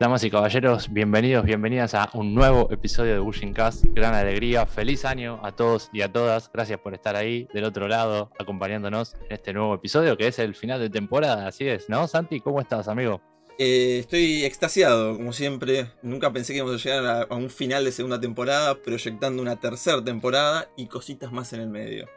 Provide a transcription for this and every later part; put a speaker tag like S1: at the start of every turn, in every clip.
S1: Damas y caballeros, bienvenidos, bienvenidas a un nuevo episodio de Bushing Cast. Gran alegría, feliz año a todos y a todas. Gracias por estar ahí del otro lado, acompañándonos en este nuevo episodio que es el final de temporada. Así es, ¿no, Santi? ¿Cómo estás, amigo?
S2: Eh, estoy extasiado, como siempre. Nunca pensé que íbamos a llegar a, un final de segunda temporada, proyectando una tercera temporada y cositas más en el medio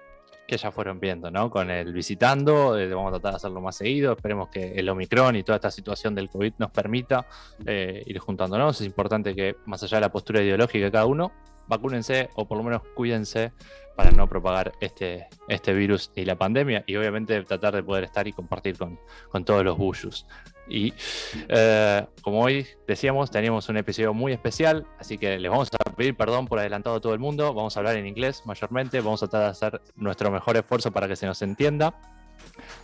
S1: que ya fueron viendo, ¿no? Con el visitando, eh, vamos a tratar de hacerlo más seguido, esperemos que el Omicron y toda esta situación del COVID nos permita eh, ir juntándonos, es importante que más allá de la postura ideológica de cada uno, vacúnense o por lo menos cuídense para no propagar este, este virus y la pandemia y obviamente tratar de poder estar y compartir con, con todos los bushus. Y eh, como hoy decíamos, teníamos un episodio muy especial, así que les vamos a pedir perdón por adelantado a todo el mundo. Vamos a hablar en inglés mayormente, vamos a tratar de hacer nuestro mejor esfuerzo para que se nos entienda.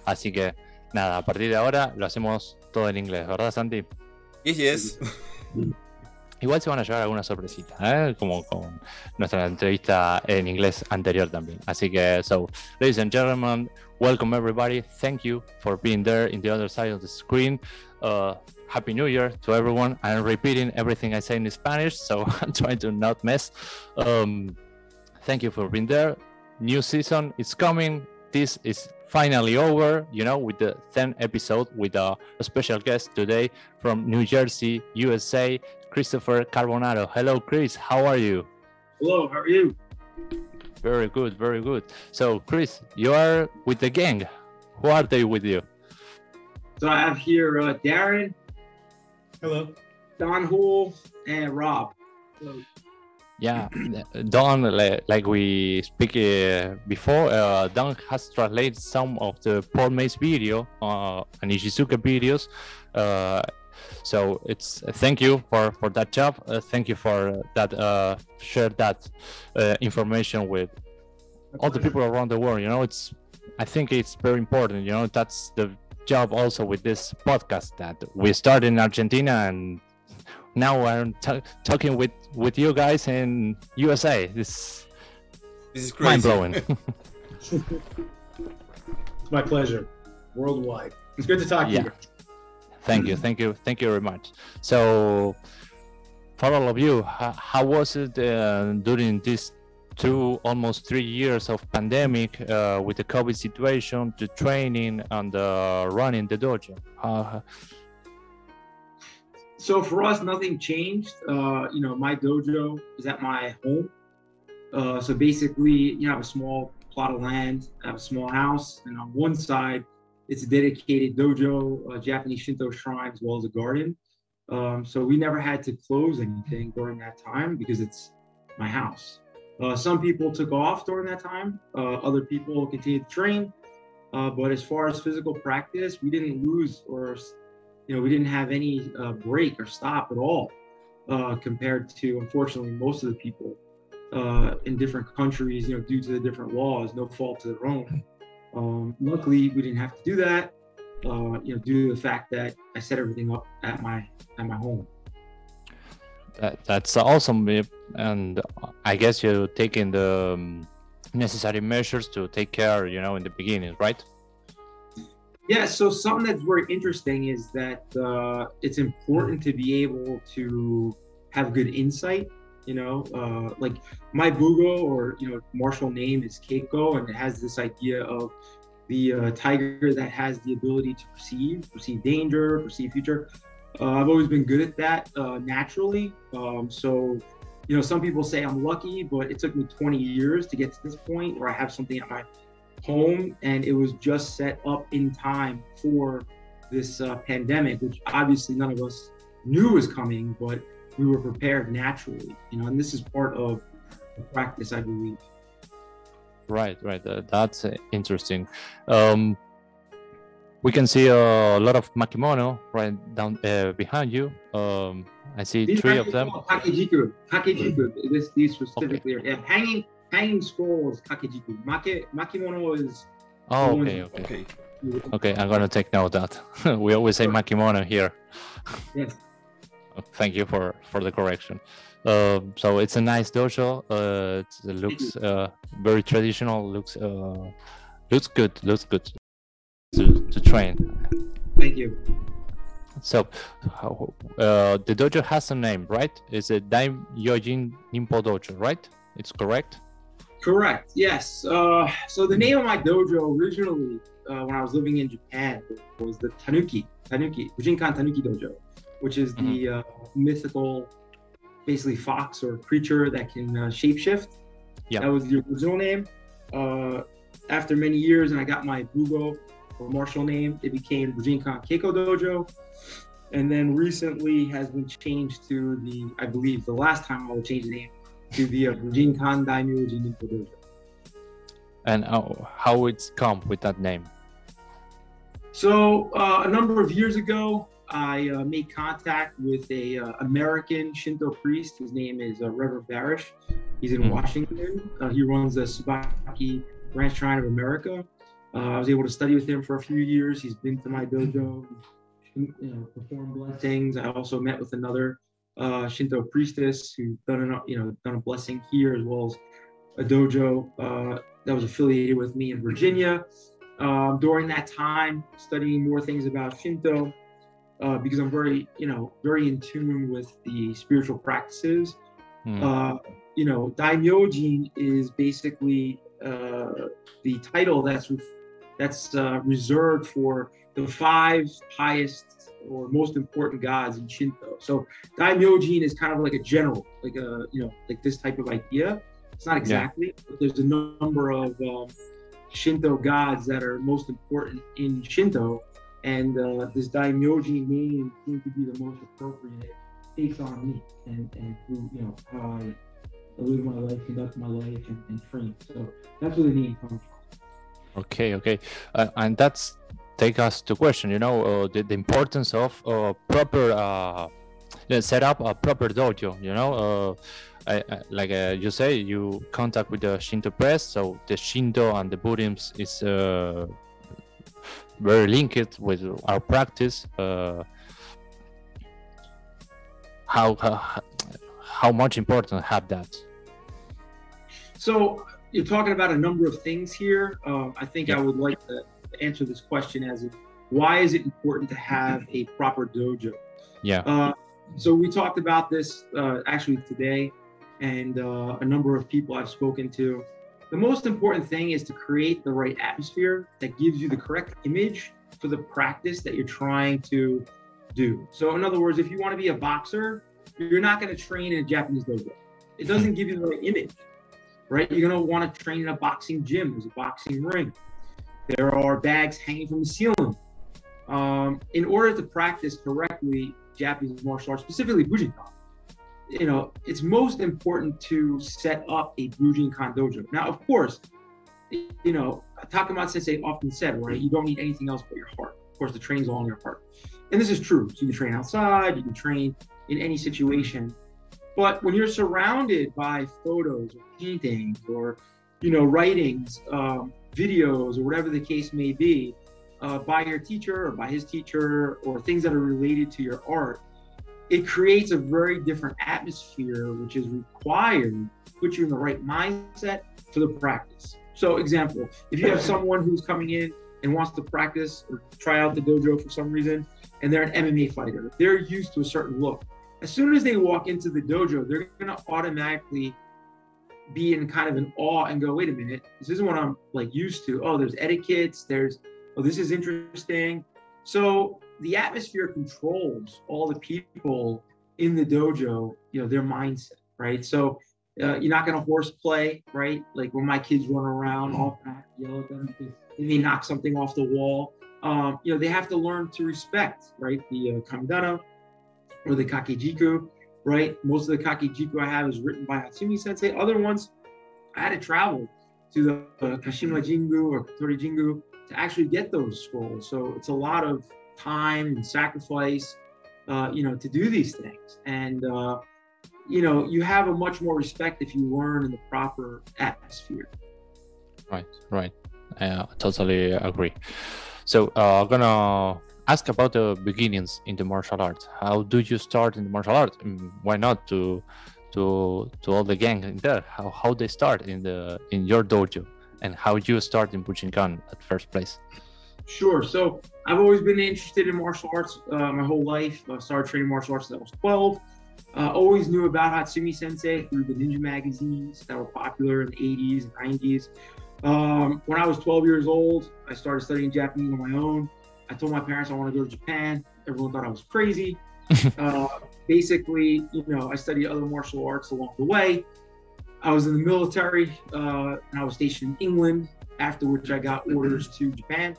S1: Así que nada, a partir de ahora lo hacemos todo en inglés, ¿verdad, Santi?
S2: Yes, yes.
S1: Igual se van a llevar alguna sorpresita, ¿eh? como con nuestra entrevista en inglés anterior también. Así que, so, ladies and gentlemen, welcome everybody. Thank you for being there in the other side of the screen. Uh, Happy New Year to everyone. I'm repeating everything I say in Spanish, so I'm trying to not mess. Um, thank you for being there. New season is coming. This is finally over, you know, with the 10th episode with a, a special guest today from New Jersey, USA, Christopher Carbonaro. Hello, Chris. How are you?
S3: Hello. How are you?
S1: Very good. Very good. So, Chris, you are with the gang. Who are they with you?
S3: So I have here uh, Darren.
S4: Hello.
S3: Don Hool and Rob. Hello.
S1: Yeah, Don, like we speak uh, before, uh, Don has translated some of the Paul Mays video uh, and Ishizuka videos uh, so it's uh, thank you for for that job. Uh, thank you for uh, that uh, share that uh, information with all the people around the world you know? It's i think it's very important you know? That's the job also with this podcast that we started in argentina and now i'm talking with with you guys in usa this
S2: this is
S1: mind-blowing.
S4: It's my pleasure. Worldwide. It's good to talk yeah. to you
S1: Thank you, thank you, thank you very much. So, for all of you, how, how was it uh, during these two, almost three years of pandemic uh, with the COVID situation, the training and uh, running the dojo?
S3: so for us, nothing changed. Uh, you know, my dojo is at my home. Uh, so basically, you know, I have a small plot of land, I have a small house, and on one side it's a dedicated dojo, a Japanese Shinto shrine, as well as a garden. Um, so we never had to close anything during that time because it's my house. Uh, some people took off during that time. Uh, other people continued to train. Uh, but as far as physical practice, we didn't lose or, you know, we didn't have any uh, break or stop at all uh, compared to, unfortunately, most of the people uh, in different countries, you know, due to the different laws, no fault to their own. Um, luckily, we didn't have to do that, uh, you know, due to the fact that I set everything up at my at my home.
S1: That, that's awesome, and I guess you're taking the um, necessary measures to take care, you know, in the beginning, right?
S3: Yeah. So something that's very interesting is that uh, it's important to be able to have good insight you know uh, like my bugo or you know martial name is keiko and it has this idea of the uh, tiger that has the ability to perceive perceive danger perceive future. Uh, i've always been good at that uh, naturally. Um, so you know some people say i'm lucky but it took me 20 years to get to this point where i have something at my home and it was just set up in time for this uh, pandemic which obviously none of us knew was coming but we were prepared naturally, you know, and this is part of the practice, I believe.
S1: Right, right. Uh, that's interesting. Um, we can see a lot of makimono right down uh, behind you. Um, I see these three of them.
S3: Kakejiku, kakejiku. This, these specifically okay. are yeah, hanging. Hanging scroll is kakejiku. Make, makimono is.
S1: Oh, okay, okay, okay. Okay, I'm gonna take note of that. we always say makimono here.
S3: Yes.
S1: Thank you for for the correction. Uh, so it's a nice dojo. Uh, it looks uh, very traditional. Looks uh, looks good. Looks good to to train.
S3: Thank you.
S1: So, uh, the dojo has a name, right? It's a Daim Yojin Nimpo Dojo, right? It's correct.
S3: Correct. Yes. Uh, so the name of my dojo originally, uh, when I was living in Japan, was the Tanuki, Tanuki, Bujinkan Tanuki Dojo, which is the uh, mythical, basically fox or creature that can uh, shapeshift.
S1: Yeah.
S3: That was the original name. Uh, after many years, and I got my Bugo or martial name, it became Bujinkan Keiko Dojo. And then recently has been changed to the, I believe, the last time I will change the name to the uh, Bujinkan Daimyo Dojo.
S1: And uh, how it's come with that name?
S3: So uh, a number of years ago, I uh, made contact with a uh, American Shinto priest. His name is uh, Reverend Barrish. He's in
S1: Hmm.
S3: Washington. Uh, he runs the Tsubaki Branch Shrine of America. Uh, I was able to study with him for a few years. He's been to my dojo, you know, performed blessings. I also met with another uh, Shinto priestess who done an, you know done a blessing here as well as a dojo uh, that was affiliated with me in Virginia. Um, during that time, studying more things about Shinto, uh, because I'm very, you know, very in tune with the spiritual practices.
S1: Hmm.
S3: Uh, you know, Daimyojin is basically uh, the title that's that's uh, reserved for the five highest or most important gods in Shinto. So Daimyojin is kind of like a general, like a you know, like this type of idea. It's not exactly, but there's a number of um, Shinto gods that are most important in Shinto, and uh, this Daimyojin name seemed to be the most appropriate based on me and and who you know how I live my life, conduct my life, and, and train. So that's where the name comes from.
S1: Okay, okay, uh, and that's take us to question. You know, uh, the, the importance of uh, proper uh, set up a proper dojo. You know, uh, I, I, like uh, you say, you contact with the Shinto press, so the Shinto and the Buddhism is uh, very linked with our practice. Uh, how, how how much important have that?
S3: So you're talking about a number of things here. Um, I think I would like to answer this question as why is it important to have a proper dojo?
S1: Yeah.
S3: Uh, so we talked about this uh, actually today, and uh, a number of people I've spoken to. The most important thing is to create the right atmosphere that gives you the correct image for the practice that you're trying to do. So, in other words, if you want to be a boxer, you're not going to train in a Japanese dojo. It doesn't give you the right image, right? You're going to want to train in a boxing gym. There's a boxing ring. There are bags hanging from the ceiling. Um, in order to practice correctly Japanese martial arts, specifically Bujinkan, you know, it's most important to set up a Bujinkan dojo. Now, of course, you know, Takamatsu Sensei often said, right, you don't need anything else but your heart. Of course, the train's all in your heart. And this is true. So you can train outside, you can train in any situation. But when you're surrounded by photos or paintings or, you know, writings, um, videos, or whatever the case may be, uh, by your teacher or by his teacher or things that are related to your art, it creates a very different atmosphere, which is required to put you in the right mindset for the practice. So, example, if you have someone who's coming in and wants to practice or try out the dojo for some reason, and they're an MMA fighter, they're used to a certain look. As soon as they walk into the dojo, they're going to automatically be in kind of an awe and go, wait a minute, this isn't what I'm like used to. Oh, there's etiquettes, there's, oh, this is interesting. So the atmosphere controls all the people in the dojo, you know, their mindset, right? So uh, you're not going to horseplay, right? Like when my kids run around, all I have to yell at them because they knock something off the wall. Um, you know, they have to learn to respect, right? The uh, kamidana or the kakejiku, right? Most of the kakejiku I have is written by Hatsumi Sensei. Other ones, I had to travel to the uh, Kashima Jingu or Katori Jingu to actually get those scrolls. So it's a lot of time and sacrifice, uh, you know, to do these things. And, uh, you know, you have a much more respect if you learn in the proper atmosphere.
S1: Right, right. I totally agree. So uh, I'm gonna ask about the beginnings in the martial arts. How do you start in the martial arts? Why not to to to all the gang in there? How how they start in the in your dojo and how you start in Bujinkan at first place?
S3: Sure. So I've always been interested in martial arts uh, my whole life. I started training martial arts when I was 12. Uh, always knew about Hatsumi Sensei through the ninja magazines that were popular in the 80s and 90s. Um, when I was 12 years old, I started studying Japanese on my own. I told my parents I want to go to Japan. Everyone thought I was crazy. uh, basically, you know, I studied other martial arts along the way. I was in the military uh, and I was stationed in England, after which I got orders to Japan.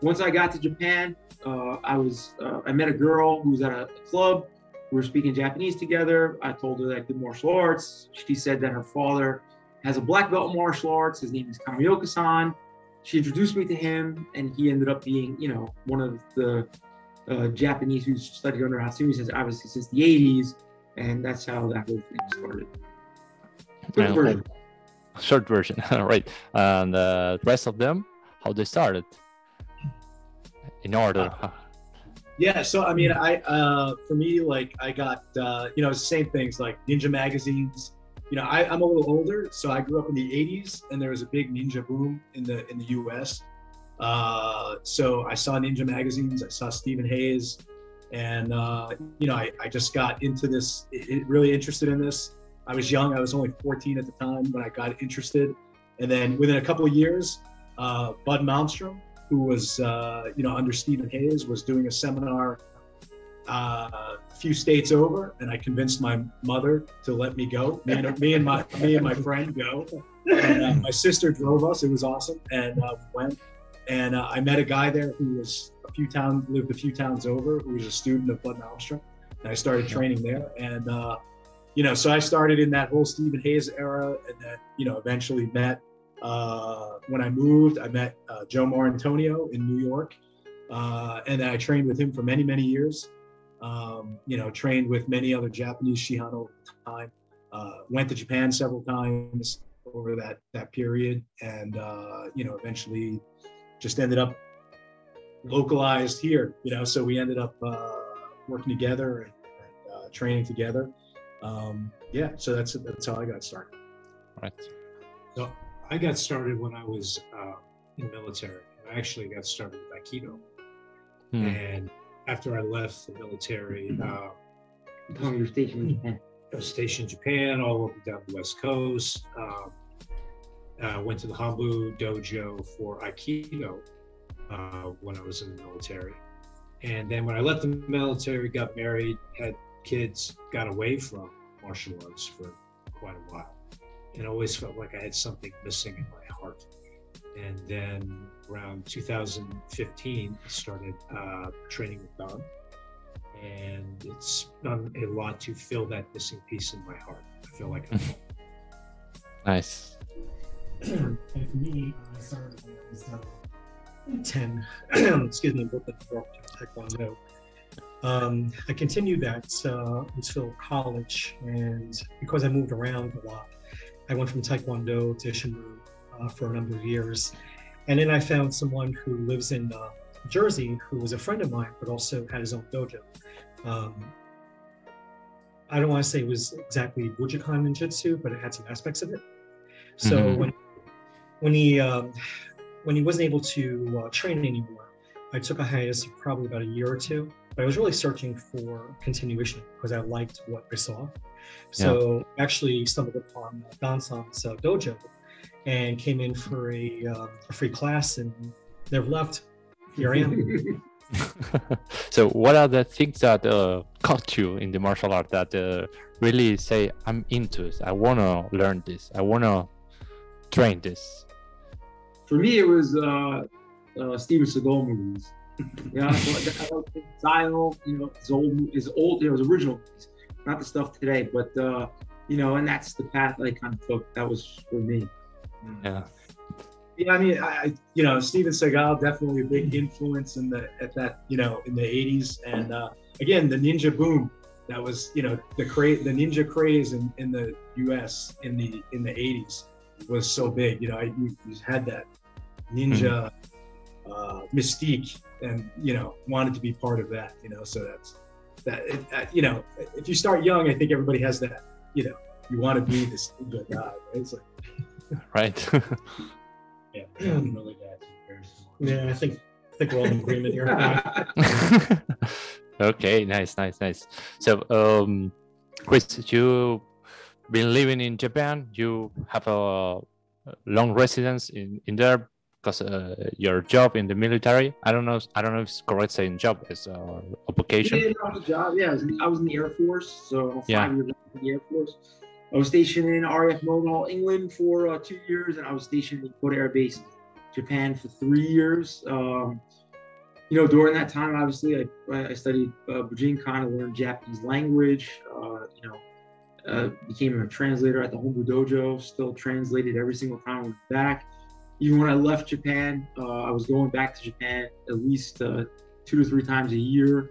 S3: Once I got to Japan, uh, I was uh, I met a girl who was at a, club. We were speaking Japanese together. I told her that I did martial arts. She said that her father has a black belt in martial arts. His name is Kamioka-san. She introduced me to him, and he ended up being, you know, one of the uh, Japanese who studied under Hatsumi since obviously since the 80s, and that's how that whole thing started.
S1: Quick version. Short version, right? And uh, the rest of them, how they started in order. Uh,
S4: yeah, so I mean, I uh, for me, like I got uh, you know the same things like ninja magazines. You know, I, I'm a little older, so I grew up in the '80s, and there was a big ninja boom in the in the U.S. Uh, so I saw ninja magazines, I saw Stephen Hayes, and uh, you know, I, I just got into this, it, really interested in this. I was young, I was only 14 at the time when I got interested. And then within a couple of years, uh, Bud Malmstrom, who was, uh, you know, under Stephen Hayes, was doing a seminar uh, a few states over, and I convinced my mother to let me go. Me and, me and my me and my friend go. And, uh, my sister drove us. It was awesome, and uh, went. And uh, I met a guy there who was a few towns lived a few towns over, who was a student of Bud Malmstrom, and I started training there. And uh, you know, so I started in that whole Stephen Hayes era, and then you know, eventually met uh, when I moved, I met uh, Joe Maurantonio in New York, uh, and I trained with him for many, many years. Um, you know, trained with many other Japanese Shihan over time. Uh, went to Japan several times over that that period, and uh, you know, eventually just ended up localized here. You know, so we ended up uh, working together and, and training together. Um, yeah, so that's that's how I got started.
S1: Right.
S5: So I got started when I was uh, in military. I actually got started with Aikido. Hmm. And after I left the military, uh,
S3: you were stationed in Japan.
S5: I was stationed in Japan, all over down the West Coast. Um, uh, went to the Hombu dojo for Aikido uh, when I was in the military. And then when I left the military, got married, had kids, got away from martial arts for quite a while and always felt like I had something missing in my heart. And then around 2015, I started uh, training with Don. And it's done a lot to fill that missing piece in my heart. I feel like I'm
S1: Nice.
S6: and for me, I started when I was uh,
S4: 10, excuse me, in Brooklyn, Taekwondo. Um, I continued that uh, until college, and because I moved around a lot, I went from Taekwondo to Isshinryu uh, for a number of years. And then I found someone who lives in uh, Jersey who was a friend of mine, but also had his own dojo. Um, I don't want to say it was exactly Bujinkan Ninjutsu, but it had some aspects of it. So mm -hmm. when when he um, when he wasn't able to uh, train anymore, I took a hiatus of probably about a year or two. But I was really searching for continuation because I liked what I saw. So yeah. actually stumbled upon Dansan's uh, dojo and came in for a, uh, a free class and never left. Here I am.
S1: so what are the things that uh, caught you in the martial art that uh, really say i'm into this i want to learn this i want to train this
S3: for me it was uh, uh steven seagal movies yeah style you know his old his old it was original movies not the stuff today, but uh, you know, and that's the path I kind of took. That was for me.
S1: Yeah.
S4: Yeah, I mean, I, you know, Steven Seagal definitely a big influence in the at that, you know, in the '80s, and uh, again, the ninja boom. That was, you know, the cra- the ninja craze in, in the U.S. in the in the '80s was so big. You know, you, you had that ninja mm-hmm. uh, mystique, and you know, wanted to be part of that. You know, so that's that uh, you know if you start young i think everybody has that you know you want to be this good guy right it's like
S1: right
S6: yeah really bad
S4: yeah i think i
S5: think we're all in agreement here.
S1: okay, nice, nice, nice. So, um, Chris, you been living in Japan. You have a long residence in in there because uh, your job in the military. I don't know. I don't know if it's correct saying job is uh, vocation.
S3: Yeah, no, was a job. Yeah, I was, in, I was in the Air Force, so five
S1: Yeah.
S3: years in the Air Force. I was stationed in RAF Modal, England for uh, two years, and I was stationed in Yokota Air Base, Japan for three years. Um, you know, during that time, obviously, I, I studied uh, Bujinkan, I learned Japanese language. Uh, you know, uh, became a translator at the Hombu Dojo. Still translated every single time I went back. Even when I left Japan, uh, I was going back to Japan at least uh, two to three times a year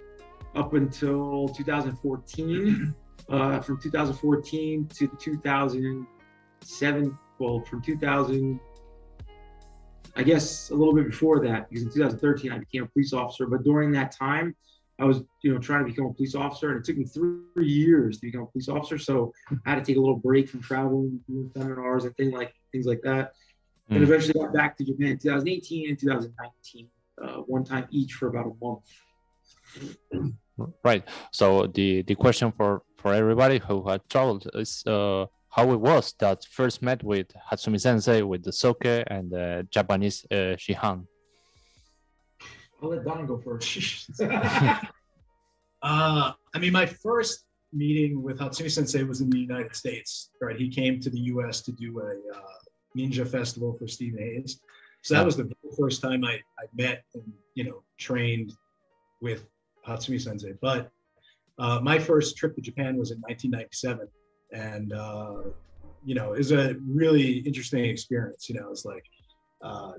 S3: up until 2014. Uh, from 2014 to 2007, well, from 2000, I guess a little bit before that, because in 2013 I became a police officer. But during that time, I was, you know, trying to become a police officer, and it took me three years to become a police officer. So I had to take a little break from traveling, doing seminars, and things like things like that. And
S1: Mm.
S3: eventually got back to Japan in 2018 and 2019, uh, one time each for about a month.
S1: Right. So the the question for for everybody who had traveled is uh, how it was that first met with Hatsumi Sensei with the soke and the Japanese uh, Shihan.
S3: I'll let Don go first.
S4: Uh, I mean, my first meeting with Hatsumi Sensei was in the United States, right? He came to the US to do a uh, ninja festival for Stephen Hayes. So that was the first time I, I met and, you know, trained with Hatsumi Sensei. But uh, my first trip to Japan was in 1997. And, uh, you know, it was a really interesting experience. You know, it's like, uh,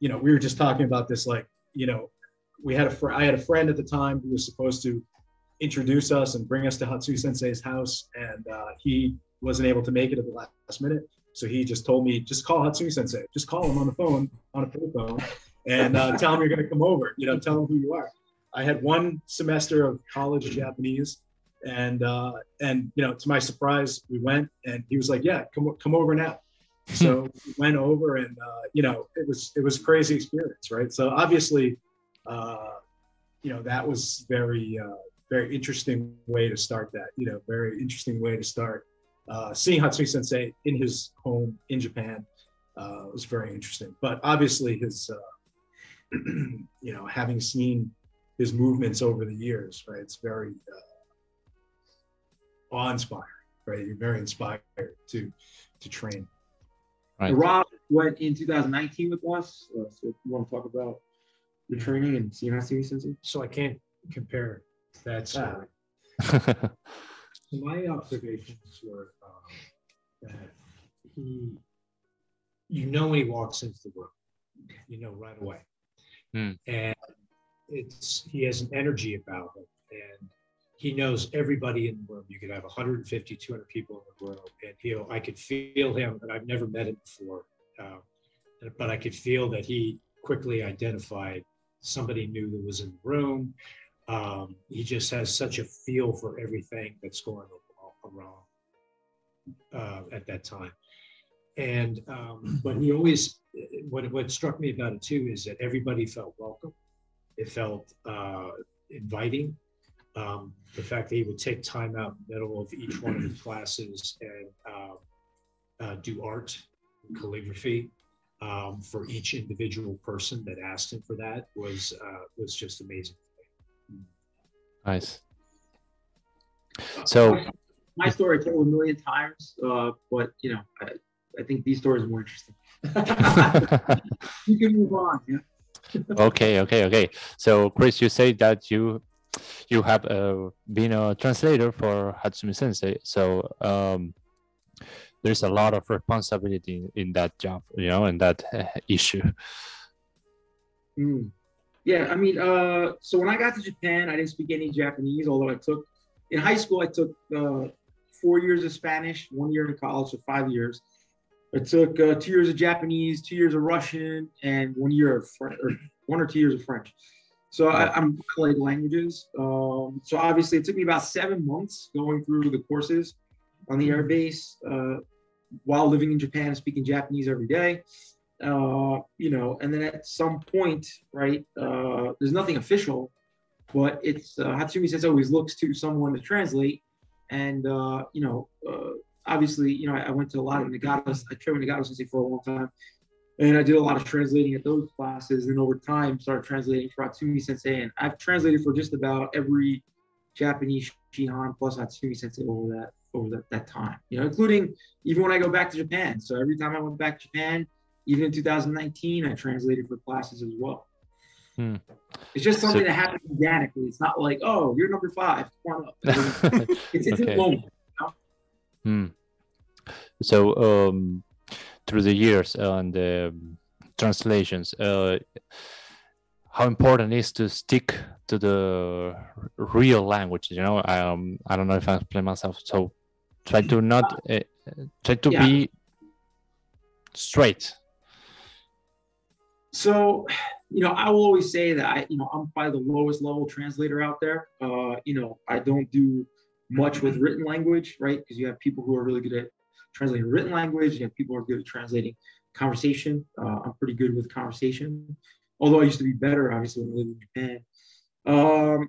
S4: you know, we were just talking about this, like, you know, we had a fr- I had a friend at the time who was supposed to introduce us and bring us to Hatsumi Sensei's house, and uh, he wasn't able to make it at the last minute. So he just told me, just call Hatsumi Sensei, just call him on the phone, on a payphone, and uh, tell him you're going to come over. You know, tell him who you are. I had one semester of college Japanese, and uh, and you know, to my surprise, we went, and he was like, "Yeah, come come over now." So we went over, and uh, you know, it was it was crazy experience, right? So obviously, uh, you know, that was very uh, very interesting way to start that. You know, very interesting way to start uh, seeing Hatsumi Sensei in his home in Japan uh, was very interesting. But obviously, his uh, you know, having seen his movements over the years, right? It's very uh, awe-inspiring, right? You're very inspired to to train.
S1: Right.
S3: Rob went in 2019 with us. Uh, so if you want to talk about your training and seeing how Sensei?
S5: So I can't compare that story. my observations were that he, you know, when he walks into the room, you know right away,
S1: Hmm.
S5: and it's he has an energy about him, and he knows everybody in the room. You could have 150, 200 people in the room, and he'll. I could feel him, and I've never met him before, um, but I could feel that he quickly identified somebody new that was in the room. Um, he just has such a feel for everything that's going on around uh, at that time. And um, but he always, what what struck me about it too is that everybody felt welcome. It felt uh, inviting. Um, the fact that he would take time out in the middle of each one of his classes and uh, uh, do art, calligraphy, um, for each individual person that asked him for that was uh, was just amazing.
S1: nice. So
S3: My story told a million times, uh, but you know, I, I think these stories are more interesting. you can move on. Yeah.
S1: okay, okay, okay. So Chris, you say that you you have uh, been a translator for Hatsumi Sensei. So um, there's a lot of responsibility in that job, you know, in that uh, issue.
S3: Mm. Yeah, I mean, uh, so when I got to Japan, I didn't speak any Japanese, although I took in high school I took uh, four years of Spanish, one year in college, so five years. I took uh, two years of Japanese, two years of Russian, and one year of French, or one or two years of French. So I, I'm like languages. Um, so obviously, it took me about seven months going through the courses on the air base uh, while living in Japan, speaking Japanese every day. uh, you know, and then at some point, right, uh, there's nothing official, but it's uh, Hatsumi says always looks to someone to translate. And, uh, you know, uh, obviously, you know, I, I went to a lot of Nagato, I trained with Nagato Sensei for a long time. And I did a lot of translating at those classes. And over time, started translating for Hatsumi Sensei. And I've translated for just about every Japanese Shihan plus Hatsumi Sensei over that over that, that time, you know, including even when I go back to Japan. So every time I went back to Japan, even in 2019, I translated for classes as well.
S1: Hmm.
S3: It's just something
S1: So-
S3: that happens organically. It's not like, oh, you're number five, come up. It's, it's
S1: Okay.
S3: a moment.
S1: Hmm. So, um, through the years and the translations, uh, how important is to stick to the real language? You know, um, I don't know if I explain myself. So, try to not uh, try to
S3: Yeah.
S1: be straight.
S3: So, you know, I will always say that I, you know, I'm probably the lowest level translator out there. Uh, you know, I don't do much with written language, right? Because you have people who are really good at translating written language. You have people who are good at translating conversation. Uh, I'm pretty good with conversation, although I used to be better, obviously, when I lived in Japan. Um,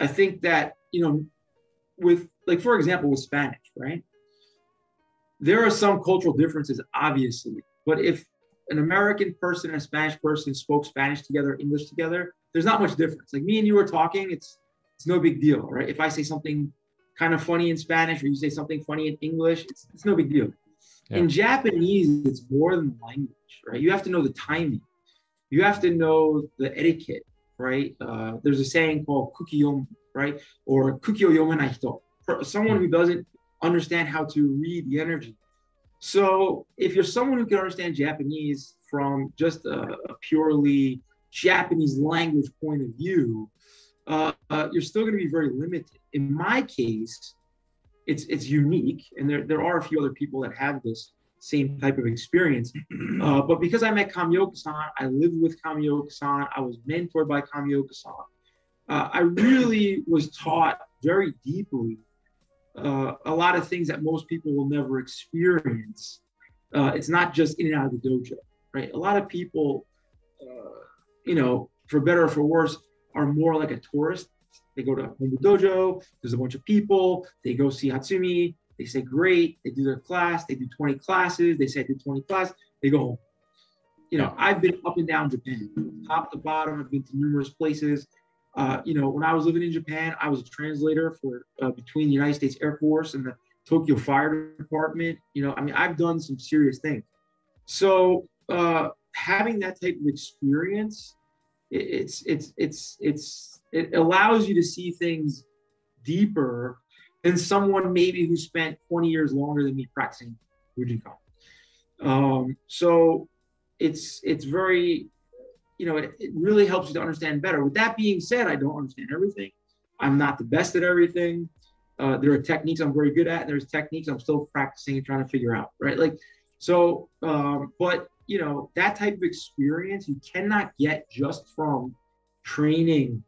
S3: I think that you know, with like for example, with Spanish, right? There are some cultural differences, obviously, but if an American person and a Spanish person spoke Spanish together, English together, there's not much difference. Like me and you are talking, it's it's no big deal, right? If I say something kind of funny in Spanish or you say something funny in English, it's, it's no big deal.
S1: Yeah.
S3: In Japanese, it's more than language, right? You have to know the timing. You have to know the etiquette, right? Uh, there's a saying called kukiyom, right? Or kukio yomenai hito. For someone who doesn't understand how to read the energy. So if you're someone who can understand Japanese from just a, a purely Japanese language point of view, uh, uh, you're still going to be very limited. In my case, it's it's unique, and there there are a few other people that have this same type of experience. Uh, but because I met Kamioka-san, I lived with Kamioka-san, I was mentored by Kamioka-san. Uh, I really was taught very deeply uh, a lot of things that most people will never experience. Uh, it's not just in and out of the dojo, right? A lot of people, uh, you know, for better or for worse, are more like a tourist. They go to Hombu Dojo, there's a bunch of people, they go see Hatsumi, they say, great, they do their class, they do 20 classes, they say, I did 20 classes, they go home. You know, I've been up and down Japan, top to bottom, I've been to numerous places. Uh, you know, when I was living in Japan, I was a translator for uh, between the United States Air Force and the Tokyo Fire Department. You know, I mean, I've done some serious things. So uh, having that type of experience, it, it's it's it's it's it allows you to see things deeper than someone maybe who spent 20 years longer than me practicing Bujinkan. Um, so it's it's very you know, it, it really helps you to understand better. With that being said, I don't understand everything. I'm not the best at everything. Uh, there are techniques I'm very good at. And there's techniques I'm still practicing and trying to figure out, right? Like, so, um, but you know, that type of experience you cannot get just from training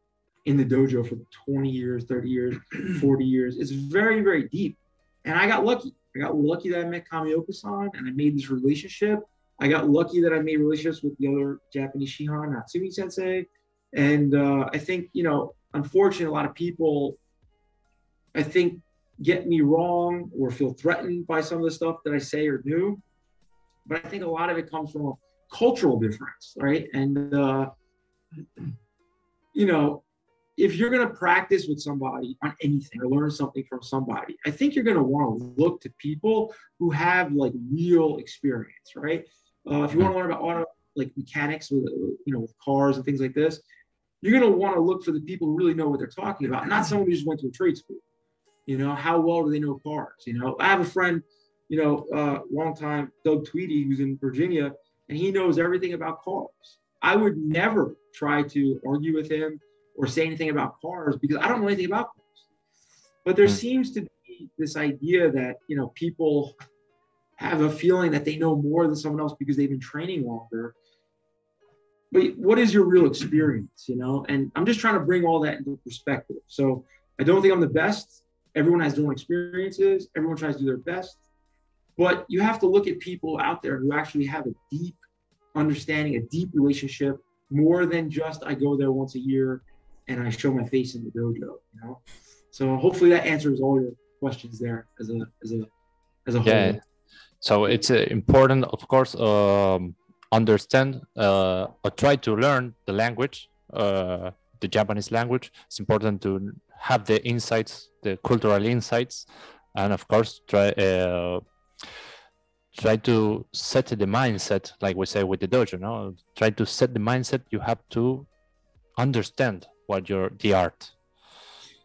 S3: in the dojo for 20 years, 30 years, 40 years. It's very, very deep. And I got lucky. I got lucky that I met Kamioka-san and I made this relationship. I got lucky that I made relationships with the other Japanese Shihan, Hatsumi Sensei. And uh, I think, you know, unfortunately, a lot of people, I think, get me wrong or feel threatened by some of the stuff that I say or do. But I think a lot of it comes from a cultural difference, right? And, uh, you know, if you're going to practice with somebody on anything or learn something from somebody, I think you're going to want to look to people who have like real experience, right? Uh, if you want to learn about auto like mechanics with you know with cars and things like this, you're going to want to look for the people who really know what they're talking about, not someone who just went to a trade school. You know, how well do they know cars? You know, I have a friend, you know, uh, long time Doug Tweedy, who's in Virginia, and he knows everything about cars. I would never try to argue with him or say anything about cars because I don't know anything about cars. But there
S1: Hmm.
S3: seems to be this idea that you know people have a feeling that they know more than someone else because they've been training longer. But what is your real experience, you know? And I'm just trying to bring all that into perspective. So I don't think I'm the best. Everyone has their own experiences. Everyone tries to do their best. but you have to look at people out there who actually have a deep understanding, a deep relationship, more than just I go there once a year and I show my face in the dojo. You know, so hopefully that answers all your questions there as a as a as a
S1: Yeah. So it's uh, important, of course, um, understand uh, or try to learn the language, uh, the Japanese language. It's important to have the insights, the cultural insights, and of course, try try to set the mindset, like we say with the dojo. No, try to set the mindset. You have to understand what your the art.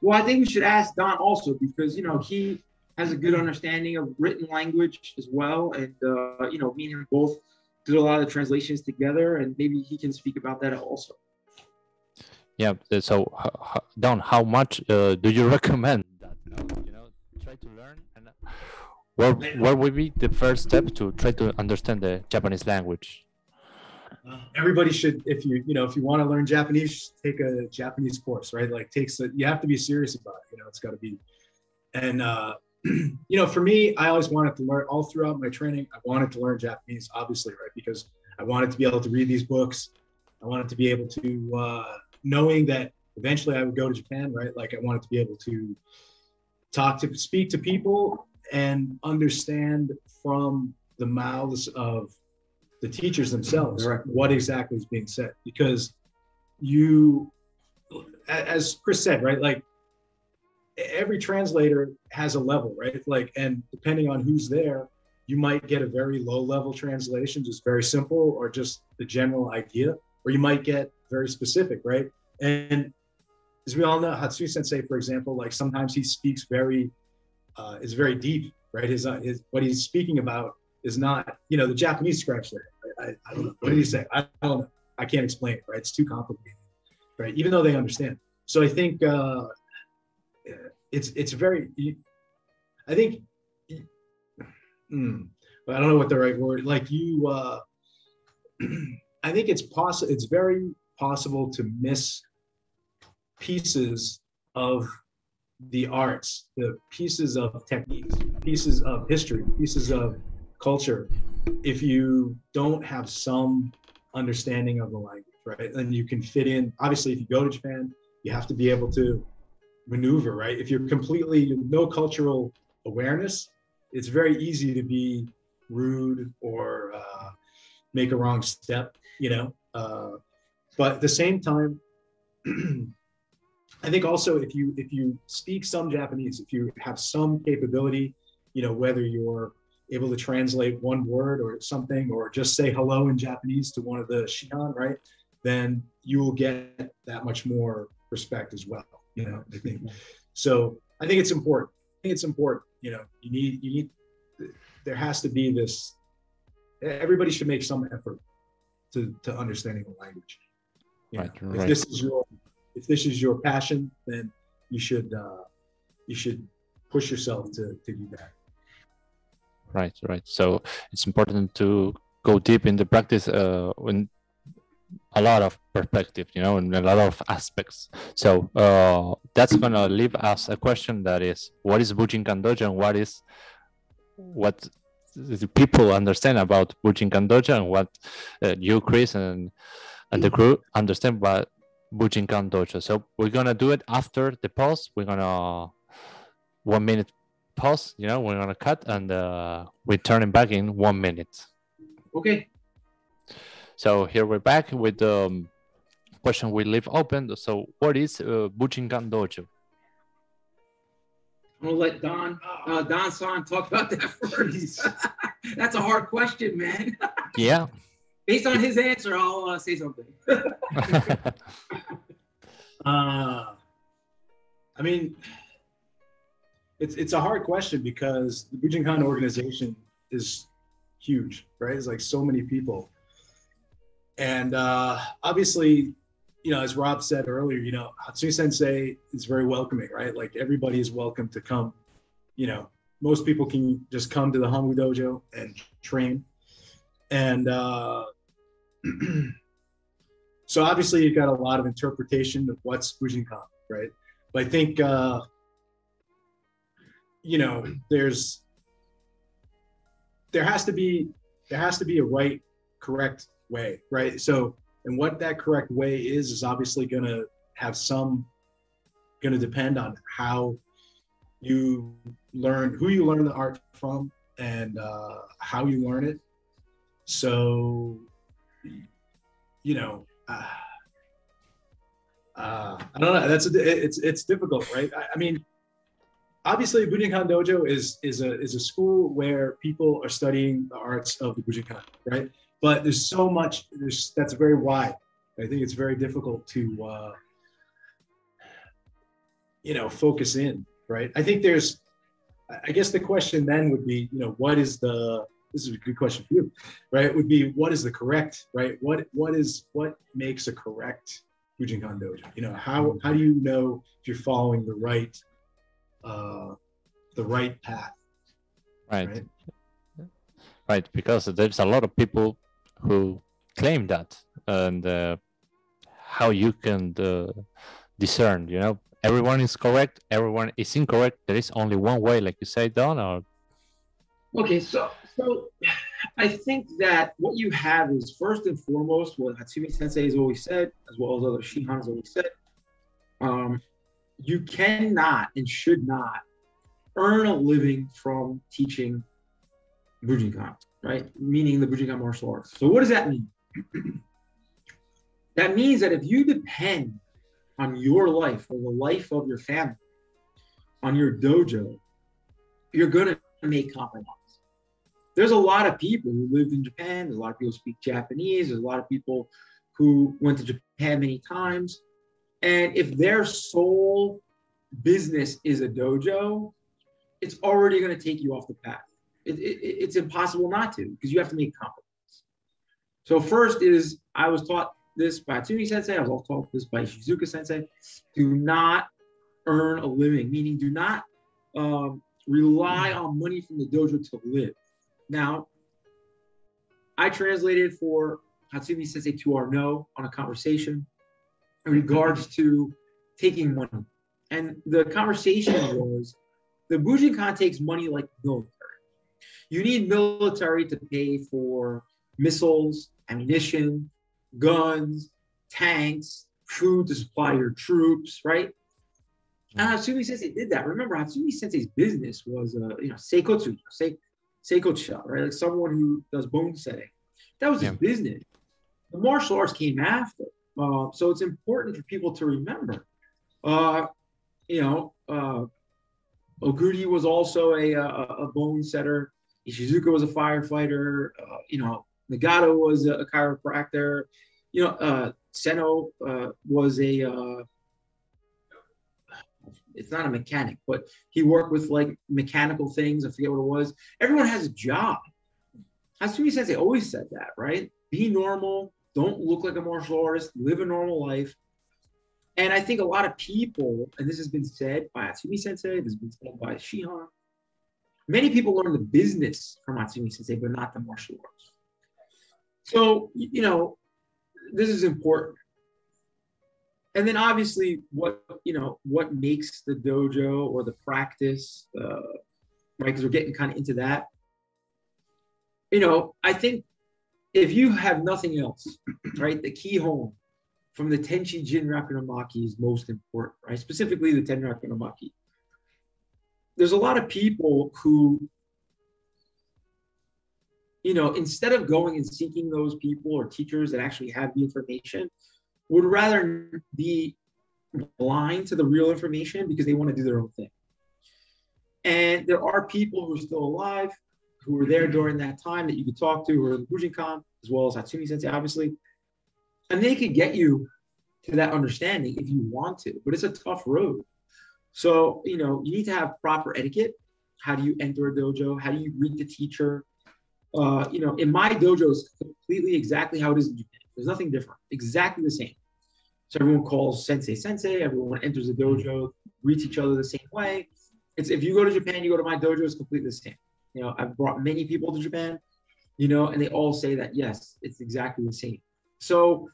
S3: Well, I think we should ask Don also because you know he has a good understanding of written language as well, and uh, you know me and him both did a lot of the translations together, and maybe he can speak about that also.
S1: Yeah. So, h- h- Don, how much uh, do you recommend that? You know, try to learn and uh, what what would be the first step to try to understand the Japanese language?
S4: Uh, everybody should if you you know if you want to learn japanese take a japanese course right like takes a, you have to be serious about it you know it's got to be and uh you know for me i always wanted to learn all throughout my training i wanted to learn japanese obviously right? Because i wanted to be able to read these books. I wanted to be able to uh knowing that eventually i would go to japan right? Like i wanted to be able to talk to speak to people and understand from the mouths of the teachers themselves
S3: Directly.
S4: what exactly is being said. Because you as chris said right? Like every translator has a level right like and depending on who's there you might get a very low level translation just very simple or just the general idea or you might get very specific right and as we all know hatsumi sensei for example like sometimes he speaks very uh, is very deep right his, uh, his what he's speaking about is not, you know, the Japanese scratch there. I, I, I don't know. What did he say? I don't know. I can't explain it, right? It's too complicated, right? Even though they understand. So I think uh, it's it's very. I think. Hmm, I don't know what the right word. Like you, uh, I think it's possible. It's very possible to miss pieces of the arts, the pieces of techniques, pieces of history, pieces of culture, if you don't have some understanding of the language, right? And you can fit in. Obviously, if you go to Japan, you have to be able to maneuver, right? If you're completely no cultural awareness, it's very easy to be rude or uh, make a wrong step, you know. Uh, but at the same time, I think also if you if you speak some Japanese, if you have some capability, you know, whether you're able to translate one word or something, or just say hello in Japanese to one of the shihan, right? Then you will get that much more respect as well. You know, I think. So I think it's important. I think it's important. You know, you need you need. There has to be this. Everybody should make some effort to to understanding the language. You
S1: Right,
S4: know,
S1: right.
S4: If this is your if this is your passion, then you should uh, you should push yourself to to do that.
S1: Right, right. So it's important to go deep in the practice uh, in a lot of perspective, you know, and a lot of aspects. So uh, that's gonna leave us a question that is, what is Bujinkan Dojo and what is what the people understand about Bujinkan Dojo and what uh, you, Chris, and and the crew understand about Bujinkan Dojo. So we're gonna do it after the pause. We're gonna one minute pause. You know, we're gonna cut and uh, we're turning back in one minute.
S3: Okay.
S1: So here we're back with the um, question we leave open. So what is uh, Bujinkan Dojo?
S3: I'm gonna let Don uh, Don San talk about that first. That's a hard question, man.
S1: Yeah.
S3: Based on his answer, I'll uh, say something.
S4: Uh, I mean, it's it's a hard question because the Bujinkan organization is huge, right? It's like so many people, and uh, obviously, you know, as Rob said earlier, you know, Hatsumi Sensei is very welcoming, right? Like everybody is welcome to come. You know, most people can just come to the Hombu Dojo and train, and. Uh, so obviously you've got a lot of interpretation of what's Bujinkan, right? But I think uh, you know there's there has to be there has to be a right correct way right? So and what that correct way is is obviously going to have some going to depend on how you learn who you learn the art from and uh, how you learn it. So you know uh, uh, i don't know that's a, it's it's difficult right? I, I mean obviously Bujinkan Dojo is is a is a school where people are studying the arts of the Bujinkan, right? But there's so much there's that's very wide. I think it's very difficult to uh, you know focus in, right? I think there's I guess the question then would be, you know, what is the this is a good question for you, right? It would be what is the correct, right? What what is what makes a correct Bujinkan Dojo? You know, how how do you know if you're following the right uh, the right path.
S1: Right. right. Right, because there's a lot of people who claim that, and uh, how you can uh, discern, you know, everyone is correct, everyone is incorrect. There is only one way, like you say, Don. Or
S3: okay, so so I think that what you have is first and foremost what Hatsumi Sensei has always said, as well as other Shihan has always said. Um, you cannot and should not earn a living from teaching Bujinkan, right? Meaning the Bujinkan martial arts. So what does that mean? that means that if you depend on your life or the life of your family, on your dojo, you're going to make compromise. There's a lot of people who lived in Japan. There's a lot of people who speak Japanese. There's a lot of people who went to Japan many times. And if their sole business is a dojo, it's already going to take you off the path. It, it, it's impossible not to because you have to make compromise. So first is I was taught this by Hatsumi Sensei. I was also taught this by Ishizuka Sensei. Do not earn a living, meaning do not um, rely on money from the dojo to live. Now, I translated for Hatsumi Sensei to our no on a conversation in regards to taking money. And the conversation was the Bujinkan takes money like military. You need military to pay for missiles, ammunition, guns, tanks, food to supply your troops, right? And Hatsumi Sensei did that. Remember, Hatsumi Sensei's business was, uh, you know, seikotsu, se, seikocha, right? Like someone who does bone setting. That was his yeah. business. The martial arts came after. Uh, so it's important for people to remember. Uh, you know, uh, Oguri was also a, a, a, bone setter. Ishizuka was a firefighter. Uh, you know, Nagato was a, chiropractor. You know, uh, Seno uh, was a, uh, it's not a mechanic, but he worked with like mechanical things. I forget what it was. Everyone has a job. Hatsumi Sensei always said that, right? Be normal, don't look like a martial artist, live a normal life. And I think a lot of people, and this has been said by Hatsumi Sensei, this has been said by Shihan, many people learn the business from Hatsumi Sensei, but not the martial arts. So, you know, this is important. And then obviously what, you know, what makes the dojo or the practice, uh, right? Because we're getting kind of into that. You know, I think if you have nothing else, right, the key home from the Tenchi Jin Rakunomaki is most important, right? Specifically the Ten Rakunomaki. There's a lot of people who, you know, instead of going and seeking those people or teachers that actually have the information, would rather be blind to the real information because they want to do their own thing. And there are people who are still alive who were there during that time that you could talk to, who are in Bujinkan, as well as Hatsumi Sensei, obviously. And they could get you to that understanding if you want to, but it's a tough road. So, you know, you need to have proper etiquette. How do you enter a dojo? How do you greet the teacher? Uh, you know, in my dojo is completely exactly how it is in Japan. There's nothing different, exactly the same. So everyone calls sensei sensei. Everyone enters the dojo, greets each other the same way. It's if you go to Japan, you go to my dojo, it's completely the same. You know, I've brought many people to Japan, you know, and they all say that, yes, it's exactly the same. So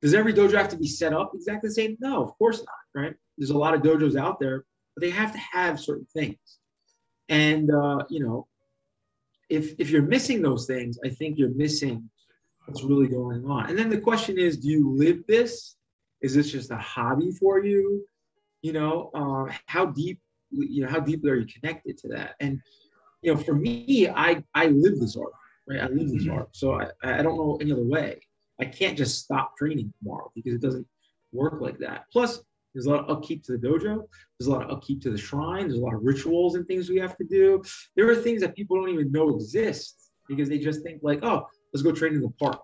S3: does every dojo have to be set up exactly the same? No, of course not, right? There's a lot of dojos out there, but they have to have certain things. And, uh, you know, if if you're missing those things, I think you're missing what's really going on. And then the question is, do you live this? Is this just a hobby for you? You know, uh, how deep you know how deeply are you connected to that? And you know, for me, I I live this art, right? I live this art, so I I don't know any other way. I can't just stop training tomorrow because it doesn't work like that. Plus, there's a lot of upkeep to the dojo. There's a lot of upkeep to the shrine. There's a lot of rituals and things we have to do. There are things that people don't even know exist because they just think like, oh, let's go train in the park.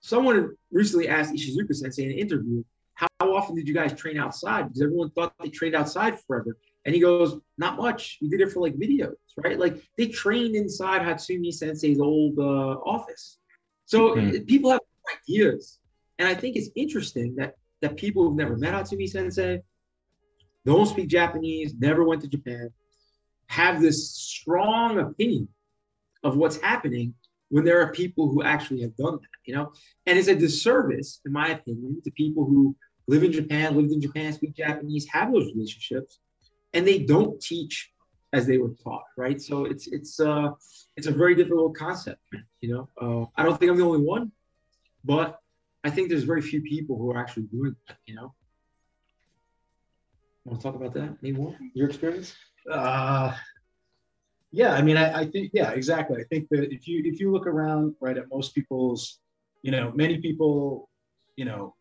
S3: Someone recently asked Ishizuka Sensei in an interview, how often did you guys train outside? Because everyone thought they trained outside forever. And he goes, not much. We did it for like videos, right? Like they trained inside Hatsumi Sensei's old uh, office. So
S1: Mhm.
S3: people have ideas. And I think it's interesting that that people who've never met Hatsumi Sensei, don't speak Japanese, never went to Japan, have this strong opinion of what's happening when there are people who actually have done that, you know? And it's a disservice, in my opinion, to people who live in Japan, lived in Japan, speak Japanese, have those relationships, and they don't teach as they were taught, right? So it's it's uh it's a very difficult concept, you know. Uh, I don't think I'm the only one, but I think there's very few people who are actually doing that, you know. Want to talk about that anymore? Your experience?
S4: Uh, yeah, I mean, I, I think, yeah, exactly. I think that if you if you look around, right, at most people's, you know, many people, you know,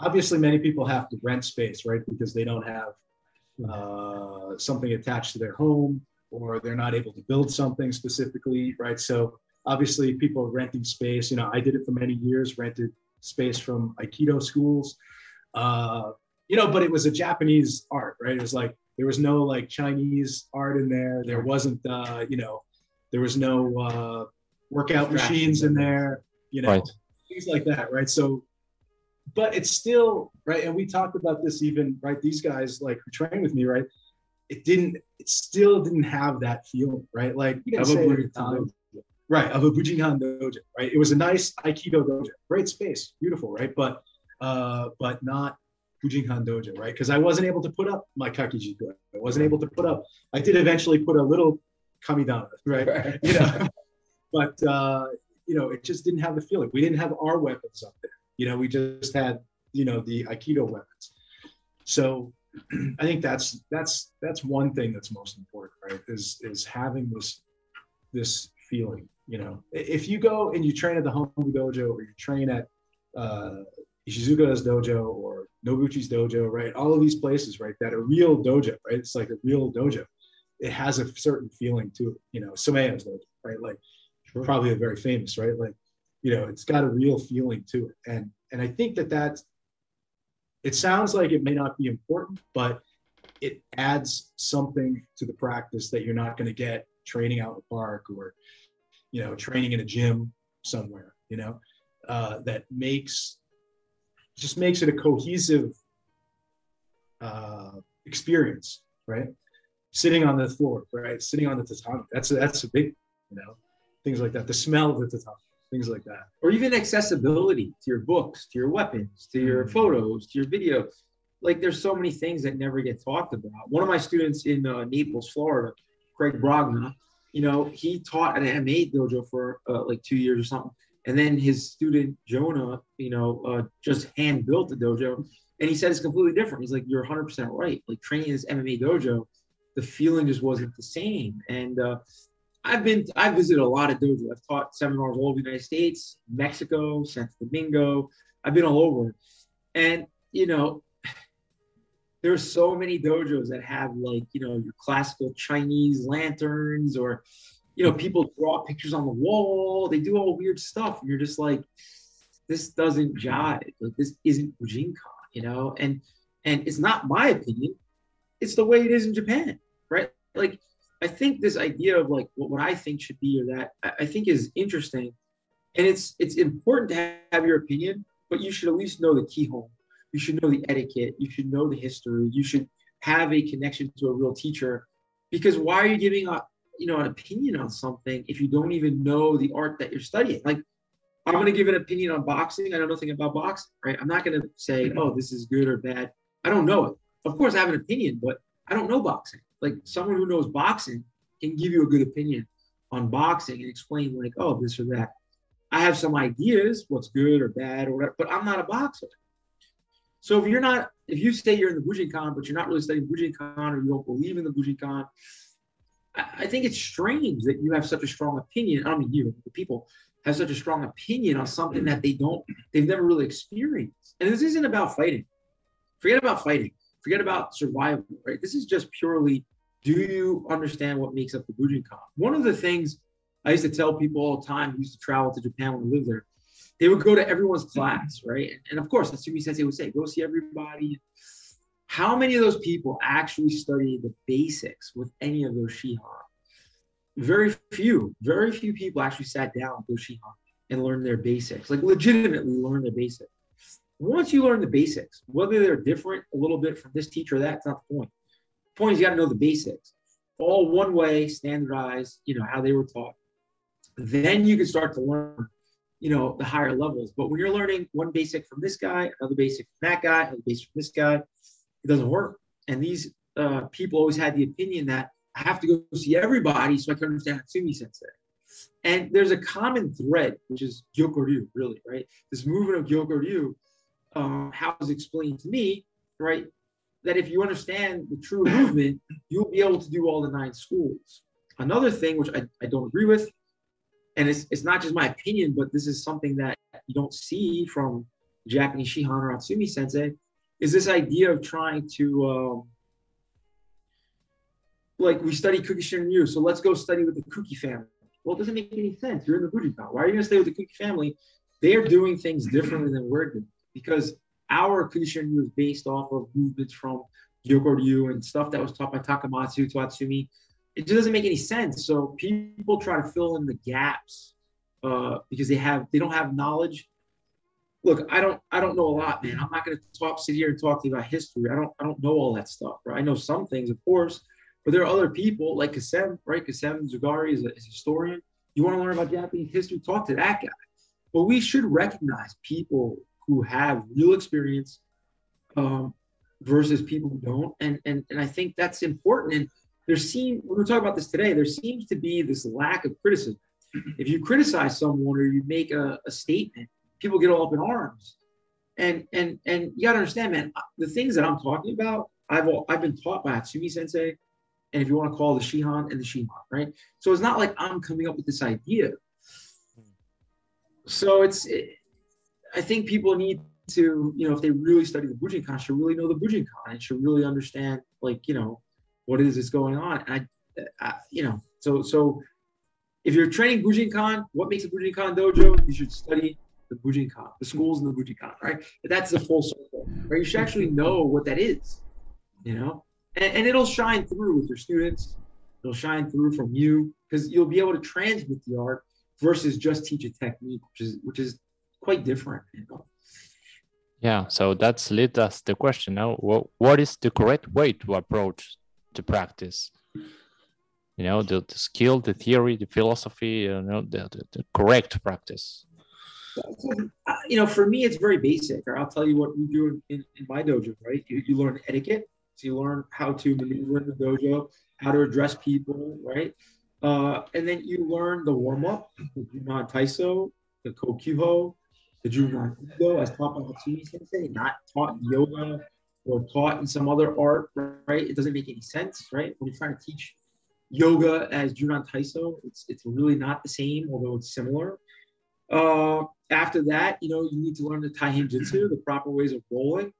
S4: obviously many people have to rent space, right, because they don't have uh, something attached to their home or they're not able to build something specifically, right? So obviously people are renting space. You know, I did it for many years, rented space from Aikido schools. Uh, you know, but it was a Japanese art, right? It was like there was no like Chinese art in there. There wasn't, uh, you know, there was no uh, workout machines in there, you know,
S1: Right.
S4: things like that, right? So, but it's still right, and we talked about this even, right? These guys like who train with me, right? It didn't, it still didn't have that feeling, right? Like you can say it
S3: Bujinkan
S4: at times, right of a Bujinkan dojo, right? It was a nice Aikido dojo, great space, beautiful, right? But uh, but not Bujinkan dojo, right? Because I wasn't able to put up my kakejiku. I wasn't able to put up. I did eventually put a little kamidana, right? You know, but uh, you know, it just didn't have the feeling. We didn't have our weapons up there. You know, we just had you know the Aikido weapons. So I think that's that's that's one thing that's most important, right? Is is having this this feeling. You know, if you go and you train at the Hombu Dojo or you train at uh, Ishizuka's dojo or Noguchi's dojo, right? All of these places, right? That are real dojo, right? It's like a real dojo. It has a certain feeling to it. You know, Someya's dojo, right? Like probably a very famous, right? Like, you know, it's got a real feeling to it. And and I think that that's it sounds like it may not be important, but it adds something to the practice that you're not going to get training out in the park or you know training in a gym somewhere you know uh, that makes just makes it a cohesive uh, experience right sitting on the floor right sitting on the tatami that's a, that's a big you know things like that the smell of the tatami things like that
S3: or even accessibility to your books, to your weapons, to your
S4: Mhm.
S3: photos, to your video. Like there's so many things that never get talked about. One of my students in uh, Naples, Florida, Craig Brogna, you know, he taught at an MMA dojo for uh, like two years or something. And then his student Jonah, you know, uh, just hand built the dojo. And he said it's completely different. He's like, you're 100% right. Like training in this MMA dojo, the feeling just wasn't the same. And uh, I've been, I've visited a lot of dojos. I've taught seminars all over the United States, Mexico, Santo Domingo. I've been all over. And, you know, there's so many dojos that have like, you know, your classical Chinese lanterns or, you know, people draw pictures on the wall. They do all weird stuff. And you're just like, this doesn't jive. Like this isn't Bujinkan, you know? And and it's not my opinion. It's the way it is in Japan, right? Like I think this idea of like what, what I think should be or that I, I think is interesting. And it's it's important to have your opinion, but you should at least know the keyhole. You should know the etiquette. You should know the history. You should have a connection to a real teacher. Because why are you giving a you know an opinion on something if you don't even know the art that you're studying? Like I'm going to give an opinion on boxing. I don't know nothing about boxing, right? I'm not going to say, oh, this is good or bad. I don't know it. Of course, I have an opinion, but I don't know boxing. Like someone who knows boxing can give you a good opinion on boxing and explain like, oh, this or that. I have some ideas, what's good or bad or whatever, but I'm not a boxer. So if you're not, if you say you're in the Bujinkan, but you're not really studying Bujinkan or you don't believe in the Bujinkan, I, I think it's strange that you have such a strong opinion. I don't mean you, the people have such a strong opinion on something that they don't, they've never really experienced. And this isn't about fighting. Forget about fighting. Forget about survival, right? This is just purely do you understand what makes up the Bujinkan? One of the things I used to tell people all the time who used to travel to Japan when I lived there, they would go to everyone's class, right? And, of course, Hatsumi Sensei would say, go see everybody. How many of those people actually study the basics with any of those Shihan? Very few, very few people actually sat down with those Shihan and learned their basics, like legitimately learn their basics. Once you learn the basics, whether they're different a little bit from this teacher or that, that's not the point. The point is you got to know the basics. All one way, standardized, you know, how they were taught. Then you can start to learn, you know, the higher levels. But when you're learning one basic from this guy, another basic from that guy, another basic from this guy, it doesn't work. And these uh, people always had the opinion that I have to go see everybody so I can understand Hatsumi Sensei. And there's a common thread, which is Gyokko Ryu, really, right? This movement of Gyokko Ryu, um, how it's explained to me, right? that if you understand the true movement, you'll be able to do all the nine schools. Another thing, which I, I don't agree with, and it's, it's not just my opinion, but this is something that you don't see from Japanese Shihan or Hatsumi sensei, is this idea of trying to, um, like, we study Kuki Ryu, so let's go study with the Kuki family. Well, it doesn't make any sense. You're in the Bujinkan. Why are you going to stay with the Kuki family? They're doing things differently than we're doing because our conditioning was based off of movements from Gyokko Ryu and stuff that was taught by Takamatsu to Hatsumi. It just doesn't make any sense. So people try to fill in the gaps uh, because they have they don't have knowledge. Look, I don't I don't know a lot, man. I'm not going to talk sit here and talk to you about history. I don't I don't know all that stuff. Right? I know some things, of course, but there are other people like Kacem, right? Kacem Zoughari is a, is a historian. You want to learn about Japanese history? Talk to that guy. But we should recognize people who have real experience um, versus people who don't. And, and, and I think that's important. And there seems, when we're talking about this today, there seems to be this lack of criticism. If you criticize someone or you make a, a statement, people get all up in arms. And, and, and you got to understand, man, the things that I'm talking about, I've, all, I've been taught by Hatsumi sensei, and if you want to call the Shihan and the Shihan, right? So it's not like I'm coming up with this idea. So it's, it, I think people need to, you know, if they really study the Bujinkan, should really know the Bujinkan and should really understand, like, you know, what it is going on. And I, I you know, so so if you're training Bujinkan, what makes a Bujinkan dojo? You should study the Bujinkan, the schools in the Bujinkan, right? That's the full circle, right? You should actually know what that is, you know, and, and it'll shine through with your students. It'll shine through from you because you'll be able to transmit the art versus just teach a technique, which is which is quite different. You know?
S1: Yeah, so that's led us the question now. What, what is the correct way to approach the practice? You know, the, the skill, the theory, the philosophy, you know, the, the, the correct practice.
S3: Uh, you know, for me, it's very basic. I'll tell you what we do in, in my dojo, right? You, you learn etiquette. So you learn how to maneuver in the dojo, how to address people, right? Uh, and then you learn the warm up, the Junan Taiso, the Kokyuho, the Junan Ido as taught by Hatsumi Sensei, not taught yoga or taught in some other art, right? It doesn't make any sense, right? When you're trying to teach yoga as Junan Taiso, it's, it's really not the same, although it's similar. Uh, after that, you know, you need to learn the Taihen Jitsu, the proper ways of rolling,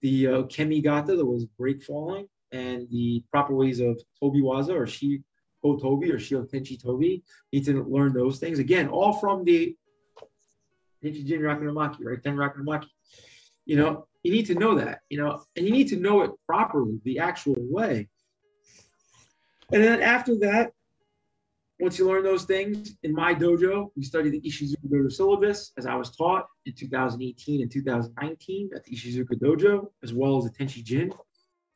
S3: the uh, Kemigata, the ways of break falling, and the proper ways of Tobi Waza or Shi Ho Tobi or Shio Tenchi Tobi. You need to learn those things. Again, all from the Nichijin Rakunomaki, right? Ten Rakunomaki. You know, you need to know that, you know, and you need to know it properly, the actual way. And then after that, once you learn those things, in my dojo, we study the Ishizuka Dojo syllabus as I was taught in 2018 and 2019 at the Ishizuka Dojo, as well as the Tenchi Jin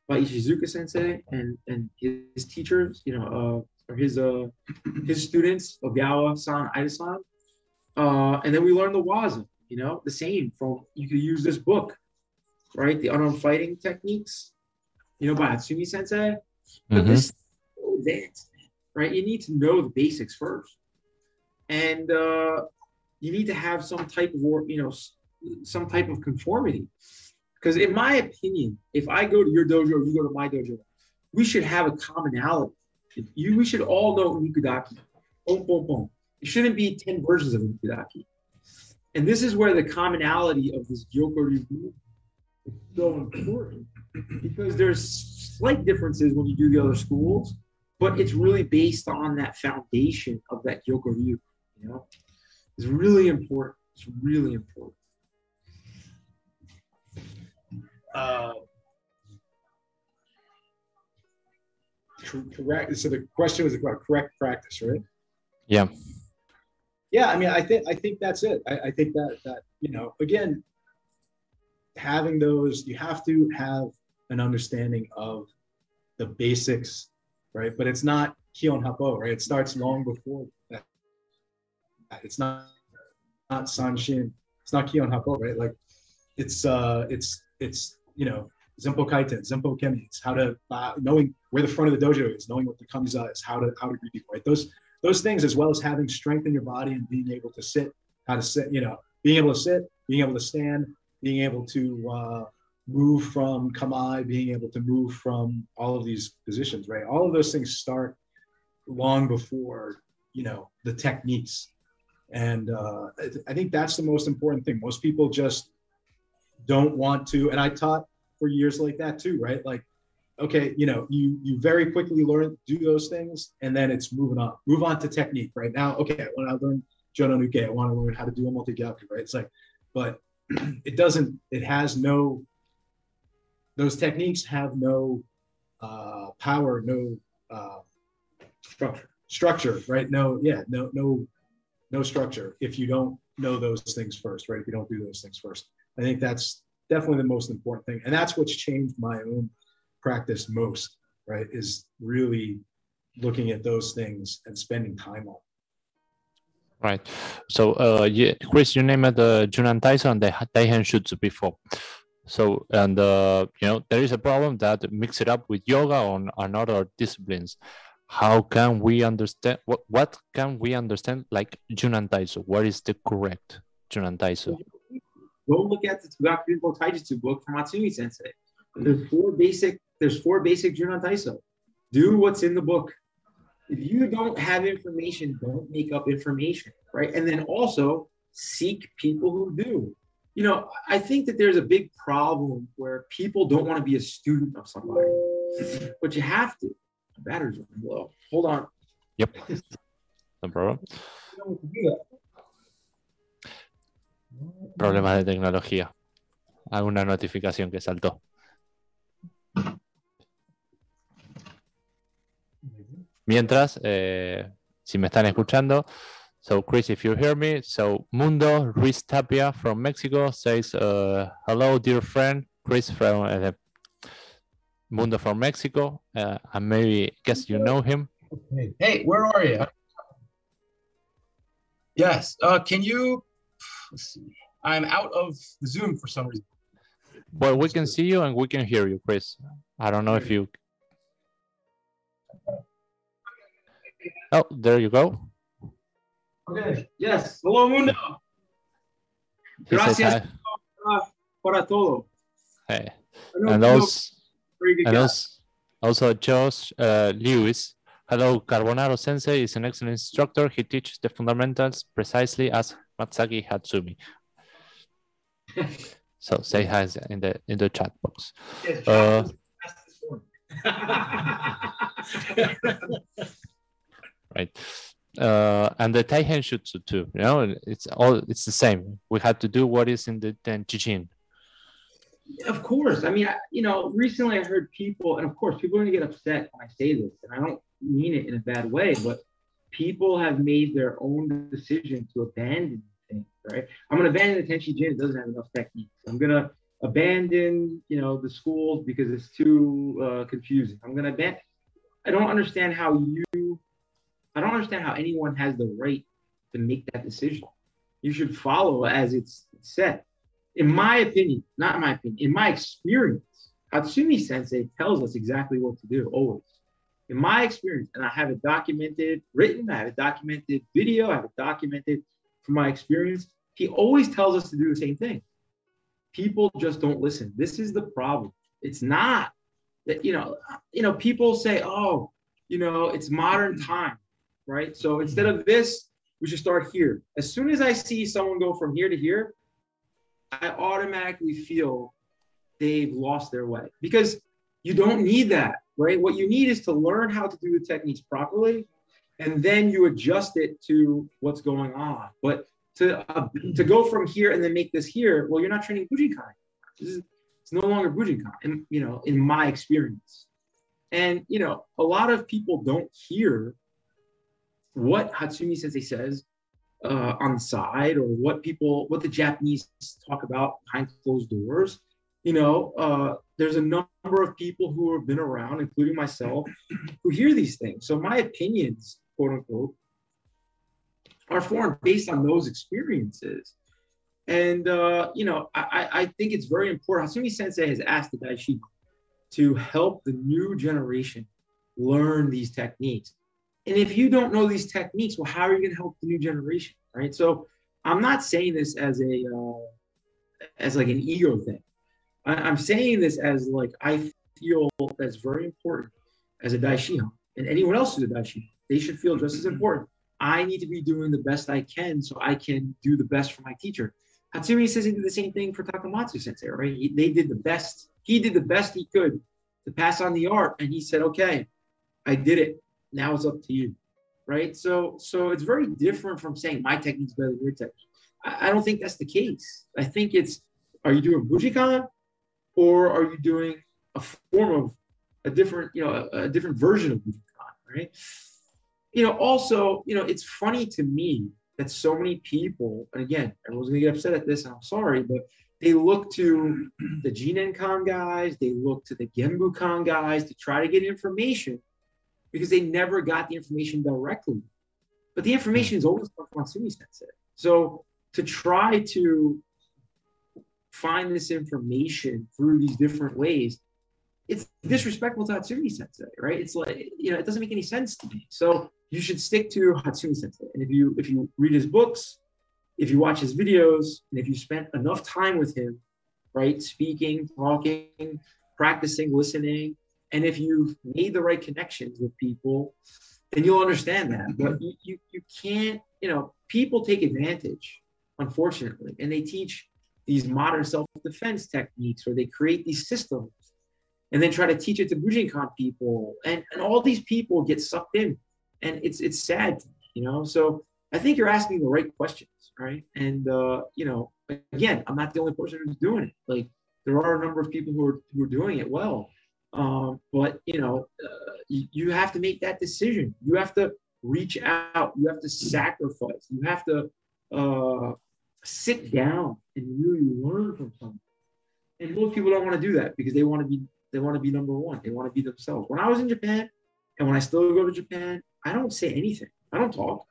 S3: by Ishizuka Sensei and, and his teachers, you know, uh, or his uh, his students, Ogawa-san, Ida-san. Uh, and then we learned the waza, you know, the same from, you could use this book, right? The unarmed fighting techniques, you know, by Hatsumi Sensei. But mm-hmm. this so advanced, right? You need to know the basics first, and uh, you need to have some type of, you know, some type of conformity. Because in my opinion, if I go to your dojo, you go to my dojo, we should have a commonality. You, we should all know Nikudaki. Boom, boom, boom. It shouldn't be 10 versions of Nikudaki. And this is where the commonality of this Gyokko Ryu movement is so important because there's slight differences when you do the other schools, but it's really based on that foundation of that yoga view. you know? It's really important. It's really important.
S4: uh, correct. So the question was about correct practice, right?
S1: Yeah.
S4: Yeah, I mean, I think I think that's it. I, I think that that you know, again, having those, you have to have an understanding of the basics, right? But it's not Kihon Happo, right? It starts long before that. It's not not Sanshin. It's not Kihon Happo, right? Like it's uh it's it's you know Zempo Kaiten, Zempo Kemi. It's how to uh, knowing where the front of the dojo is, knowing what the kamiza is, how to how to greet people, right? Those those things as well as having strength in your body and being able to sit, how to sit, you know, being able to sit, being able to stand, being able to uh, move from kamae, being able to move from all of these positions, right? All of those things start long before you know the techniques, and uh, I, I think that's the most important thing. Most people just don't want to, and I taught for years like that too, right? Like okay, you know, you you very quickly learn do those things, and then it's moving on. Move on to technique. Right now, okay, when I learn Jono Nuke, I want to learn how to do a multi-gyaku, right? It's like, but it doesn't. It has no. Those techniques have no uh, power, no uh, structure. Structure, right? No, yeah, no, no, no structure. If you don't know those things first, right? If you don't do those things first, I think that's definitely the most important thing, and that's what's changed my own practice most, right? Is really looking at those things and spending time on.
S1: Right. So, uh, yeah, Chris, you named the Junan Taiso and the Taihen Jutsu before. So, and uh, you know, there is a problem that mix it up with yoga on, on other disciplines. How can we understand what what can we understand like Junan Taiso? What is the correct Junan Taiso?
S3: Go look at the Tsugaku Taijutsu book from Hatsumi Sensei. There's four basic. There's four basic Junan Taiso. Do what's in the book. If you don't have information, don't make up information, right? And then also seek people who do. You know, I think that there's a big problem where people don't want to be a student of somebody, but you have to. The batteries are low. Hold on.
S1: Yep. No problem.
S3: You know what to do that.
S1: Problemas de tecnología. Alguna notificación que saltó. Mientras, eh, si me están escuchando, so Chris, if you hear me, so Mundo Ruiz Tapia from Mexico says, uh, hello, dear friend, Chris from uh, Mundo from Mexico. Uh, and maybe guess you know him.
S7: Hey, hey, where are you? Yes. Uh, can you? Let's see. I'm out of Zoom for some reason.
S1: Well, we can see you and we can hear you, Chris. I don't know if you. Oh, there you go.
S3: Okay. Yes. Hello, Mundo.
S1: He
S3: Gracias para todo.
S1: Hey. And also, and also, also Josh uh, Lewis. Hello, Carbonaro Sensei is an excellent instructor. He teaches the fundamentals precisely as Masaaki Hatsumi. So say hi in the in the chat box.
S3: Yes,
S1: Uh, right? Uh, and the Taihen Jutsu too. You know, it's all it's the same. We had to do what is in the Tenchi Jin.
S3: Of course. I mean, I, you know, recently I heard people, and of course, people are going to get upset when I say this, and I don't mean it in a bad way, but people have made their own decision to abandon things, right? I'm going to abandon the Tenchi Jin. It doesn't have enough techniques. I'm going to abandon, you know, the schools because it's too uh, confusing. I'm going to abandon. I don't understand how you, I don't understand how anyone has the right to make that decision. You should follow as it's set in my opinion, not my opinion, in my experience, Hatsumi Sensei tells us exactly what to do always. in my experience, and I have it documented, written, I have it documented, video, I have it documented from my experience. He always tells us to do the same thing. People just don't listen. This is the problem. It's not that you know, you know, people say, "Oh, you know, it's modern time," right? So instead of this, we should start here. As soon as I see someone go from here to here, I automatically feel they've lost their way because you don't need that, right? What you need is to learn how to do the techniques properly, and then you adjust it to what's going on. But to uh, to go from here and then make this here, well, you're not training Bujinkan. This is, it's no longer Bujinkan, in, you know, in my experience. And you know, a lot of people don't hear what Hatsumi Sensei says uh, on the side, or what people, what the Japanese talk about behind closed doors you know, uh, there's a number of people who have been around, including myself, who hear these things. So my opinions, quote unquote, are formed based on those experiences. And uh, you know, I, I think it's very important. Hatsumi Sensei has asked the Daishi to help the new generation learn these techniques. And if you don't know these techniques, well, how are you going to help the new generation, right? So I'm not saying this as a uh, as like an ego thing. I, am saying this as like I feel that's very important as a daishihan and anyone else who's a daishihan. They should feel just as important. I need to be doing the best I can so I can do the best for my teacher. Hatsumi says he did the same thing for Takamatsu Sensei, right? He, they did the best. He did the best he could to pass on the art, and he said, "Okay, I did it. Now it's up to you." Right? So, so it's very different from saying my technique's better than your technique. I, I don't think that's the case. I think it's, are you doing Bujinkan or are you doing a form of a different, you know, a, a different version of Bujinkan, right? You know, also, you know, it's funny to me that so many people, and again, everyone's gonna get upset at this, and I'm sorry, but they look to the Jinenkan guys, they look to the Genbukan guys to try to get information because they never got the information directly. But the information is always from Hatsumi Sensei. So to try to find this information through these different ways, it's disrespectful to Hatsumi Sensei, right? It's like, you know, it doesn't make any sense to me. So you should stick to Hatsumi Sensei. And if you if you read his books, if you watch his videos, and if you spent enough time with him, right, speaking, talking, practicing, listening, and if you've made the right connections with people, then you'll understand that. But you, you, you can't, you know, people take advantage, unfortunately, and they teach these modern self-defense techniques or they create these systems and then try to teach it to Bujinkan people. And, and all these people get sucked in. And it's it's sad, you know. So I think you're asking the right questions, right? And uh, you know, again, I'm not the only person who's doing it. Like there are a number of people who are who are doing it well. Um, but you know, uh, you, have to make that decision. You have to reach out. You have to sacrifice. You have to uh, sit down and really learn from someone. And most people don't want to do that because they want to be they want to be number one. They want to be themselves. When I was in Japan, and when I still go to Japan, I don't say anything. I don't talk.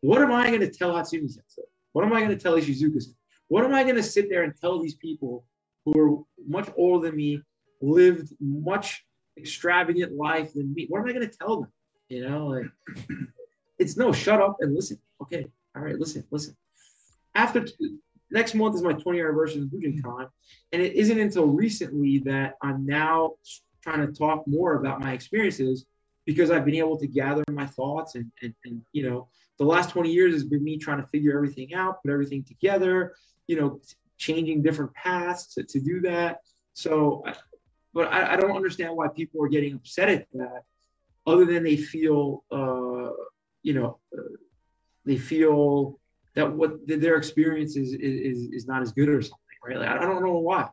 S3: What am I going to tell Hatsumi Sensei? What am I going to tell Ishizuka? What am I going to sit there and tell these people who are much older than me, lived much extravagant life than me? What am I going to tell them? You know, like it's no, shut up and listen. Okay, all right, listen, listen after next month is my 20 year anniversary of Bujinkan, and it isn't until recently that I'm now trying to talk more about my experiences because I've been able to gather my thoughts and, and, and you know the last 20 years has been me trying to figure everything out, put everything together, you know, changing different paths to, to do that. So, but I, I don't understand why people are getting upset at that, other than they feel, uh, you know, uh, they feel that what their experience is is, is not as good or something, right? Like, I don't know why.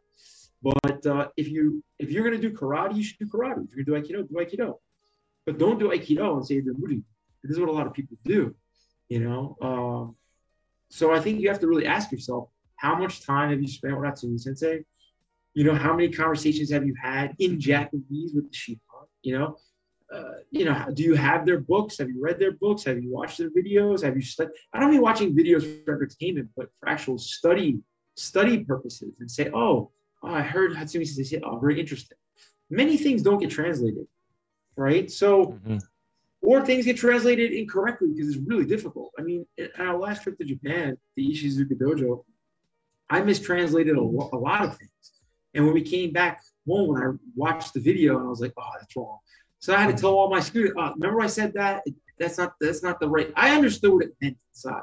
S3: But uh, if you if you're gonna do karate, you should do karate. If you're gonna do aikido, do aikido. But don't do aikido and say you're doing This is what a lot of people do, you know. Um, so I think you have to really ask yourself, how much time have you spent with Hatsumi Sensei? You know, how many conversations have you had in Japanese with the Shihan? You know, uh, you know, do you have their books? Have you read their books? Have you watched their videos? Have you studied? I don't mean watching videos for entertainment, but for actual study, study purposes and say, oh, oh I heard Hatsumi say, oh, very interesting. Many things don't get translated. right? So,
S1: Mhm.
S3: or things get translated incorrectly because it's really difficult. I mean, at our last trip to Japan, the Ishizuka Dojo, I mistranslated a, lo- a lot of things. And when we came back home, when I watched the video, and I was like, "Oh, that's wrong." So I had to tell all my students, oh, "Remember I said that? That's not that's not the right." I understood what it meant inside,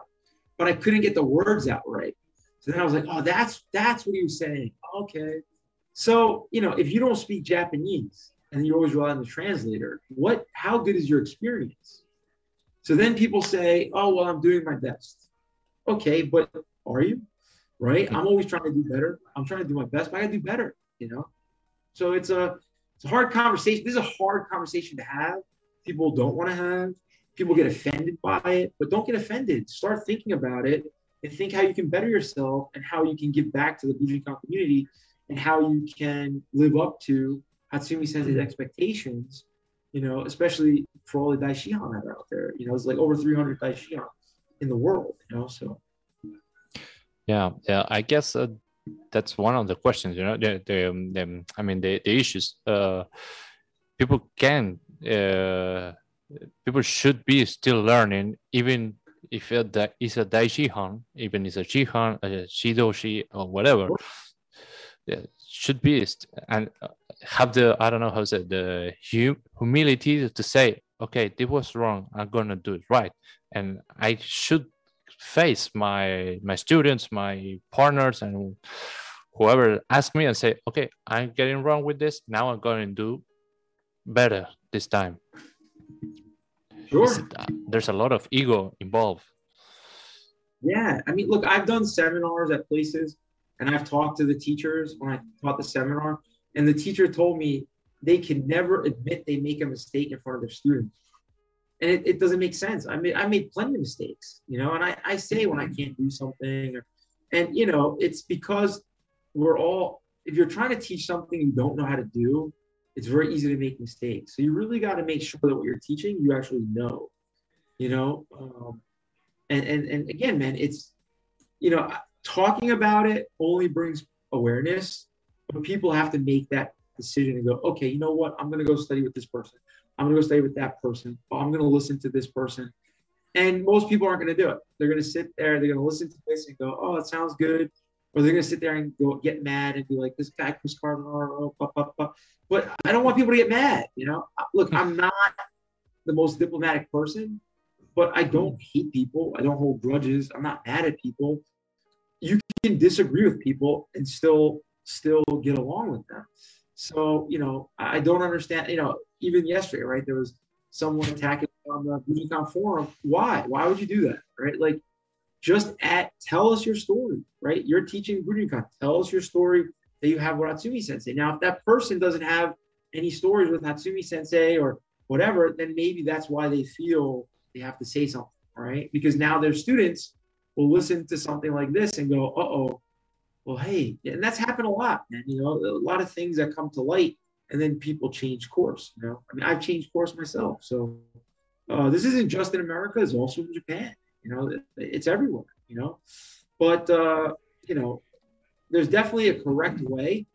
S3: but I couldn't get the words out right. So then I was like, "Oh, that's that's what he was saying." Okay. So you know, if you don't speak Japanese and you always rely on the translator, what? How good is your experience? So then people say, "Oh, well, I'm doing my best." Okay, but are you? Right? I'm always trying to do better. I'm trying to do my best, but I gotta do better. You know. So it's a it's a hard conversation. This is a hard conversation to have. People don't want to have. People get offended by it, but don't get offended. Start thinking about it and think how you can better yourself and how you can give back to the Bujinkan community and how you can live up to Hatsumi Sensei's mm-hmm. expectations, you know, especially for all the Daishihan that are out there. You know, it's like over 300 Daishihan in the world, you know, so.
S1: Yeah, yeah. I guess uh, that's one of the questions. You know, the, the, um, the I mean, the, the issues. Uh, people can, uh, people should be still learning, even if it is a daishihan, even if it's a shihan, a shidoshi, or whatever. Yeah, should be and uh, have the I don't know how to say the hum- humility to say, okay, this was wrong. I'm gonna do it right, and I should face my my students my partners and whoever ask me and say okay i'm getting wrong with this. Now i'm going to do better this time.
S3: Sure.
S1: Uh, there's a lot of ego involved.
S3: Yeah, I mean, look, I've done seminars at places, and I've talked to the teachers when I taught the seminar, and the teacher told me they can never admit they make a mistake in front of their students, and it, it doesn't make sense. I mean, I made plenty of mistakes, you know, and I, I say when I can't do something, or, and you know, it's because we're all. If you're trying to teach something you don't know how to do, it's very easy to make mistakes. So you really got to make sure that what you're teaching you actually know, you know. Um, and and and again, man, it's you know talking about it only brings awareness, but people have to make that decision and go, okay, you know what, I'm gonna go study with this person. I'm gonna go study with that person. I'm gonna listen to this person. And most people aren't gonna do it. They're gonna sit there, they're gonna listen to this and go, oh, it sounds good. Or they're gonna sit there and go get mad and be like, this guy Chris Carbonaro, oh, blah, blah, blah. but I don't want people to get mad. You know, look, I'm not the most diplomatic person, but I don't hmm. hate people. I don't hold grudges. I'm not mad at people. You can disagree with people and still still get along with them. So you know, I don't understand. You know, even yesterday, right? There was someone attacking on the Bujinkan forum. Why? Why would you do that? Right? Like, just at tell us your story. Right? You're teaching Bujinkan. Tell us your story that you have with Hatsumi Sensei. Now, if that person doesn't have any stories with Hatsumi Sensei or whatever, then maybe that's why they feel they have to say something, right? Because now their students will listen to something like this and go, uh oh, well, hey, and that's happened a lot, man. You know, a lot of things that come to light and then people change course. You know, I mean, I've changed course myself. So uh, this isn't just in America, it's also in Japan. You know, it- it's everywhere, you know, but, uh, you know, there's definitely a correct way.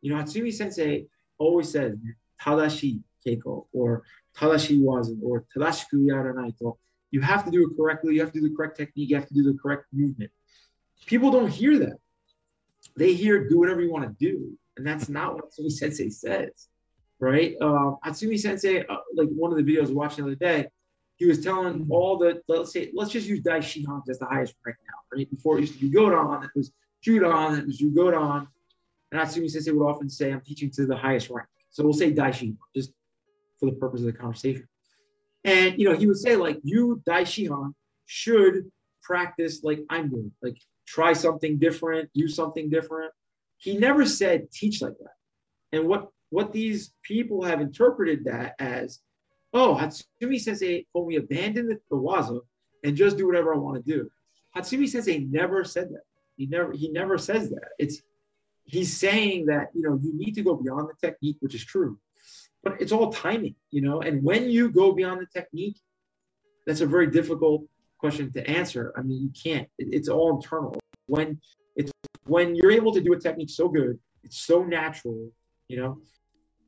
S3: You know, Hatsumi Sensei always says, Tadashi keiko or Tadashi wazen or Tadashiku yaranaito. You have to do it correctly. You have to do the correct technique. You have to do the correct movement. People don't hear that. They hear do whatever you want to do. And that's not what Hatsumi Sensei says, right? Uh, Hatsumi Sensei, uh, like one of the videos I was watching the other day, he was telling all the, let's say, let's just use Dai Shihan as the highest rank now, right? Before it used to be Godon, it was Judon, it was Jugodon. And Hatsumi Sensei would often say, I'm teaching to the highest rank. So we'll say Dai Shihan, just for the purpose of the conversation. And you know, he would say, like, you, Dai Shihan, should practice like I'm doing, like try something different, use something different. He never said teach like that. And what what these people have interpreted that as, oh, Hatsumi Sensei told me abandon the, the waza and just do whatever I want to do. Hatsumi Sensei never said that. He never he never says that. It's he's saying that you know you need to go beyond the technique, which is true, but it's all timing, you know. And when you go beyond the technique, that's a very difficult question to answer. I mean, you can't. It- it's all internal. When when you're able to do a technique so good, it's so natural, you know.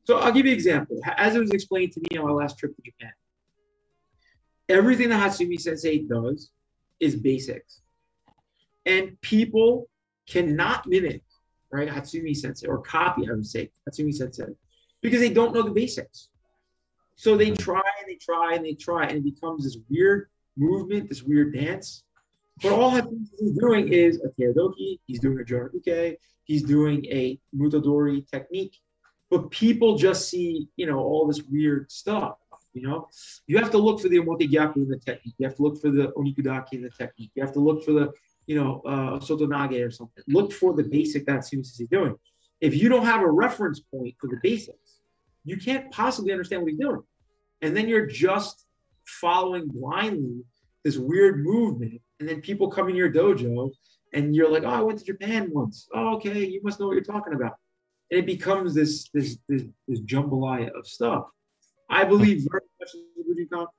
S3: So I'll give you an example. As it was explained to me on my last trip to Japan, everything that Hatsumi Sensei does is basics. And people cannot mimic, right, Hatsumi Sensei or copy, I would say, Hatsumi Sensei, because they don't know the basics. So they mm-hmm. try and they try and they try, and it becomes this weird movement, this weird dance. But all is doing is a teodoki, he's doing a jorakuke, he's doing a mutodori technique. But people just see, you know, all this weird stuff. You know, you have to look for the omotegyaku in the technique. You have to look for the onikudaki in the technique. You have to look for the, you know, uh, sotonage or something. Look for the basic that Sumis is doing. If you don't have a reference point for the basics, you can't possibly understand what he's doing. And then you're just following blindly this weird movement. And then people come in your dojo and you're like, oh, I went to Japan once. Oh, okay, you must know what you're talking about. And it becomes this this this, this jambalaya of stuff. I believe very much in.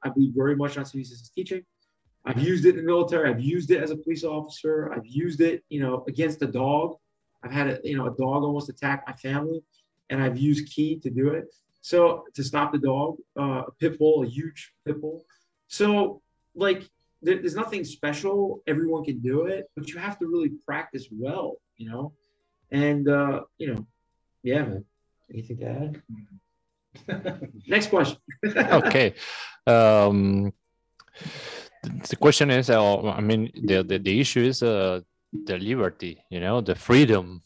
S3: I believe very much on Sumi's teaching. I've used it in the military. I've used it as a police officer. I've used it, you know, against a dog. I've had a, you know, a dog almost attack my family, and I've used ki to do it. So to stop the dog, uh, a pit bull, a huge pit bull. So like, there, there's nothing special. Everyone can do it, but you have to really practice well, you know. And uh, you know, yeah, man. Anything to add? Next question.
S1: okay. Um, the question is, uh, I mean, the, the, the issue is uh, the liberty, you know, the freedom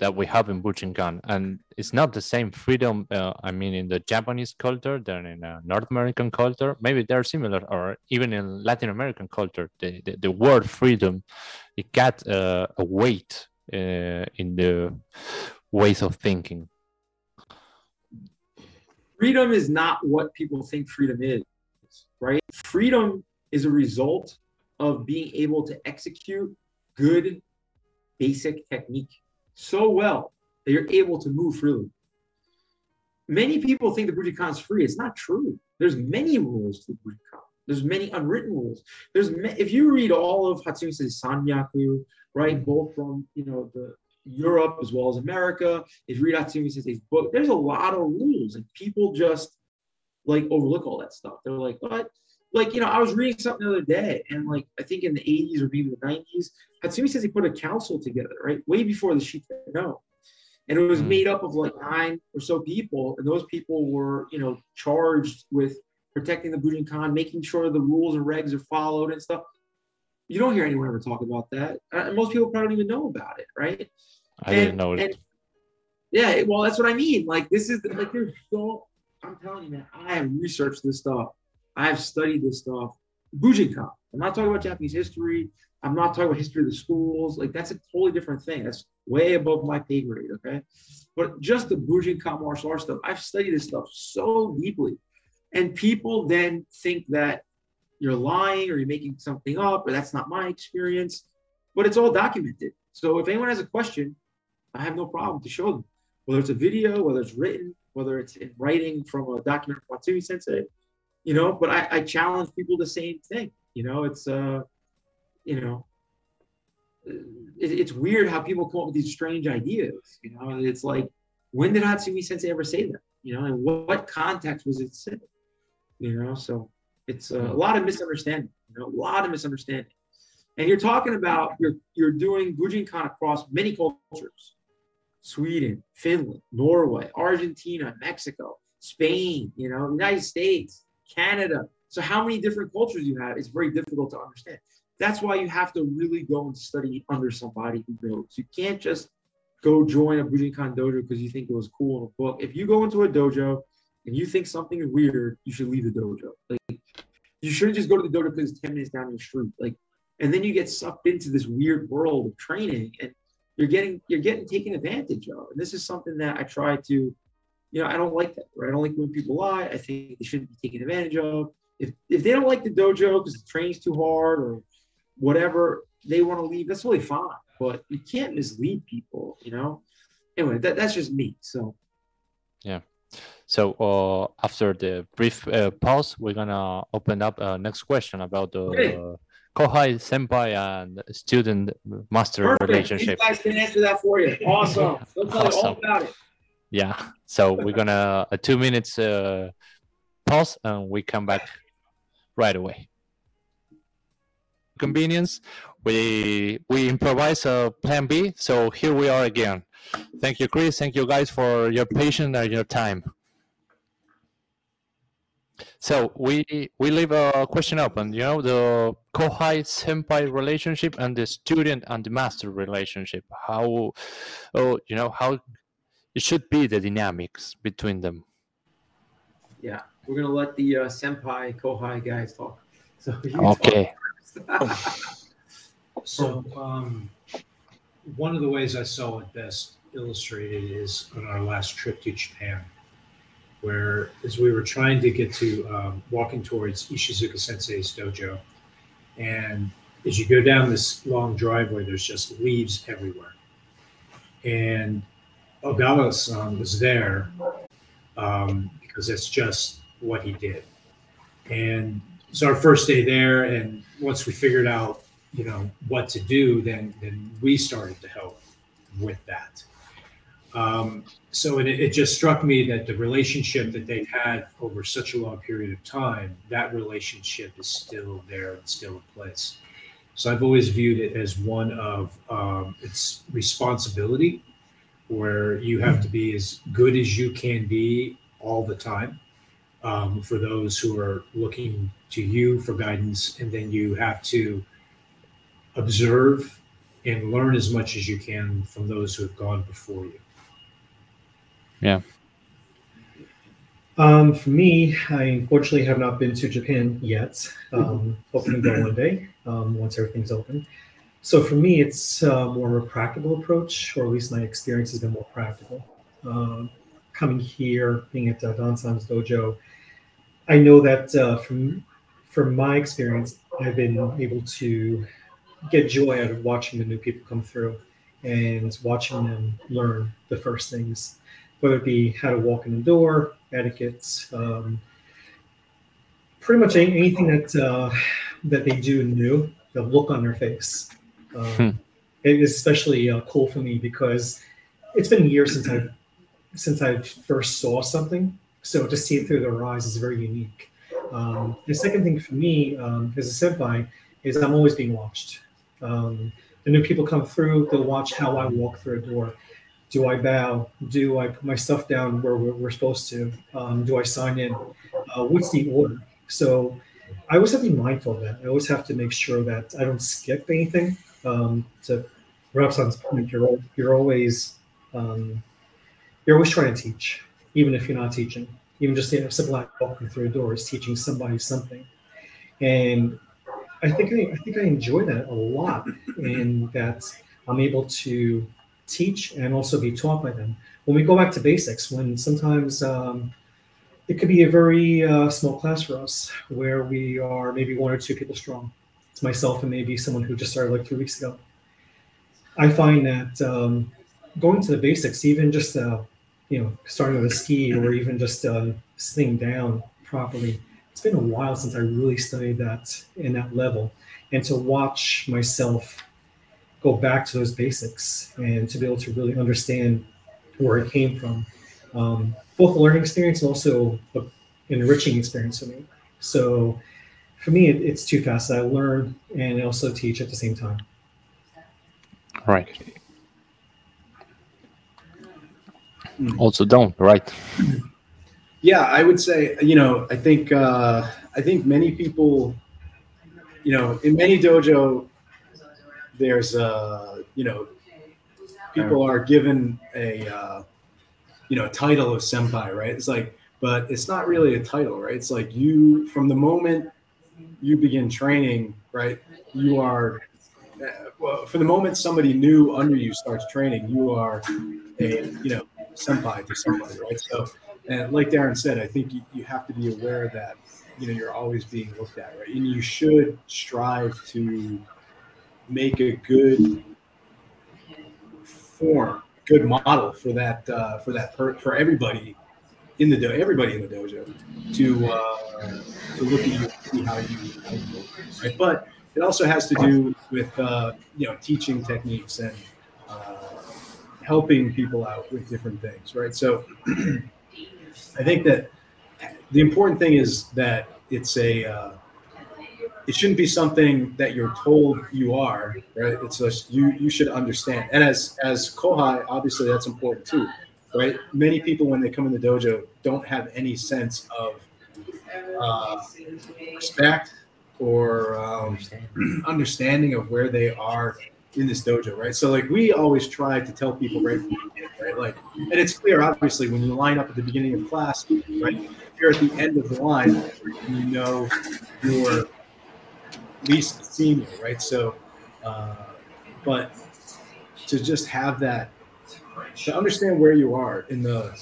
S1: that we have in Bujinkan. And it's not the same freedom, uh, I mean, in the Japanese culture than in uh, North American culture. Maybe they're similar, or even in Latin American culture. The, the, the word freedom, it got uh, a weight uh, in the ways of thinking
S3: freedom is not what people think freedom is, right? Freedom is a result of being able to execute good basic technique so well that you're able to move freely. Many people think the Bujinkan is free. It's not true. There's many rules to the Bujinkan. There's many unwritten rules. There's if you read all of Hatsumi's Sanmyaku, right, both from you know the Europe as well as America. If you read Hatsumi Sensei's book, there's a lot of rules, and people just like overlook all that stuff. They're like, what? Like, you know, I was reading something the other day, and like I think in the 80s or maybe the 90s, Hatsumi says he put a council together, right? Way before the Shite No. And it was hmm. made up of like nine or so people, and those people were, you know, charged with protecting the Bujinkan, making sure the rules and regs are followed and stuff. You don't hear anyone ever talk about that. Uh, most people probably don't even know about it, right?
S1: I and, didn't know it. And,
S3: yeah, well, that's what I mean. Like, this is like, there's so, I'm telling you, man, I have researched this stuff. I have studied this stuff. Bujinkan. I'm not talking about Japanese history. I'm not talking about history of the schools. Like, that's a totally different thing. That's way above my pay grade, okay? But just the Bujinkan martial arts stuff, I've studied this stuff so deeply. And people then think that you're lying or you're making something up or that's not my experience, but it's all documented. So if anyone has a question, I have no problem to show them, whether it's a video, whether it's written, whether it's in writing from a document from Hatsumi Sensei, you know. But I, I challenge people the same thing. You know, it's uh, you know, it, it's weird how people come up with these strange ideas. You know, it's like, when did Hatsumi Sensei ever say that? You know, and what, what context was it said? You know, so it's uh, a lot of misunderstanding. You know, a lot of misunderstanding. And you're talking about you're you're doing Bujinkan across many cultures. Sweden, Finland, Norway, Argentina, Mexico, Spain, you know, United States, Canada. So how many different cultures you have is very difficult to understand. That's why you have to really go and study under somebody who knows. You can't just go join a Bujinkan dojo because you think it was cool in a book. If you go into a dojo and you think something is weird, you should leave the dojo. Like you shouldn't just go to the dojo because it's 10 minutes down the street. Like and then you get sucked into this weird world of training and you're getting you're getting taken advantage of and this is something that i try to you know i don't like that right i don't like when people lie i think they shouldn't be taken advantage of if if they don't like the dojo because the training's too hard or whatever they want to leave that's really fine but you can't mislead people you know anyway that, that's just me so
S1: yeah so uh, after the brief uh, pause we're gonna open up uh, next question about the okay. Kohai senpai and student master
S3: Perfect.
S1: relationship.
S3: These guys can answer that for you. Awesome. They'll tell awesome. you all about it.
S1: Yeah. So we're gonna a two minutes uh, pause and we come back right away. Convenience. We we improvise a plan B. So here we are again. Thank you, Chris. Thank you guys for your patience and your time. So we we leave a question open. You know the kohai senpai relationship and the student and the master relationship. How, oh, you know how it should be the dynamics between them.
S8: Yeah, we're gonna let the uh, senpai kohai guys talk. So
S1: Okay.
S8: talk.
S5: So, um, one of the ways I saw it best illustrated is on our last trip to Japan, where as we were trying to get to um, walking towards Ishizuka Sensei's dojo, and as you go down this long driveway, there's just leaves everywhere. And Ogawa-san was there um, because that's just what he did. And it's our first day there, and once we figured out, you know, what to do, then then we started to help with that. Um, so it, it just struck me that the relationship that they've had over such a long period of time, that relationship is still there and still in place. So I've always viewed it as one of um, its responsibility, where you have to be as good as you can be all the time um, for those who are looking to you for guidance, and then you have to observe and learn as much as you can from those who have gone before you. Yeah.
S9: Um, for me, I unfortunately have not been to Japan yet. Um, hoping to go one day um, once everything's open. So for me, it's uh, more of a practical approach, or at least my experience has been more practical. Um, coming here, being at uh, Don San's dojo, I know that uh, from from my experience, I've been able to get joy out of watching the new people come through and watching them learn the first things, whether it be how to walk in the door, etiquette, um, pretty much anything that uh, that they do new, the look on their face. Um. It is especially uh, cool for me because it's been years since I've since I first saw something. So to see it through their eyes is very unique. Um, the second thing for me um, as a senpai is I'm always being watched. Um, the new people come through, they'll watch how I walk through a door. Do I bow? Do I put my stuff down where we're, we're supposed to? Um, do I sign in? Uh, what's the order? So I always have to be mindful of that. I always have to make sure that I don't skip anything. Um, to Robson's point, you're, you're always um, you're always trying to teach, even if you're not teaching. Even just you know, of walking through a door is teaching somebody something. And I think I, I think I enjoy that a lot, in that I'm able to teach and also be taught by them. When we go back to basics, when sometimes um, it could be a very uh, small class for us, where we are maybe one or two people strong. It's myself and maybe someone who just started like three weeks ago. I find that um, going to the basics, even just uh, you know starting with a ski or even just uh, sitting down properly, it's been a while since I really studied that in that level, and to watch myself go back to those basics and to be able to really understand where it came from, um, both a learning experience and also an enriching experience for me. So for me, it, it's too fast. I learn and also teach at the same time.
S1: Right. Also don't, right?
S4: Yeah, I would say, you know, I think uh, I think many people, you know, in many dojo, there's uh, you know, people are given a uh, you know a title of senpai, right? It's like, but it's not really a title, right? It's like you from the moment you begin training, right? You are uh, well, for the moment somebody new under you starts training, you are a you know senpai to somebody, right? So, and like Darren said, I think you, you have to be aware that you know you're always being looked at, right? And you should strive to make a good form, good model for that uh, for that per, for everybody in the dojo, everybody in the dojo to uh, to look at you and see how you, how you right? But it also has to do with uh, you know teaching techniques and uh, helping people out with different things, right? So I think that the important thing is that it's a uh, it shouldn't be something that you're told you are, right? It's just you you should understand. And as as kohai, obviously that's important too, right? Many people when they come in the dojo don't have any sense of uh, respect or um, understanding of where they are in this dojo, right? So like we always try to tell people right from the beginning, right? Like, and it's clear, obviously, when you line up at the beginning of class, right? You're at the end of the line, you know you're least senior, right? So, uh, but to just have that, to understand where you are in the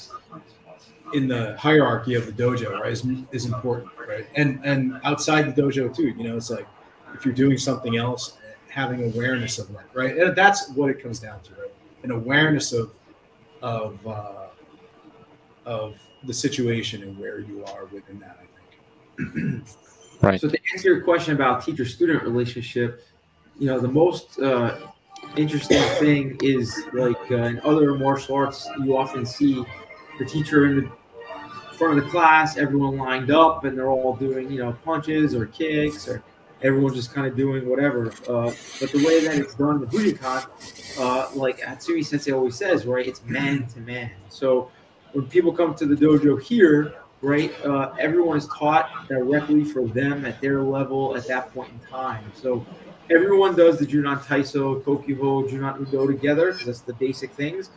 S4: in the hierarchy of the dojo, right, is, is important, right? And and outside the dojo too, you know, it's like if you're doing something else, having awareness of that, right? And that's what it comes down to, right? An awareness of of uh, of the situation and where you are within that. I think.
S1: Right.
S3: So to answer your question about teacher-student relationship, you know, the most uh, interesting thing is like uh, in other martial arts, you often see the teacher in the front of the class, everyone lined up, and they're all doing, you know, punches or kicks, or everyone's just kind of doing whatever. Uh, but the way that it's done the Bujinkan, uh, like Hatsumi Sensei always says, right, it's man to man. So when people come to the dojo here, right? Uh, everyone is taught directly for them at their level at that point in time. So everyone does the Junan Taiso, Kokyuho, Junan Udo together because that's the basic things.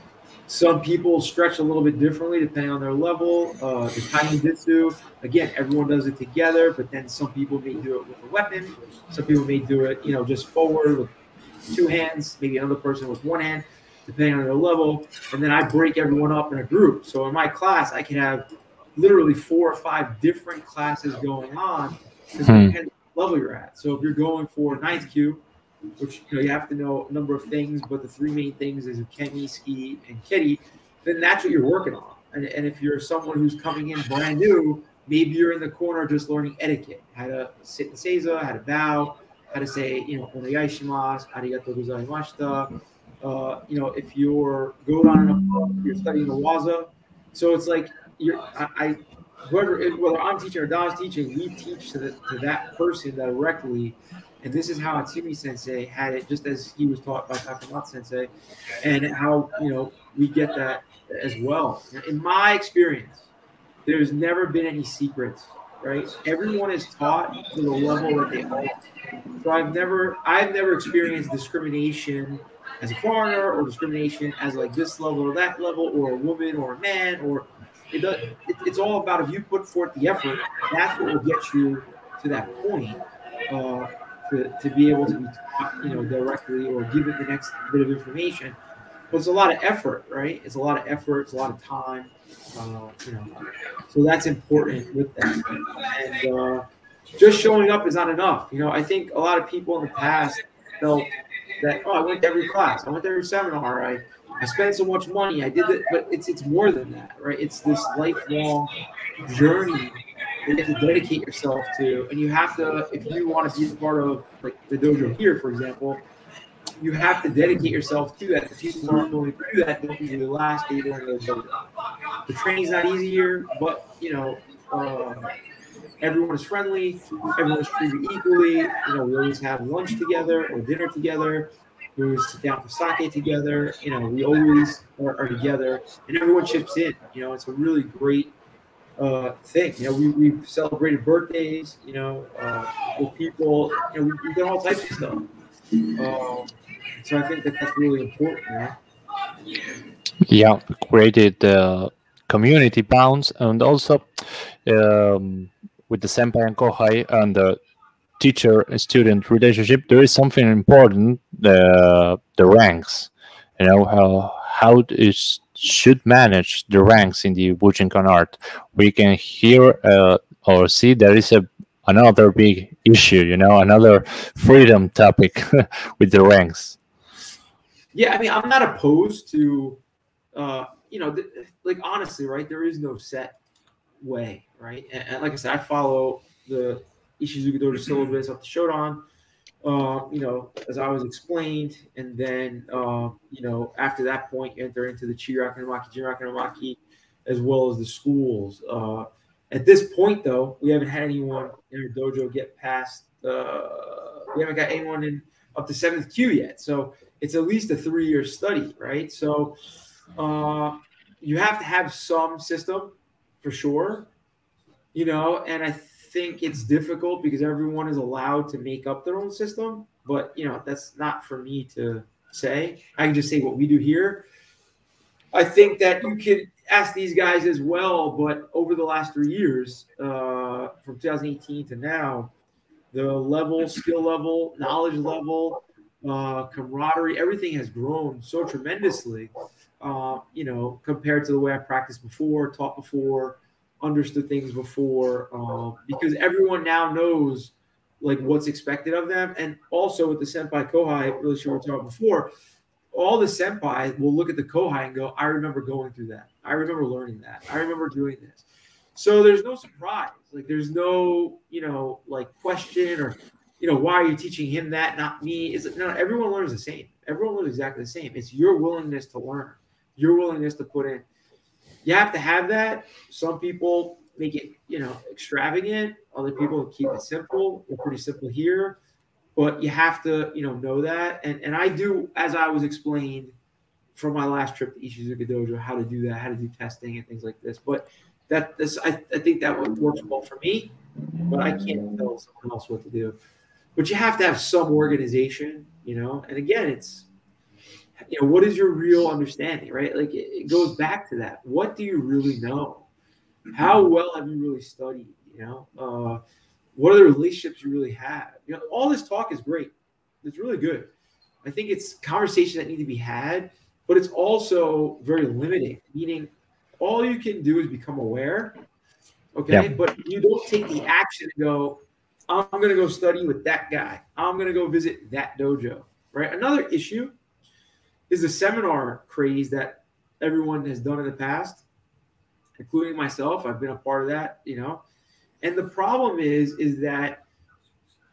S3: Some people stretch a little bit differently depending on their level. Uh, the Jitsu, again, everyone does it together, but then some people may do it with a weapon. Some people may do it, you know, just forward with two hands, maybe another person with one hand, depending on their level. And then I break everyone up in a group. So in my class, I can have literally four or five different classes going on because
S1: Hmm.
S3: Level you're at. So if you're going for ninth kyu, which you know you have to know a number of things, but the three main things is Kemi, Ski, and Kitty, then that's what you're working on. And, and if you're someone who's coming in brand new, maybe you're in the corner just learning etiquette, how to sit in seiza, how to bow, how to say, you know, onegai shimasu, arigatou gozaimashita. Uh, you know, if you're going on and above, you're studying the waza. So it's like you're, I whoever, whether I'm teaching or Don's teaching, we teach to, the, to that person directly. And this is how Hatsumi Sensei had it, just as he was taught by Takamatsu Sensei, and how you know we get that as well. In my experience, there's never been any secrets, right? Everyone is taught to the level that they are. So I've never, I've never experienced discrimination as a foreigner or discrimination as like this level or that level or a woman or a man or it does, it, it's all about if you put forth the effort, that's what will get you to that point uh, to, to be able to be, you know, directly or give it the next bit of information. But it's a lot of effort, right? It's a lot of effort. It's a lot of time. Uh, you know, so that's important with that. And uh, just showing up is not enough. You know, I think a lot of people in the past felt that oh, I went to every class, I went to every seminar, I I spent so much money, I did it, but it's it's more than that, right? It's this lifelong journey that you have to dedicate yourself to, and you have to, if you want to be part of like the dojo here, for example, you have to dedicate yourself to that. The people aren't going to do that don't usually last the dojo. The training's not easy here, but you know. Uh, everyone is friendly, everyone is treated equally. You know, we always have lunch together or dinner together. We sit down for sake together. You know, we always are, are together, and everyone chips in. You know, it's a really great uh, thing. You know, we we celebrated birthdays. You know, uh, with people. You know, we, we've done all types of stuff. Um, so I think that that's really important.
S1: Yeah, created uh, community bonds and also um, with the senpai and kohai and the teacher-student relationship, there is something important: the the ranks. You know how how is should manage the ranks in the Bujinkan art. We can hear uh, or see there is a another big issue. You know, another freedom topic with the ranks.
S3: Yeah, I mean, I'm not opposed to, uh, you know, like honestly, right? There is no set way, right? And, and like I said, I follow the Ishizuka Dojo syllabus up to Shodan. Uh, you know, as I was explained, and then uh, you know, after that point, enter into the Chi Ryaku no Maki, Jirak Namaki, as well as the schools. Uh, at this point, though, we haven't had anyone in our dojo get past. Uh, we haven't got anyone in up to seventh kyu yet, so it's at least a three-year study, right? So uh, you have to have some system for sure, you know, and I think it's difficult because everyone is allowed to make up their own system. But you know, that's not for me to say. I can just say what we do here. I think that you could ask these guys as well, but over the last three years, uh, from 2018 to now, the level, skill level, knowledge level, uh, camaraderie, everything has grown so tremendously. Uh, you know, compared to the way I practiced before, taught before, understood things before uh, because everyone now knows like what's expected of them. And also with the senpai kohai really sure we talked before, all the senpai will look at the kohai and go, I remember going through that. I remember learning that. I remember doing this. So there's no surprise. Like there's no, you know, like question or, you know, why are you teaching him that, not me? Is it no, everyone learns the same. Everyone learns exactly the same. It's your willingness to learn, your willingness to put in you have to have that. Some people make it, you know, extravagant. Other people keep it simple. We're pretty simple here, but you have to, you know, know that. And and I do, as I was explained from my last trip to Ishizuka Dojo, how to do that, how to do testing and things like this. But that this, I, I think that works well for me, but I can't tell someone else what to do. But you have to have some organization, you know. And again, it's you know, what is your real understanding, right? Like it, it goes back to that. What do you really know? How well have you really studied? You know, uh, what are the relationships you really have? You know, all this talk is great. It's really good. I think it's conversations that need to be had, but it's also very limiting. Meaning, all you can do is become aware. Okay, yeah. but you don't take the action to go. I'm going to go study with that guy. I'm going to go visit that dojo. Right. Another issue is the seminar craze that everyone has done in the past, including myself. I've been a part of that, you know. And the problem is, is that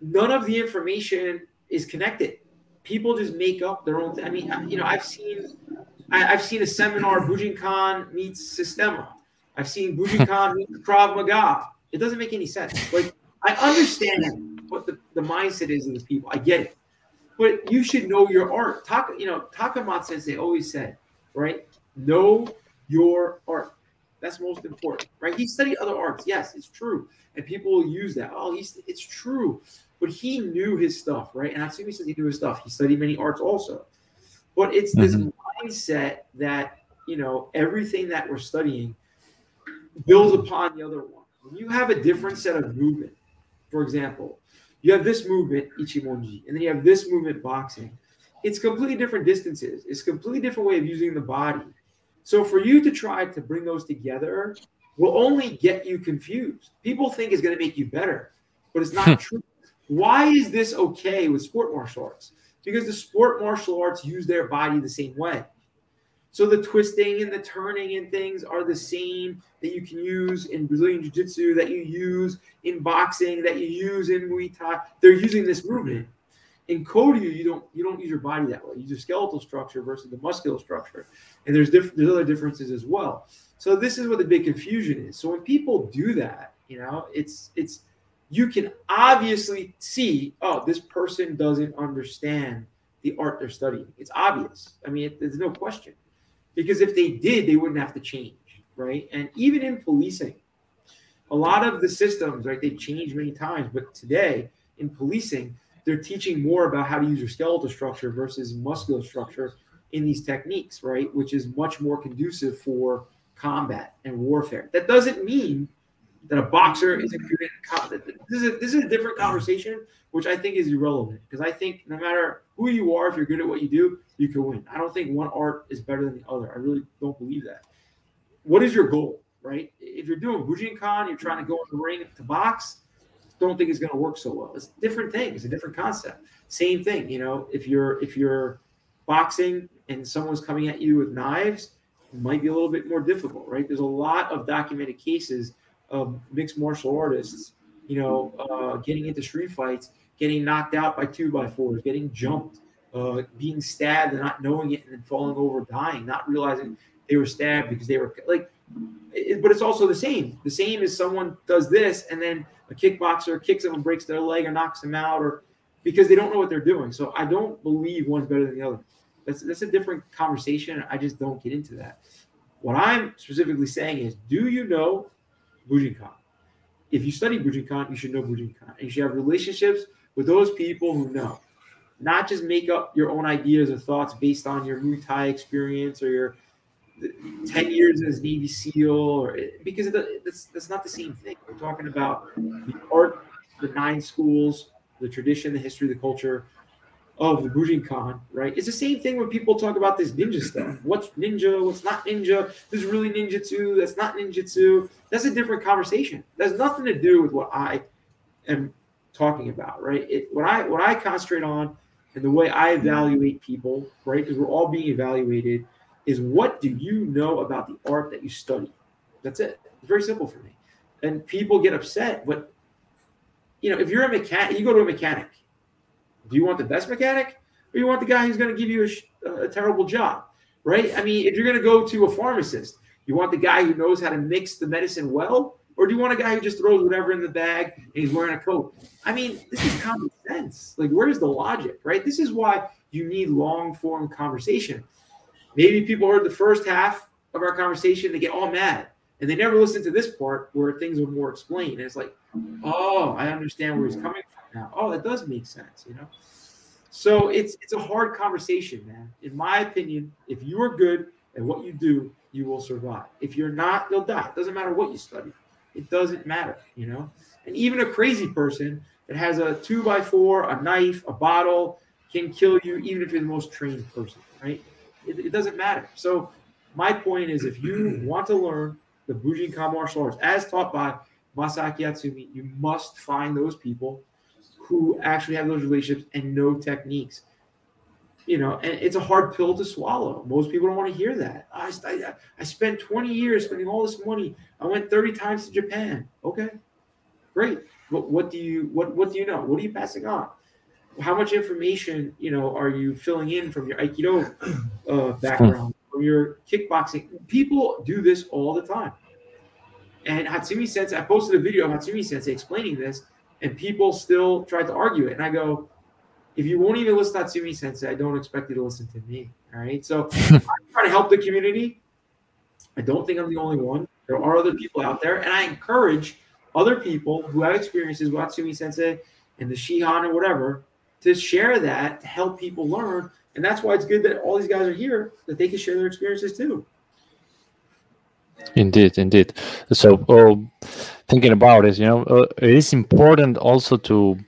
S3: none of the information is connected. People just make up their own. I mean, you know, I've seen, I, have seen a seminar Bujinkan meets Systema. I've seen Bujinkan meets Krav Maga. It doesn't make any sense. Like I understand what the, the mindset is of the people. I get it but you should know your art. Taka, you know, Takamatsu Sensei always said, right? Know your art. That's most important, right? He studied other arts. Yes, it's true. And people will use that. Oh, he's it's true. But he knew his stuff, right? And Hatsumi says he knew his stuff. He studied many arts also. But it's this mm-hmm. mindset that, you know, everything that we're studying builds upon the other one. When you have a different set of movement, for example, you have this movement, Ichimonji, and then you have this movement, boxing. It's completely different distances. It's a completely different way of using the body. So for you to try to bring those together will only get you confused. People think it's going to make you better, but it's not hmm. true. Why is this okay with sport martial arts? Because the sport martial arts use their body the same way. So the twisting and the turning and things are the same that you can use in Brazilian Jiu Jitsu, that you use in boxing, that you use in Muay Thai. They're using this movement. In Koryu, you don't you don't use your body that way. You use your skeletal structure versus the muscular structure, and there's different there's other differences as well. So this is what the big confusion is. So when people do that, you know, it's it's you can obviously see, oh, this person doesn't understand the art they're studying. It's obvious. I mean, it, there's no question because if they did, they wouldn't have to change, right? And even in policing, a lot of the systems, right, they've changed many times, but today in policing, they're teaching more about how to use your skeletal structure versus muscular structure in these techniques, right? Which is much more conducive for combat and warfare. That doesn't mean that a boxer isn't good at combat. This is a, this is a different conversation, which I think is irrelevant because I think no matter who you are, if you're good at what you do, you can win. I don't think one art is better than the other. I really don't believe that. What is your goal, right? If you're doing Bujinkan, you're trying to go in the ring to box, don't think it's going to work so well. It's a different thing. It's a different concept. Same thing, you know. If you're if you're boxing and someone's coming at you with knives, it might be a little bit more difficult, right? There's a lot of documented cases of mixed martial artists, you know, uh, getting into street fights getting knocked out by two by fours, getting jumped, uh, being stabbed and not knowing it, and then falling over, dying, not realizing they were stabbed because they were like. It, but it's also the same. The same as someone does this, and then a kickboxer kicks them and breaks their leg or knocks them out, or because they don't know what they're doing. So I don't believe one's better than the other. That's that's a different conversation. I just don't get into that. What I'm specifically saying is, do you know Bujinkan? If you study Bujinkan, you should know Bujinkan. And you should have relationships with those people who know. Not just make up your own ideas or thoughts based on your Muay Thai experience or your 10 years as Navy SEAL, or because that's, that's not the same thing. We're talking about the art, the nine schools, the tradition, the history, the culture of the Bujinkan, right? It's the same thing when people talk about this ninja stuff. What's ninja? What's not ninja? This is really ninjutsu. That's not ninjutsu. That's a different conversation. That's nothing to do with what I am talking about, right? It, what I what I concentrate on and the way I evaluate people, right? Because we're all being evaluated, is what do you know about the art that you study? That's it. It's very simple for me. And people get upset, but you know, if you're a mechanic, you go to a mechanic. Do you want the best mechanic, or you want the guy who's going to give you a, uh, a terrible job, right? I mean, if you're going to go to a pharmacist, you want the guy who knows how to mix the medicine well, or do you want a guy who just throws whatever in the bag and he's wearing a coat? I mean, this is common sense. Like, where's the logic, right? This is why you need long form conversation. Maybe people heard the first half of our conversation, they get all mad and they never listen to this part where things are more explained. And it's like, oh, I understand where he's coming from now. Oh, that does make sense, you know. So it's it's a hard conversation, man. In my opinion, if you are good at what you do, you will survive. If you're not, you'll die. It doesn't matter what you study. It doesn't matter, you know. And even a crazy person that has a two by four, a knife, a bottle can kill you, even if you're the most trained person, right? It, it doesn't matter. So my point is, if you want to learn the Bujinkan martial arts as taught by Masaaki Hatsumi, you must find those people who actually have those relationships and know techniques. You know, and it's a hard pill to swallow. Most people don't want to hear that. I, I, I spent 20 years spending all this money. I went 30 times to Japan. Okay, great. But what do you what what do you know? What are you passing on? How much information you know are you filling in from your Aikido uh, background? from your kickboxing. People do this all the time. And Hatsumi Sensei, I posted a video of Hatsumi Sensei explaining this, and people still tried to argue it. And I go, if you won't even listen to Hatsumi Sensei, I don't expect you to listen to me. All right. So I'm trying to help the community. I don't think I'm the only one. There are other people out there, and I encourage other people who have experiences with Hatsumi Sensei and the Shihan or whatever to share that to help people learn and that's why it's good that all these guys are here, that they can share their experiences too.
S1: Indeed, indeed. So, uh, thinking about it, you know, uh, it is important also to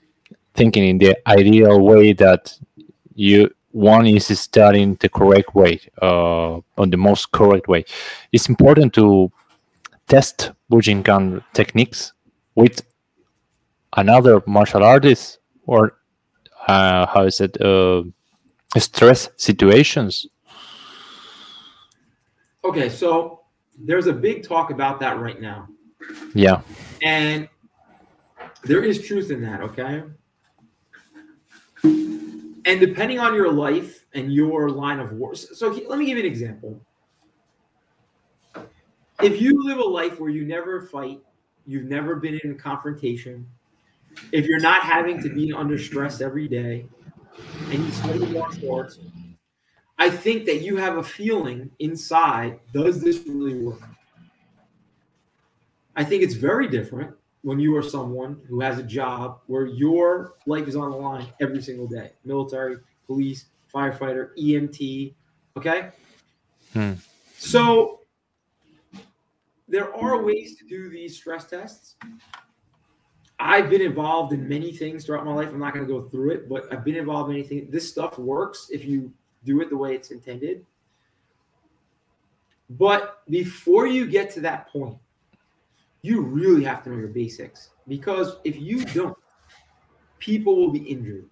S1: thinking in the ideal way that you one is studying the correct way, uh, on the most correct way. It's important to test Bujinkan techniques with another martial artist or uh, how is it? Uh, stress situations?
S3: Okay, so there's a big talk about that right now.
S1: Yeah.
S3: And there is truth in that, okay? And depending on your life and your line of work, so let me give you an example. If you live a life where you never fight, you've never been in a confrontation, if you're not having to be under stress every day, and you study martial arts, I think that you have a feeling inside, does this really work? I think it's very different when you are someone who has a job where your life is on the line every single day military, police, firefighter, EMT. Okay. Hmm. So there are ways to do these stress tests. I've been involved in many things throughout my life. I'm not going to go through it, but I've been involved in anything. This stuff works if you do it the way it's intended. But before you get to that point, you really have to know your basics because if you don't, people will be injured.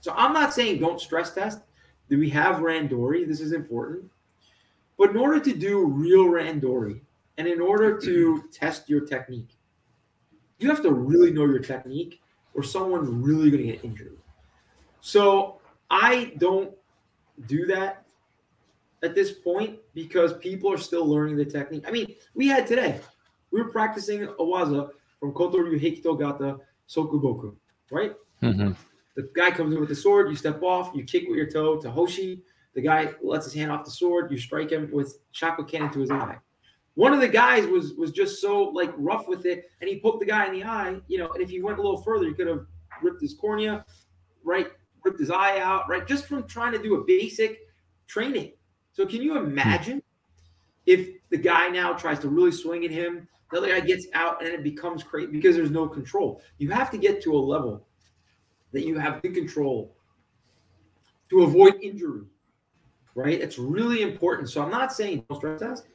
S3: So I'm not saying don't stress test. Do we have randori? This is important. But in order to do real randori and in order to test your technique, you have to really know your technique or someone's really going to get injured. So I don't do that at this point because people are still learning the technique. I mean, we had today, we were practicing a waza from Kotoryu Hekito Gata Sokuboku, right?
S1: Mhm.
S3: The guy comes in with the sword, you step off, you kick with your toe to Hoshi. The guy lets his hand off the sword, you strike him with chakra cannon to his eye. One of the guys was was just so like rough with it, and he poked the guy in the eye, you know. And if he went a little further, he could have ripped his cornea, right? Ripped his eye out, right? Just from trying to do a basic training. So can you imagine if the guy now tries to really swing at him, the other guy gets out, and it becomes crazy because there's no control. You have to get to a level that you have good control to avoid injury, right? It's really important. So I'm not saying don't stress test.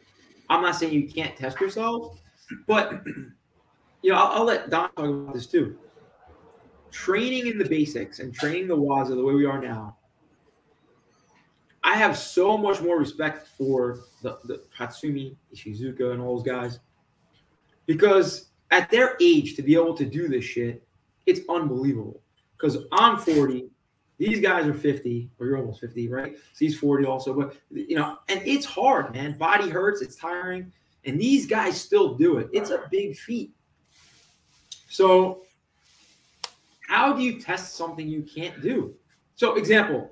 S3: I'm not saying you can't test yourself, but you know, I'll, I'll let Don talk about this too. Training in the basics and training the waza the way we are now. I have so much more respect for the, the Hatsumi, Ishizuka, and all those guys because at their age to be able to do this shit, it's unbelievable. Because I'm 40, these guys are 50, or you're almost 50, right? So he's 40 also, but you know, and it's hard, man. Body hurts, it's tiring, and these guys still do it. It's a big feat. So, how do you test something you can't do? So, example,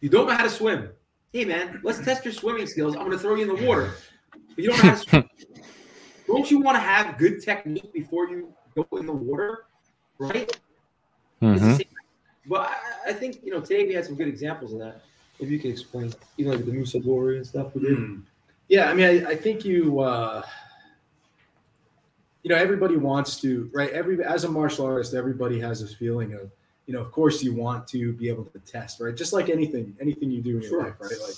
S3: you don't know how to swim. Hey, man, let's test your swimming skills. I'm going to throw you in the water. But you don't know how to swim. don't you want to have good technique before you go in the water, right? It's the
S1: Mhm.
S3: But I, I think you know today we had some good examples of that. If you could explain, even like the Mutodori and stuff we did.
S4: Mm. Yeah, I mean, I, I think you, uh, you know, everybody wants to, right? Every as a martial artist, everybody has this feeling of, you know, of course, you want to be able to test, right? Just like anything, anything you do in your
S3: Sure.
S4: life, right? Like,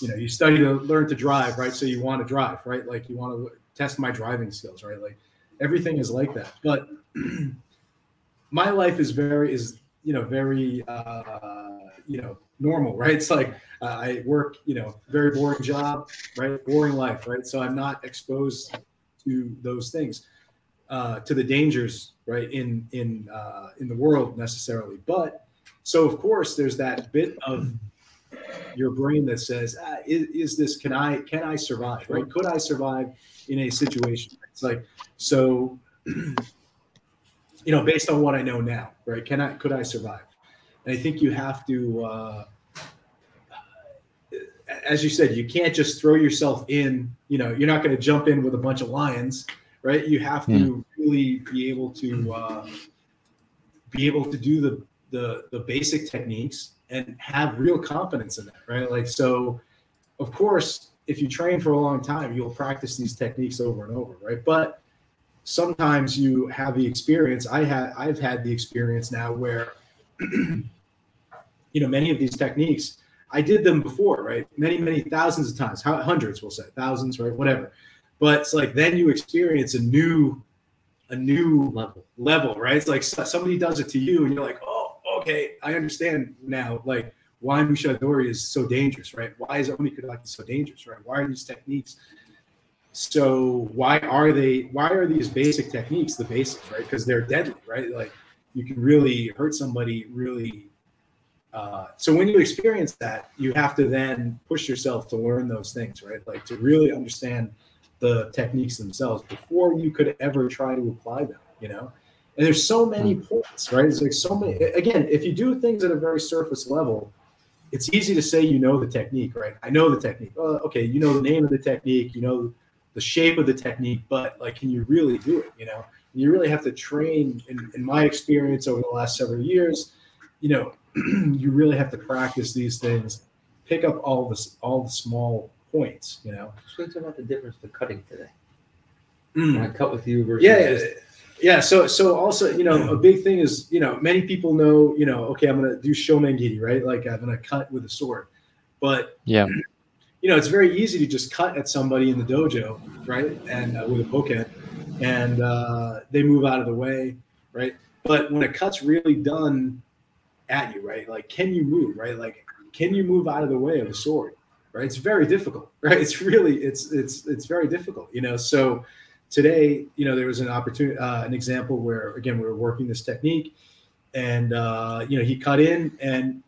S4: you know, you study to learn to drive, right? So you want to drive, right? Like you want to test my driving skills, right? Like everything is like that. But my life is very is you know very uh, you know normal, right? It's like uh, I work, you know, very boring job, right? Boring life, right? So I'm not exposed to those things, uh, to the dangers, right? In in uh, in the world necessarily, but so of course there's that bit of your brain that says, ah, is, is this can I can I survive? Right? Could I survive in a situation? It's like so. You know, based on what I know now, right? Can I could I survive? And I think you have to. Uh, as you said, you can't just throw yourself in. You know, you're not going to jump in with a bunch of lions, right? You have to really be able to uh, be able to do the, the the basic techniques and have real confidence in that, right? Like so, of course, if you train for a long time, you'll practice these techniques over and over, right? But sometimes you have the experience. I had I've had the experience now where you know many of these techniques I did them before, right? Many, many thousands of times, hundreds, we'll say, thousands, right? Whatever. But it's like then you experience a new, a new
S3: Level.
S4: level, right? It's like somebody does it to you, and you're like, oh, okay, I understand now, like why Mutodori is so dangerous, right? Why is Onikudaki so dangerous, right? Why are these techniques? So why are they? Why are these basic techniques the basics, right? Because they're deadly, right? Like you can really hurt somebody really uh, so when you experience that, you have to then push yourself to learn those things, right? Like to really understand the techniques themselves before you could ever try to apply them, you know? And there's so many points, right? It's like so many, again, if you do things at a very surface level, it's easy to say you know the technique, right? I know the technique. Oh, okay, you know the name of the technique, you know the shape of the technique, but like, can you really do it, you know? You really have to train, in, in my experience over the last several years, you know, you really have to practice these things, pick up all this, all the small points, you know.
S3: To about the difference to cutting today.
S4: Mm.
S3: When I cut with you versus
S4: yeah,
S3: just
S4: yeah. So, so also, you know, a big thing is, you know, many people know, you know, okay, I'm gonna do shomengiri, right? Like I'm gonna cut with a sword, but
S1: Yeah.
S4: you know, it's very easy to just cut at somebody in the dojo, right? And uh, with a poke, and uh, they move out of the way, right? But when a cut's really done at you, right? Like, can you move, right? Like, can you move out of the way of a sword, right? It's very difficult, right? It's really, it's, it's, it's very difficult, you know? So today, you know, there was an opportunity, uh, an example where again we were working this technique, and uh, you know he cut in, and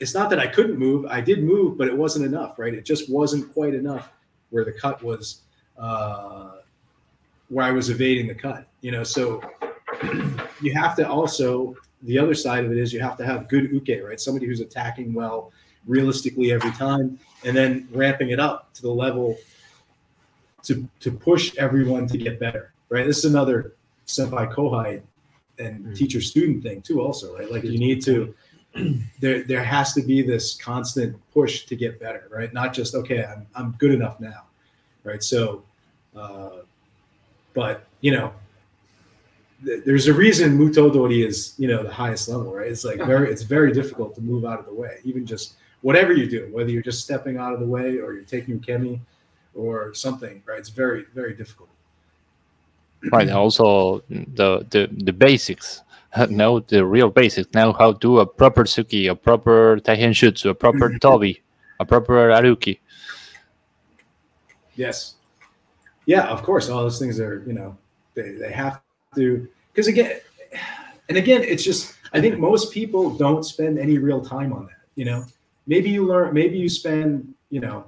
S4: it's not that I couldn't move. I did move, but it wasn't enough, right? It just wasn't quite enough where the cut was, uh, where I was evading the cut. You know, so you have to also the other side of it is you have to have good uke, right? Somebody who's attacking well, realistically every time, and then ramping it up to the level to to push everyone to get better, right? This is another senpai kohai and
S3: Mm.
S4: teacher student thing too, also, right? Like you need to there there has to be this constant push to get better, right? Not just okay, I'm I'm good enough now, right? So, uh, but you know, th- there's a reason Mutodori is you know the highest level, right? It's like very it's very difficult to move out of the way, even just whatever you do, whether you're just stepping out of the way or you're taking kemi or something, right? It's very very difficult.
S1: Right. Also, the the the basics. Know the real basics. Know how to do a proper tsuki, a proper taihen taihenjutsu, a proper tobi, a proper aruki.
S4: Yes. Yeah, of course. All those things are, you know, they, they have to, because again, and again, it's just, I think most people don't spend any real time on that. You know, maybe you learn, maybe you spend, you know,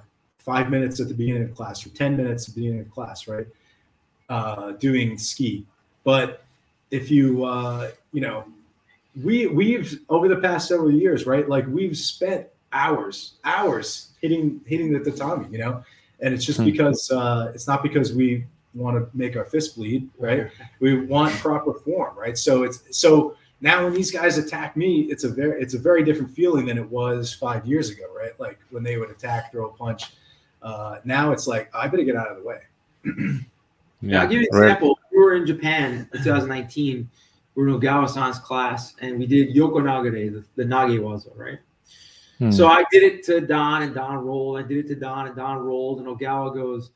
S4: five minutes at the beginning of class or 10 minutes at the beginning of class, right? Uh, doing tsuki. But if you, uh, you know, we, we've, over the past several years, right? Like we've spent hours, hours hitting, hitting the tatami, you know? and it's just
S1: Hmm.
S4: because uh, it's not because we want to make our fist bleed, right? We want proper form, right? So it's so now when these guys attack me, it's a very it's a very different feeling than it was five years ago, right? Like when they would attack, throw a punch. Uh, now it's like I better get out of the way.
S3: Yeah, I'll give you an
S1: right.
S3: example. We were in Japan in 2019. We were in Ogawa-san's class, and we did Yoko Nagare, the, the Nage Waza, right?
S1: Hmm.
S3: So I did it to Don, and Don rolled. I did it to Don, and Don rolled. And Ogawa goes,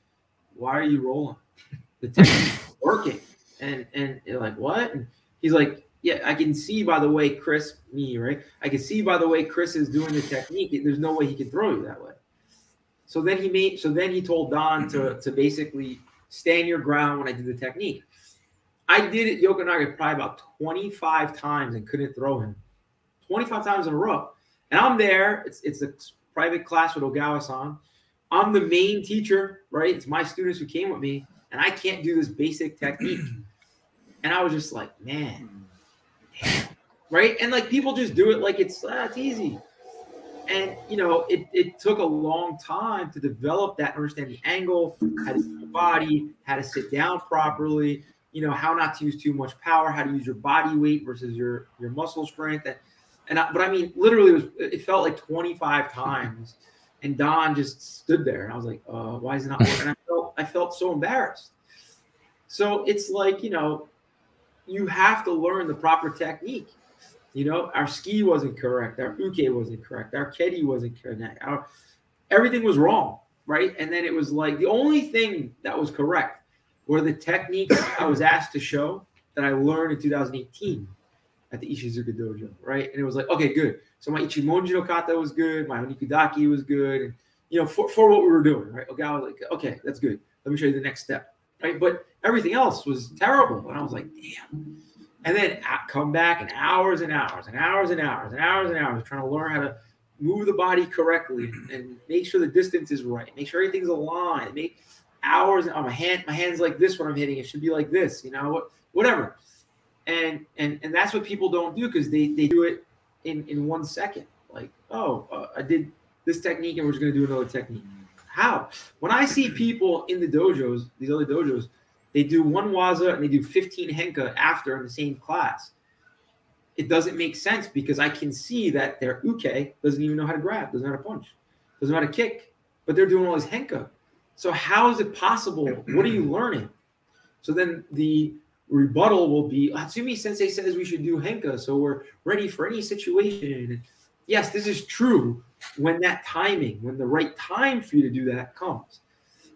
S3: "Why are you rolling? The technique's working." And and you're like, "What?" And he's like, "Yeah, I can see by the way Chris, me, right? I can see by the way Chris is doing the technique. There's no way he can throw you that way." So then he made. So then he told Don to to basically stand your ground when I did the technique. I did it Yokonaga probably about 25 times and couldn't throw him. 25 times in a row. And I'm there. It's it's a private class with Ogawa-san. I'm the main teacher, right? It's my students who came with me, and I can't do this basic technique. And I was just like, man, damn. right? And like people just do it like it's ah, it's easy. And you know, it, it took a long time to develop that, understand the angle, how to use your body, how to sit down properly, you know, how not to use too much power, how to use your body weight versus your your muscle strength. And and I, but I mean, literally, it was it felt like 25 times. And Don just stood there, and I was like, uh, "Why is it not working?" I felt I felt so embarrassed. So it's like you know, you have to learn the proper technique. You know, our tsuki wasn't correct, our uke wasn't correct, our keri wasn't correct, our, everything was wrong, right? And then it was like the only thing that was correct were the techniques I was asked to show that I learned in 2018 at the Ishizuka Dojo, right? And it was like, okay, good. So my Ichimonji no kata was good, my Onikudaki was good, and you know, for, for what we were doing, right? Okay, I was like, okay, that's good. Let me show you the next step, right? But everything else was terrible, and I was like, damn. And then come back and hours and hours and hours and hours and hours and hours trying to learn how to move the body correctly and make sure the distance is right, make sure everything's aligned, make hours on my hand, my hands like this when I'm hitting, it should be like this, you know, what whatever. And and and that's what people don't do because they they do it in in one second. Like, oh, uh, I did this technique and we're just gonna do another technique. How? When I see people in the dojos, these other dojos, they do one waza and they do 15 henka after in the same class. It doesn't make sense because I can see that their uke doesn't even know how to grab, doesn't know how to punch, doesn't know how to kick, but they're doing all this henka. So how is it possible? What are you learning? So then the rebuttal will be Hatsumi Sensei says we should do henka, so we're ready for any situation. Yes, this is true when that timing, when the right time for you to do that comes.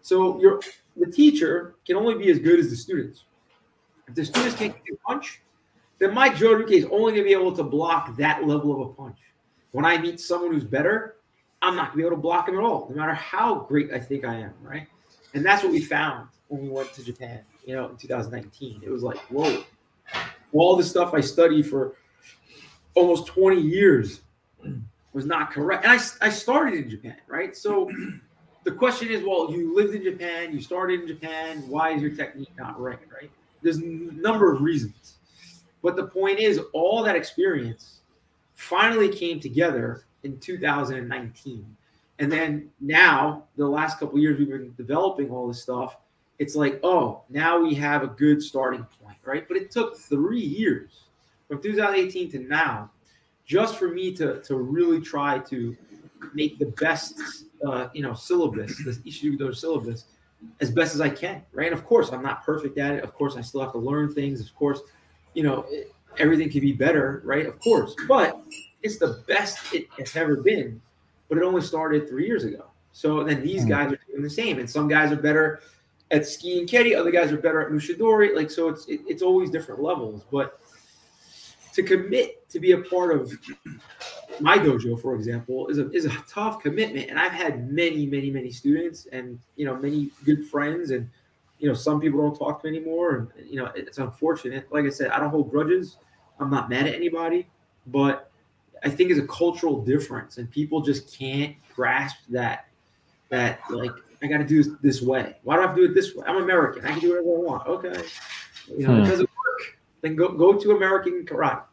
S3: So you're the teacher can only be as good as the students. If the students can't get a punch, then my Joruke is only going to be able to block that level of a punch. When I meet someone who's better, I'm not going to be able to block him at all, no matter how great I think I am, right? And that's what we found when we went to Japan, you know, in 2019. It was like, whoa, all the stuff I studied for almost 20 years was not correct. And I, I started in Japan, right? So the question is, well, you lived in Japan, you started in Japan, why is your technique not right, right? There's a number of reasons. But the point is, all that experience finally came together in 2019. And then now, the last couple years, we've been developing all this stuff. It's like, oh, now we have a good starting point, right? But it took three years from 2018 to now just for me to, to really try to make the best, uh, you know, syllabus, this Ishido syllabus, as best as I can, right? Of course, I'm not perfect at it. Of course, I still have to learn things. Of course, you know, everything can be better, right? Of course, but it's the best it has ever been. But it only started three years ago. So then these hmm. guys are doing the same, and some guys are better at tsuki and other guys are better at mushidori. Like so, it's it, it's always different levels. But to commit to be a part of my dojo, for example, is a is a tough commitment. And I've had many, many, many students, and you know, many good friends, and you know, some people don't talk to me anymore, and you know, it's unfortunate. Like I said, I don't hold grudges. I'm not mad at anybody, but I think it's a cultural difference, and people just can't grasp that. That like I got to do this this way. Why do I have to do it this way? I'm American. I can do whatever I want. Okay, you know, hmm. it doesn't work. Then go go to American karate.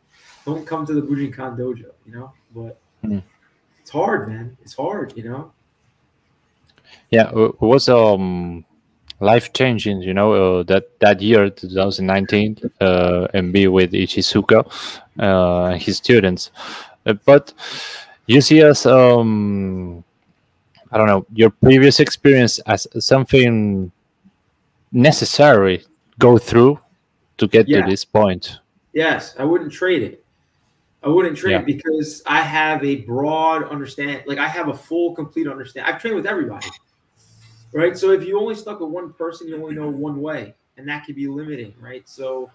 S3: Don't come to the Bujinkan dojo. You know, but hmm. it's hard, man. It's hard. You know.
S1: Yeah, it was um life changing. You know uh, that that year, 2019, uh, and be with Ishizuka uh, and his students. Uh, but you see us um, i don't know your previous experience as something necessary go through to get yeah. to this point
S3: yes i wouldn't trade it i wouldn't trade yeah. because i have a broad understand like i have a full complete understand i've trained with everybody right so if you only stuck with one person you only know one way and that could be limiting right so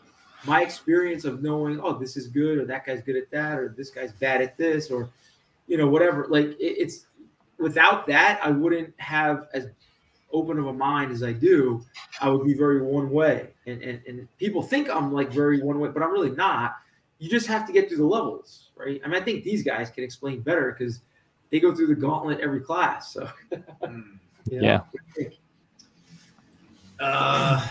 S3: my experience of knowing, oh, this is good, or that guy's good at that, or this guy's bad at this, or you know, whatever. Like it, it's without that, I wouldn't have as open of a mind as I do. I would be very one way, and and, and people think I'm like very one way, but I'm really not. You just have to get through the levels, right? I mean, I think these guys can explain better because they go through the gauntlet every class. So,
S1: you know, yeah.
S3: Uh,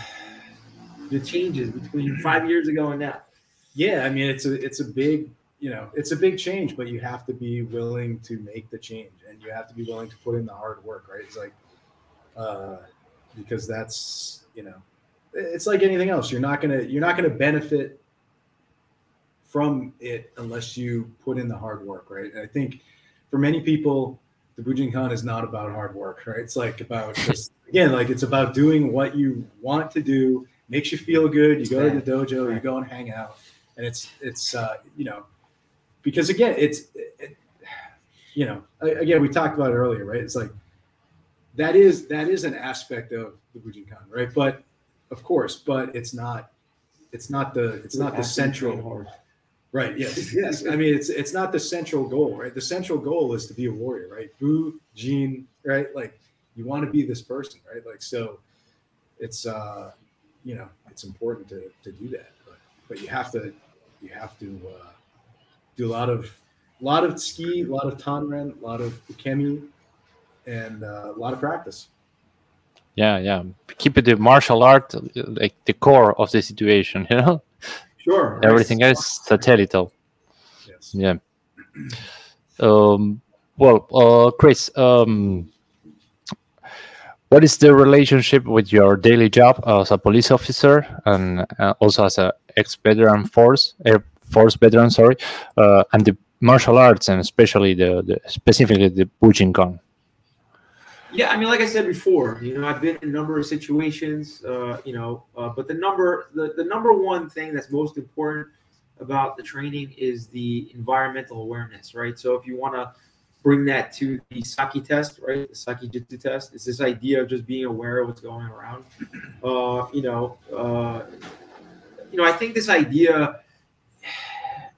S3: the changes between five years ago and now?
S4: Yeah, I mean it's a it's a big you know it's a big change, but you have to be willing to make the change, and you have to be willing to put in the hard work, right? It's like uh, because that's you know it's like anything else. You're not gonna you're not gonna benefit from it unless you put in the hard work, right? And I think for many people, the Bujinkan is not about hard work, right? It's like about just again, like it's about doing what you want to do makes you feel good. You go to the dojo, you go and hang out, and it's it's uh, you know because again it's it, you know again we talked about it earlier, right? It's like that is that is an aspect of the Bujinkan, right? But of course, but it's not it's not the it's not the central Right. Yes. Yes. I mean, it's it's not the central goal, right? The central goal is to be a warrior, right? Bu, Jin, right? Like you want to be this person, right? Like so, it's uh, you know it's important to, to do that but but you have to you have to uh, do a lot of a lot of tsuki a lot of tanren a lot of kemi and uh, a lot of practice
S1: yeah yeah keep it the martial art like the core of the situation you know
S3: sure.
S1: Everything else satellite yes. Yeah. Um well uh chris um what is the relationship with your daily job as a police officer and uh, also as a ex-veteran force, Air Force veteran, sorry, uh, and the martial arts and especially the, the specifically the Bujinkan?
S3: Yeah, I mean, like I said before, you know, I've been in a number of situations, uh, you know, uh, but the number, the, the number one thing that's most important about the training is the environmental awareness, right? So if you want to bring that to the Sakki test, right? The Sakki Jutsu test. It's this idea of just being aware of what's going around. Uh, you know, uh, you know, I think this idea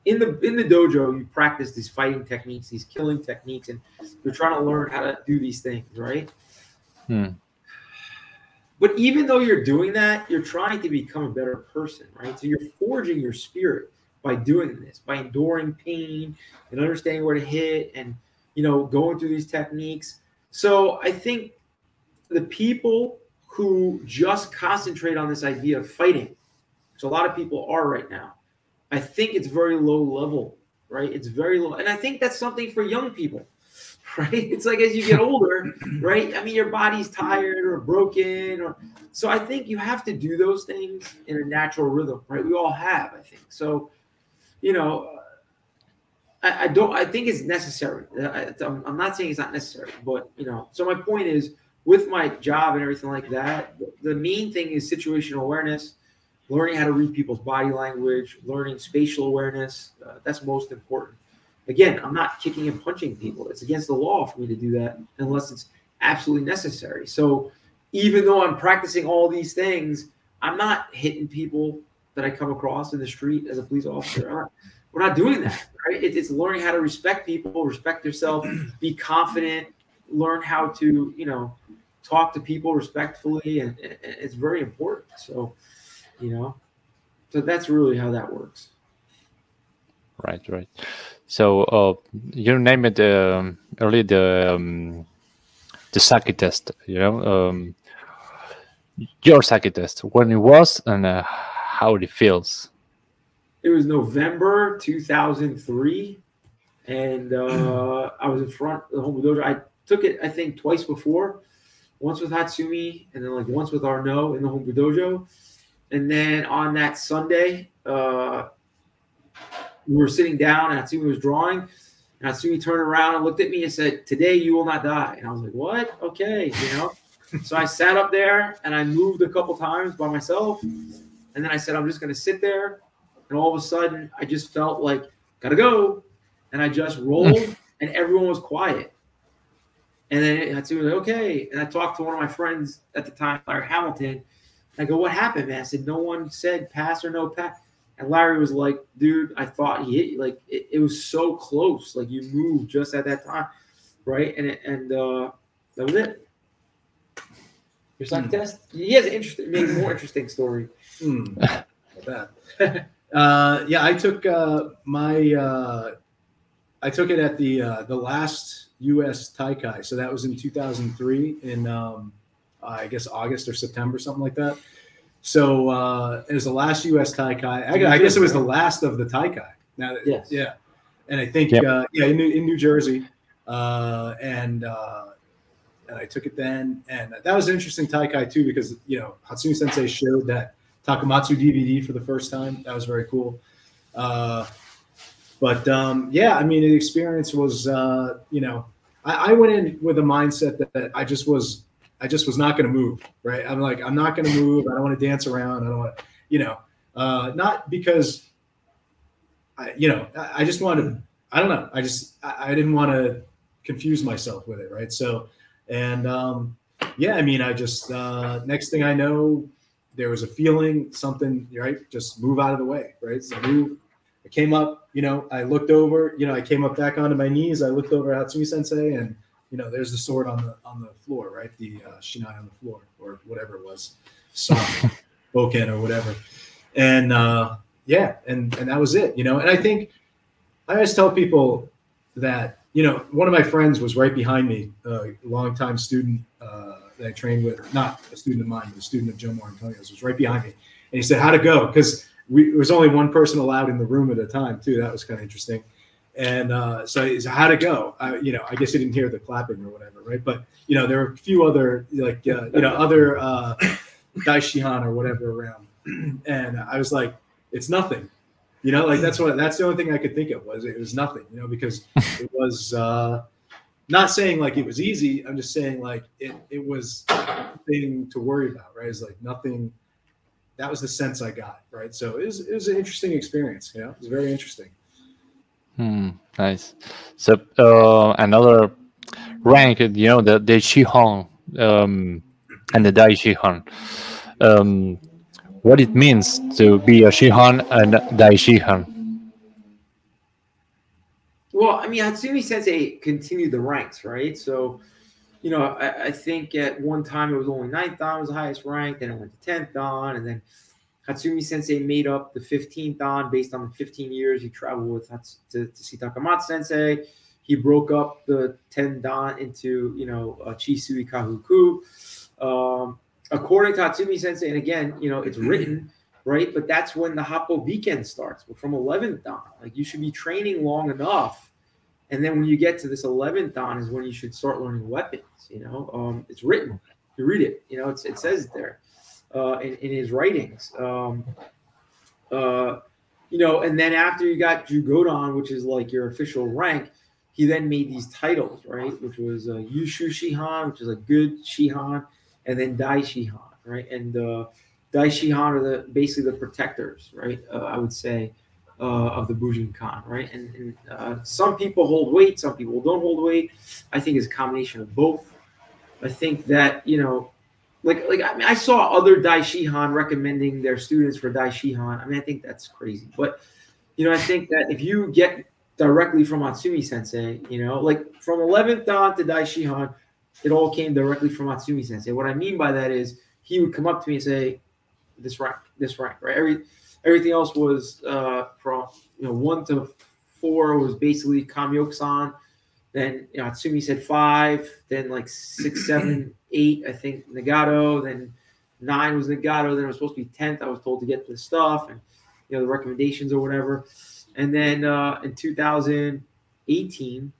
S3: in the in the dojo, you practice these fighting techniques, these killing techniques, and you're trying to learn how to do these things, right?
S1: Hmm.
S3: But even though you're doing that, you're trying to become a better person, right? So you're forging your spirit by doing this, by enduring pain and understanding where to hit and you know going through these techniques. So I think the people who just concentrate on this idea of fighting, which a lot of people are right now, I think it's very low level, right? It's very low. And I think that's something for young people, right? It's like as you get older, right? I mean, your body's tired or broken or so I think you have to do those things in a natural rhythm, right? We all have, I think. So, you know, uh, I, I don't, I think it's necessary. Uh, I, I'm, I'm not saying it's not necessary, but you know, so my point is with my job and everything like that, the main thing is situational awareness learning how to read people's body language, learning spatial awareness. Uh, that's most important. Again, I'm not kicking and punching people. It's against the law for me to do that unless it's absolutely necessary. So even though I'm practicing all these things, I'm not hitting people that I come across in the street as a police officer. Not, we're not doing that, right? It, it's learning how to respect people, respect yourself, be confident, learn how to, you know, talk to people respectfully, and, and it's very important. So, you know? So that's really how that works.
S1: Right right. So uh, you named it um, earlier the um, the Sakki test you know um, your Sakki test when it was and uh, how it feels.
S3: It was november 2003 and uh, i was in front of the Hombu dojo i took it i think twice before once with hatsumi and then like once with Arnaud in the Hombu dojo and then on that Sunday, uh, we were sitting down and Hatsumi was drawing. And Hatsumi turned around and looked at me and said, Today you will not die. And I was like, What? Okay, you know. so I sat up there and I moved a couple times by myself. And then I said, I'm just gonna sit there. And all of a sudden, I just felt like, gotta go. And I just rolled and everyone was quiet. And then Hatsumi was like, okay. And I talked to one of my friends at the time, Larry Hamilton, I go, what happened, man? I said, no one said pass or no pass. And Larry was like, dude, I thought he hit you. Like, it, it was so close. Like, you moved just at that time. Right. And it, and uh, that was it. Your psych mm. test? He has an interesting, maybe more interesting story.
S4: Mm. uh, yeah, I took uh, my, uh, I took it at the uh, the last U.S. Taikai. So that was in 2003 in um, I guess August or September, something like that. So uh, it was the last U.S. Taikai. I, I guess it was the last of the Taikai. Now,
S3: yes.
S4: yeah, and I think yep. uh, yeah in New, in New Jersey, uh, and uh, and I took it then, and that was an interesting Taikai too because you know Hatsumi Sensei showed that Takamatsu DVD for the first time. That was very cool. Uh, but um, yeah, I mean, the experience was uh, you know I, I went in with a mindset that, that I just was I just was not going to move. Right. I'm like, I'm not going to move. I don't want to dance around. I don't want you know, uh, not because I, you know, I, I just wanted, I don't know. I just, I, I didn't want to confuse myself with it. Right. So, and, um, yeah, I mean, I just, uh, next thing I know, there was a feeling something, right. Just move out of the way. Right. So move, I came up, you know, I looked over, you know, I came up back onto my knees. I looked over at Hatsumi sensei and, you know, there's the sword on the on the floor, right? The uh, shinai on the floor, or whatever it was, soft bokken or whatever. And uh, yeah, and and that was it, you know. And I think I always tell people that you know one of my friends was right behind me, a longtime student uh, that I trained with, not a student of mine, but a student of Joe Maurantonio's, was right behind me, and he said, "How'd it go?" Because we there was only one person allowed in the room at a time too. That was kind of interesting. And uh, so, how'd it go? Uh, you know, I guess you didn't hear the clapping or whatever, right? But you know, there were a few other like uh, you know other uh, daishihan or whatever around, and I was like, it's nothing. You know, like that's what that's the only thing I could think of was it was nothing. You know, because it was uh, not saying like it was easy. I'm just saying like it it was thing to worry about, right? It's like nothing. That was the sense I got, right? So it was it was an interesting experience. You know, it was very interesting.
S1: Hmm, nice. So uh, another rank, you know, the the Shihan um, and the Dai Shihan. Um, what it means to be a Shihan and Dai Shihan.
S3: Well, I mean, Hatsumi Sensei continued the ranks, right? So you know, I, I think at one time it was only ninth dan was the highest rank, then it went to tenth dan, and then Hatsumi Sensei made up the 15th dan based on the 15 years he traveled with Hats- to, to see Takamatsu Sensei. He broke up the 10 dan into, you know, uh, Chisui Kahuku. Um, according to Hatsumi Sensei, and again, you know, it's written, right? But that's when the Happo Biken starts. But from 11th dan, like you should be training long enough. And then when you get to this 11th dan is when you should start learning weapons, you know? Um, it's written. You read it, you know, it's, it says there uh, in, in his writings. Um, uh, you know, and then after you got Jugodan, which is like your official rank, he then made these titles, right? Which was uh, Yushu Shihan, which is a good Shihan, and then Dai Shihan, right? And uh, Dai Shihan are the basically the protectors, right? Uh, I would say uh, of the Bujinkan, right? And, and uh, some people hold weight, some people don't hold weight. I think it's a combination of both. I think that you know like like I mean I saw other Dai Shihan recommending their students for Dai Shihan. I mean I think that's crazy. But you know I think that if you get directly from Hatsumi Sensei, you know, like from 11th dan to Dai Shihan, it all came directly from Hatsumi Sensei. What I mean by that is he would come up to me and say, "This rank, this rank, right?" Every everything else was uh, from you know one to four was basically Kamyoku-san. Then you know, Hatsumi said five. Then like six, seven, eight, I think Nagato. Then nine was Nagato. Then it was supposed to be tenth. I was told to get the stuff and you know the recommendations or whatever. And then uh, in 2018,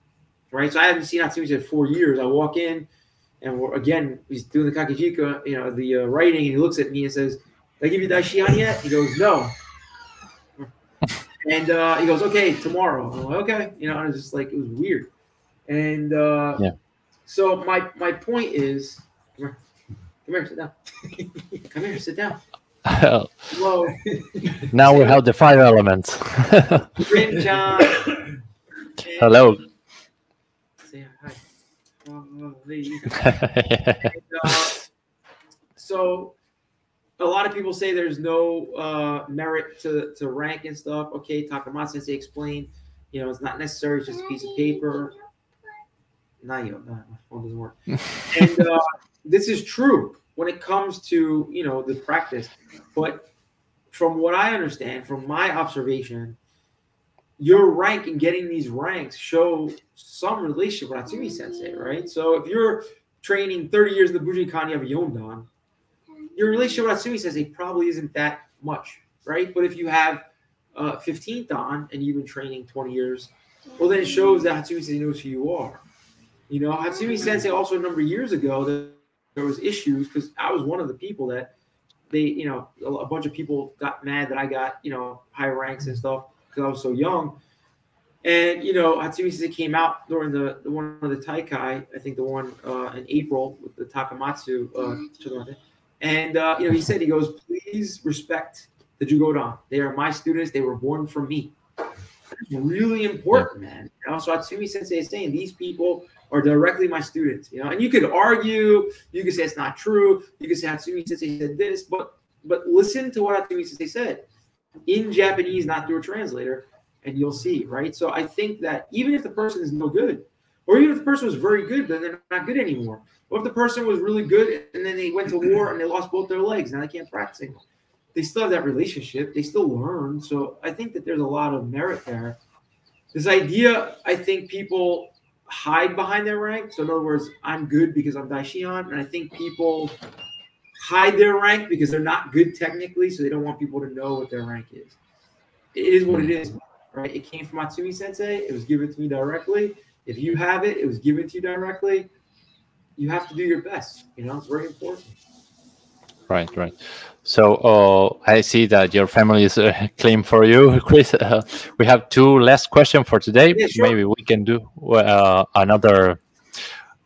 S3: right? So I haven't seen Hatsumi in four years. I walk in, and we're, again he's doing the kakejiku, you know, the uh, writing, and he looks at me and says, "Did I give you Daishihan yet?" He goes, "No." And uh, he goes, "Okay, tomorrow." I'm like, "Okay," you know, I was just like it was weird. And uh,
S1: Yeah.
S3: so my my point is, come here, come here, sit down. come here, sit down. Hello,
S1: now we have the five elements.
S3: Rin John.
S1: Hello.
S3: Say hi. And, uh, so a lot of people say there's no uh, merit to, to rank and stuff. Okay, Takamatsu sensei explained, you know, it's not necessary, it's just a piece of paper. Not you, no, my phone doesn't work. and uh, this is true when it comes to, you know, the practice. But from what I understand, from my observation, your rank and getting these ranks show some relationship with Hatsumi Sensei, right? So if you're training 30 years in the Bujinkan, you have a Yondan, your relationship with Hatsumi Sensei probably isn't that much, right? But if you have uh, 15th Dan and you've been training 20 years, well, then it shows that Hatsumi Sensei knows who you are. You know, Hatsumi Sensei also a number of years ago, that there was issues because I was one of the people that they, you know, a, bunch of people got mad that I got, you know, high ranks and stuff because I was so young. And you know, Hatsumi Sensei came out during the, the one of the Taikai, I think the one uh, in April with the Takamatsu, uh, and uh, you know, he said he goes, please respect the Jugodan. They are my students. They were born from me. It's really important, man. You know, so Hatsumi Sensei is saying these people are directly my students. You know, and you could argue, you could say it's not true. You could say Hatsumi Sensei said this, but but listen to what Hatsumi Sensei said in Japanese, not through a translator, and you'll see, right? So I think that even if the person is no good, or even if the person was very good, then they're not good anymore. What if the person was really good and then they went to war and they lost both their legs? Now they can't practice anymore. They still have that relationship. They still learn. So I think that there's a lot of merit there. This idea, I think people hide behind their rank. So in other words, I'm good because I'm Daishihan. And I think people hide their rank because they're not good technically. So they don't want people to know what their rank is. It is what it is, right? It came from Hatsumi Sensei. It was given to me directly. If you have it, it was given to you directly you have to do your best. You know, it's very important.
S1: Right, right. So uh, I see that your family is uh, claim for you, Chris. Uh, we have two last questions for today.
S3: Yeah, sure.
S1: Maybe we can do uh, another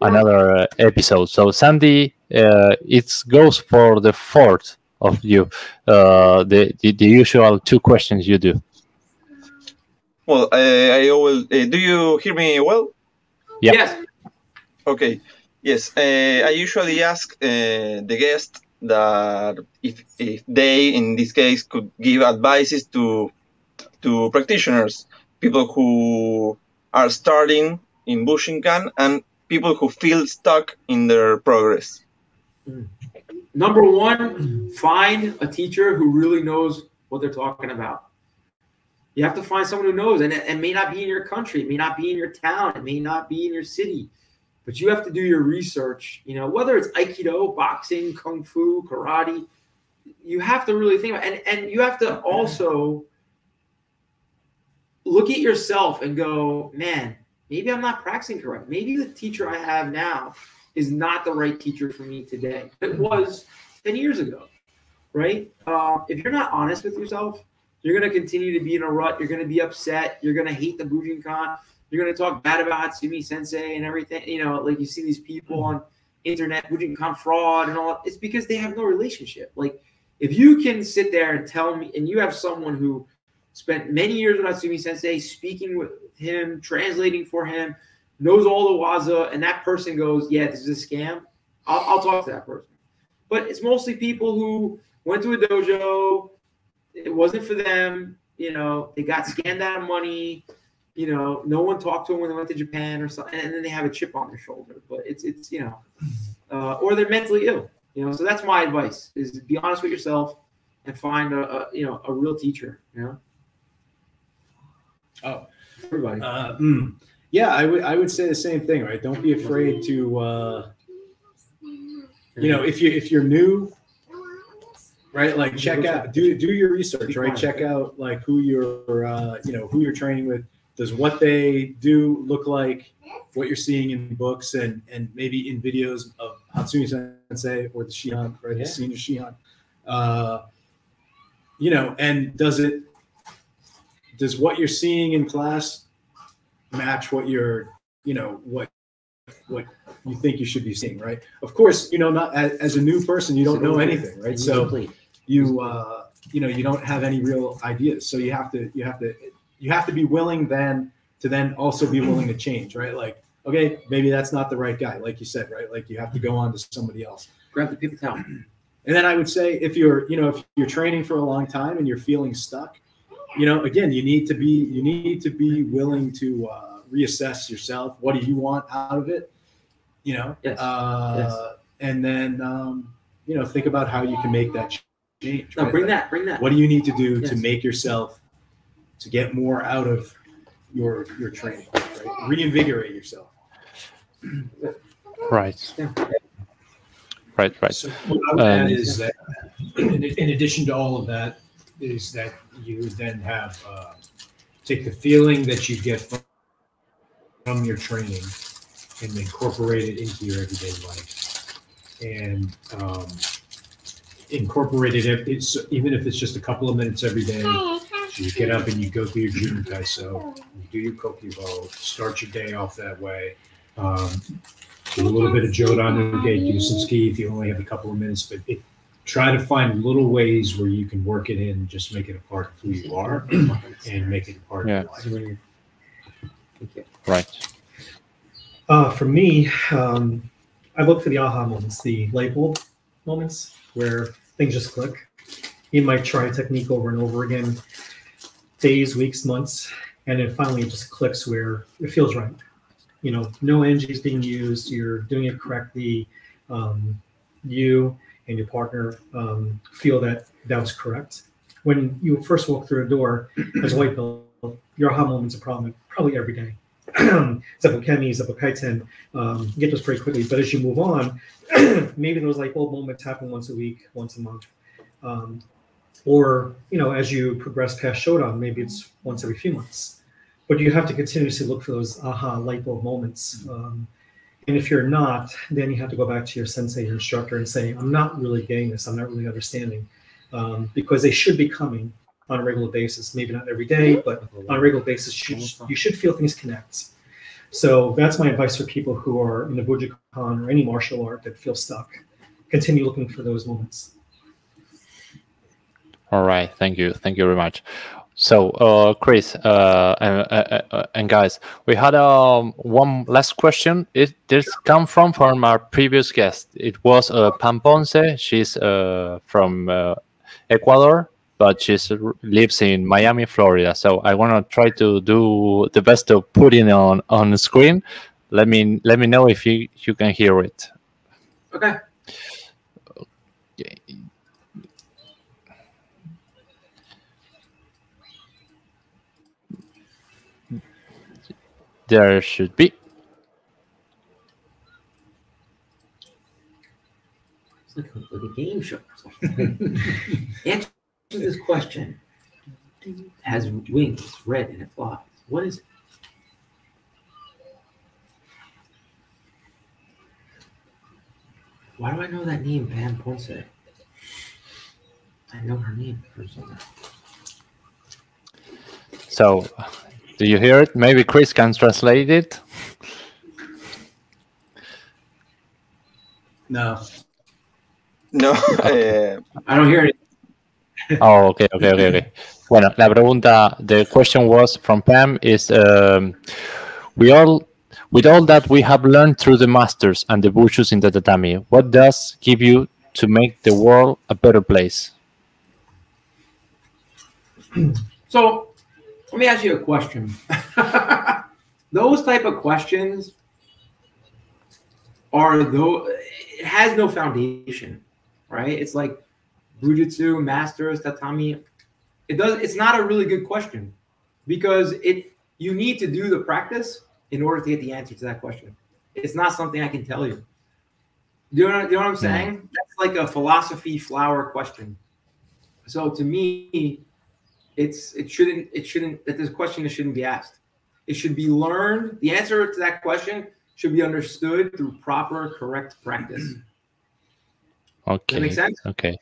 S1: another uh, episode. So Sandy, uh, it goes for the fourth of you. the, the the usual two questions you do.
S10: Well, I, I will. do you hear me well?
S1: Yeah.
S3: Yes.
S10: Okay. Yes, uh, I usually ask uh, the guest that if, if they, in this case, could give advices to to practitioners, people who are starting in Bujinkan, and people who feel stuck in their progress? Hmm.
S3: Number one, find a teacher who really knows what they're talking about. You have to find someone who knows, and it, it may not be in your country, it may not be in your town, it may not be in your city, but you have to do your research. You know, whether it's Aikido, boxing, Kung Fu, karate, you have to really think about, and and you have to also look at yourself and go, man, maybe I'm not practicing correct. Maybe the teacher I have now is not the right teacher for me today. It was 10 years ago, right? Uh, if you're not honest with yourself, you're going to continue to be in a rut. You're going to be upset. You're going to hate the Bujinkan. You're going to talk bad about Hatsumi Sensei and everything. You know, like you see these people mm-hmm. on internet, who didn't come fraud and all. It's because they have no relationship. Like if you can sit there and tell me, and you have someone who spent many years with Hatsumi Sensei, speaking with him, translating for him, knows all the waza, and that person goes, "Yeah, this is a scam," I'll, I'll talk to that person. But it's mostly people who went to a dojo. It wasn't for them. You know, they got scammed out of money. You know, no one talked to them when they went to Japan or something, and then they have a chip on their shoulder. But it's it's you know, uh, or they're mentally ill. You know, so that's my advice: is be honest with yourself and find a, a you know a real teacher. You know.
S4: Oh,
S3: everybody.
S4: Uh, mm, yeah, I would I would say the same thing, right? Don't be afraid to, uh, you know, if you if you're new, right? Like check out do do your research, right? Check out like who you're uh, you know who you're training with. Does what they do look like what you're seeing in books and and maybe in videos of Hatsumi Sensei or the Shihan, right?
S3: Yeah.
S4: The senior Shihan. Uh, you know, and does it does what you're seeing in class match what you're you know what what you think you should be seeing right of course you know not as, as a new person you don't know anything right so you uh you know you don't have any real ideas so you have to you have to you have to be willing then to then also be willing to change right like okay maybe that's not the right guy like you said right like you have to go on to somebody else
S3: grab the people towel
S4: and then i would say if you're you know if you're training for a long time and you're feeling stuck you know, again, you need to be you need to be willing to uh, reassess yourself. What do you want out of it? You know,
S3: Yes.
S4: uh,
S3: Yes.
S4: and then um, you know think about how you can make that change.
S3: No,
S4: right?
S3: bring
S4: Like,
S3: that, bring that.
S4: What do you need to do to make yourself to get more out of your your training? Right? Reinvigorate yourself.
S1: Right.
S3: Yeah.
S1: Right, right.
S5: So what I would add
S1: Um,
S5: is that in, in addition to all of that, is that you then have uh, take the feeling that you get from, from your training and incorporate it into your everyday life, and um, incorporate it. If it's even if it's just a couple of minutes every day. You get up and you go through your Junan Taiso, you do your Kokibo, start your day off that way. Um, do a little bit of Jodan Uke, do some tsuki if you only have a couple of minutes, but it, try to find little ways where you can work it in, just make it a part of who you are and make it a part
S1: Yeah.
S5: of your life.
S1: Right.
S9: Uh, for me, um, I look for the aha moments, the light bulb moments where things just click. You might try a technique over and over again, days, weeks, months, and then finally it just clicks where it feels right. You know, no energy is being used. You're doing it correctly. Um, you and your partner um, feel that that was correct. When you first walk through a door as a white belt, your aha moments are probably probably every day. Zenpo Ukemi, Zepokaiten, um, you get those pretty quickly. But as you move on, maybe those light bulb moments happen once a week, once a month. Um, or, you know, as you progress past Shodan, maybe it's once every few months. But you have to continuously look for those aha light bulb moments. Um, and if you're not, then you have to go back to your sensei, your instructor, and say, I'm not really getting this. I'm not really understanding. Um, because they should be coming on a regular basis. Maybe not every day, but on a regular basis, you should, you should feel things connect. So that's my advice for people who are in the Bujinkan or any martial art that feel stuck. Continue looking for those moments.
S1: All right. Thank you. Thank you very much. So, uh, Chris uh, and, uh, uh, and guys, we had um, one last question. It this come from from our previous guest. It was uh, Pam Ponce. She's uh, from uh, Ecuador, but she lives in Miami, Florida. So I want to try to do the best to put it on on the screen. let me let me know if you you can hear it.
S3: Okay.
S1: There should be.
S3: It's like a, like a game show or. Answer this question. Has wings, red, and it flies. What is it? Why do I know that name, Pam Ponce? I know her name for something.
S1: So, do you hear it? Maybe Chris can translate it.
S4: No.
S10: No, eh,
S3: I don't hear it.
S1: Oh, okay, okay, okay, okay. Bueno, la pregunta, the question was from Pam is, um, we all, with all that we have learned through the masters and the virtues in the tatami, what does give you to make the world a better place?
S3: So let me ask you a question. Those type of questions are though it has no foundation, right? It's like Bujutsu, masters, tatami. It does it's not a really good question because it you need to do the practice in order to get the answer to that question. It's not something I can tell you. Do you know, you know what I'm hmm. saying? That's like a philosophy flower question. So to me, it's it shouldn't it shouldn't that this question that shouldn't be asked. It should be learned. The answer to that question should be understood through proper, correct practice.
S1: Okay.
S3: make sense?
S1: Okay.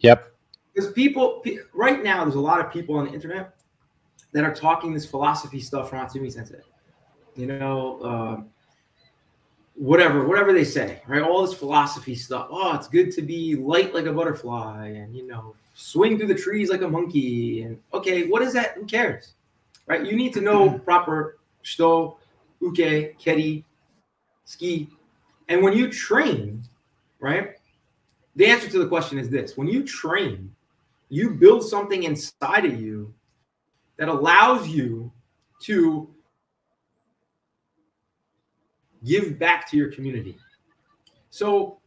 S1: Yep.
S3: Because people right now, there's a lot of people on the internet that are talking this philosophy stuff from Hatsumi Sensei. You know, uh, whatever, whatever they say, right? All this philosophy stuff. Oh, it's good to be light like a butterfly, and you know, swing through the trees like a monkey. And okay, what is that? Who cares, right? You need to know mm-hmm. proper shuto, uke, keri, tsuki, and when you train, right? The answer to the question is this: when you train, you build something inside of you that allows you to give back to your community. So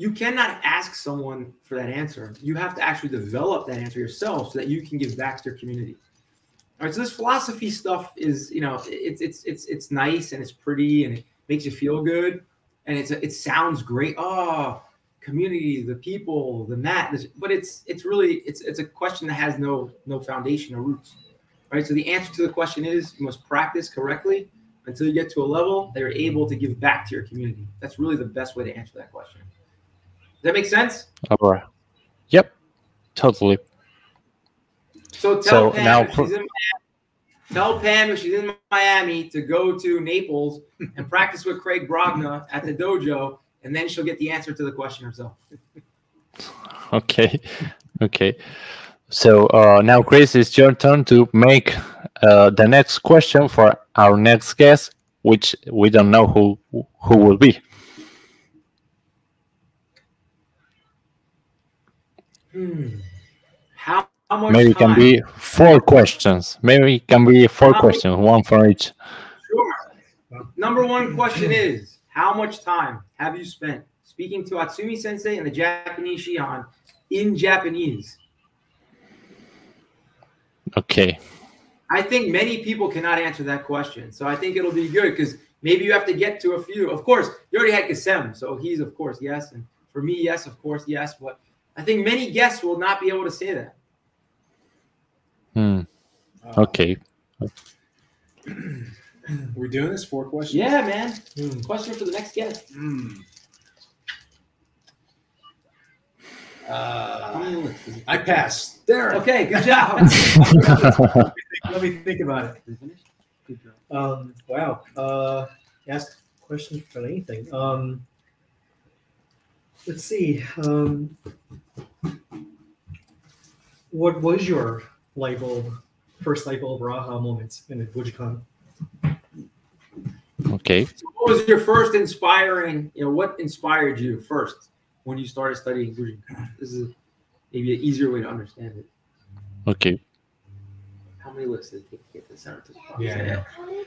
S3: you cannot ask someone for that answer. You have to actually develop that answer yourself so that you can give back to your community. All right. So this philosophy stuff is, you know, it's it's it's it's nice and it's pretty and it makes you feel good and it's it sounds great. Oh, community, the people, the mat, but it's it's really it's it's a question that has no no foundation or roots. Right. So the answer to the question is you must practice correctly until you get to a level that you're able to give back to your community. That's really the best way to answer that question. Does that make sense?
S1: All right. Yep. Totally.
S3: So tell
S1: So
S3: Pam
S1: now
S3: if she's in Miami, tell Pam if she's in Miami to go to Naples and practice with Craig Brogna at the dojo, and then she'll get the answer to the question herself.
S1: Okay. Okay. So uh, now, Chris, it's your turn to make uh, the next question for our next guest, which we don't know who who will be.
S3: Hmm. How, how much
S1: Maybe it can be four questions. Maybe it can be four
S3: How-
S1: questions, one for each.
S3: Sure. Number one question is How much time have you spent speaking to Hatsumi sensei and the Japanese Shihan in Japanese?
S1: Okay.
S3: I think many people cannot answer that question. So I think it'll be good because maybe you have to get to a few. Of course, you already had Kacem. So he's, of course, yes. And for me, yes, of course, yes. But I think many guests will not be able to say that.
S1: Hmm. Okay.
S5: We're doing this four questions.
S3: Yeah, man. Question for the next guest. How many
S4: Uh,
S3: lists is it?
S4: I pass. There.
S3: Okay, good job.
S4: Let me think about it.
S9: Um, wow. Uh, ask questions for anything. Um, let's see. Um, what was your light bulb, first light bulb Raha moment in the Bujinkan?
S1: Okay.
S3: So what was your first inspiring, you know, what inspired you first when you started studying Bujinkan? This is maybe an easier way to understand it.
S1: Okay.
S3: How many lists did it take to get this out?
S5: Yeah, I know.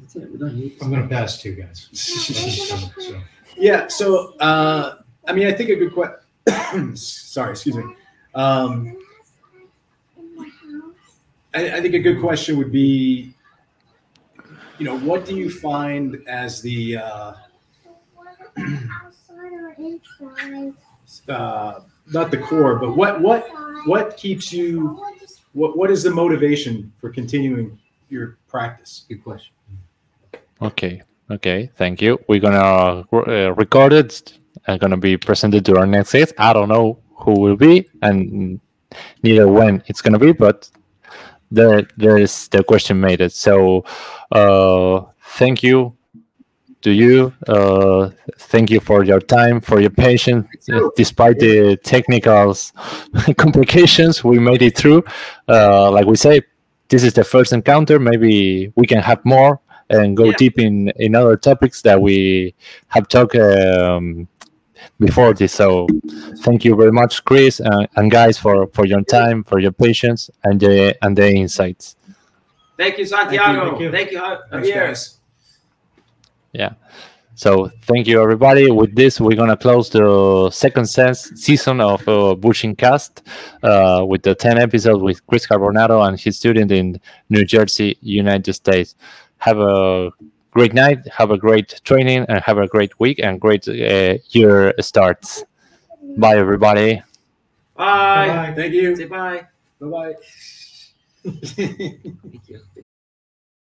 S8: That's it. We're done.
S5: I'm going to pass too, guys. So,
S4: Yeah. So, uh, I mean, I think a good question. Sorry, excuse me. Um, I, I think a good question would be, you know, what do you find as the uh, uh, not the core, but what what what keeps you? What what is the motivation for continuing your practice?
S8: Good question.
S1: Okay, okay, thank you. We're gonna uh, record it and gonna be presented to our next guest. I don't know who will be and neither when it's gonna be, but there there is the question made it. So uh, thank you to you. Uh, thank you for your time, for your patience, uh, despite the technical complications. We made it through. Uh, like we say, this is the first encounter. Maybe we can have more and go
S8: Yeah.
S1: deep in in other topics that we have talked um, before this. So thank you very much, Chris and, and guys, for for your time, for your patience, and the and the insights.
S8: Thank you, Santiago.
S4: thank you.
S8: Thank you, Ja-
S4: Thanks,
S8: Javier.
S1: Yeah. So thank you, everybody. With this, we're gonna close the second sense season of uh, Bushing Cast uh, with the ten episodes with Chris Carbonaro and his student in New Jersey, United States. Have a great night. Have a great training, and have a great week and great uh, year starts. Bye, everybody.
S8: Bye.
S4: Bye. Thank you.
S8: Say bye.
S4: Bye bye.
S8: Thank you.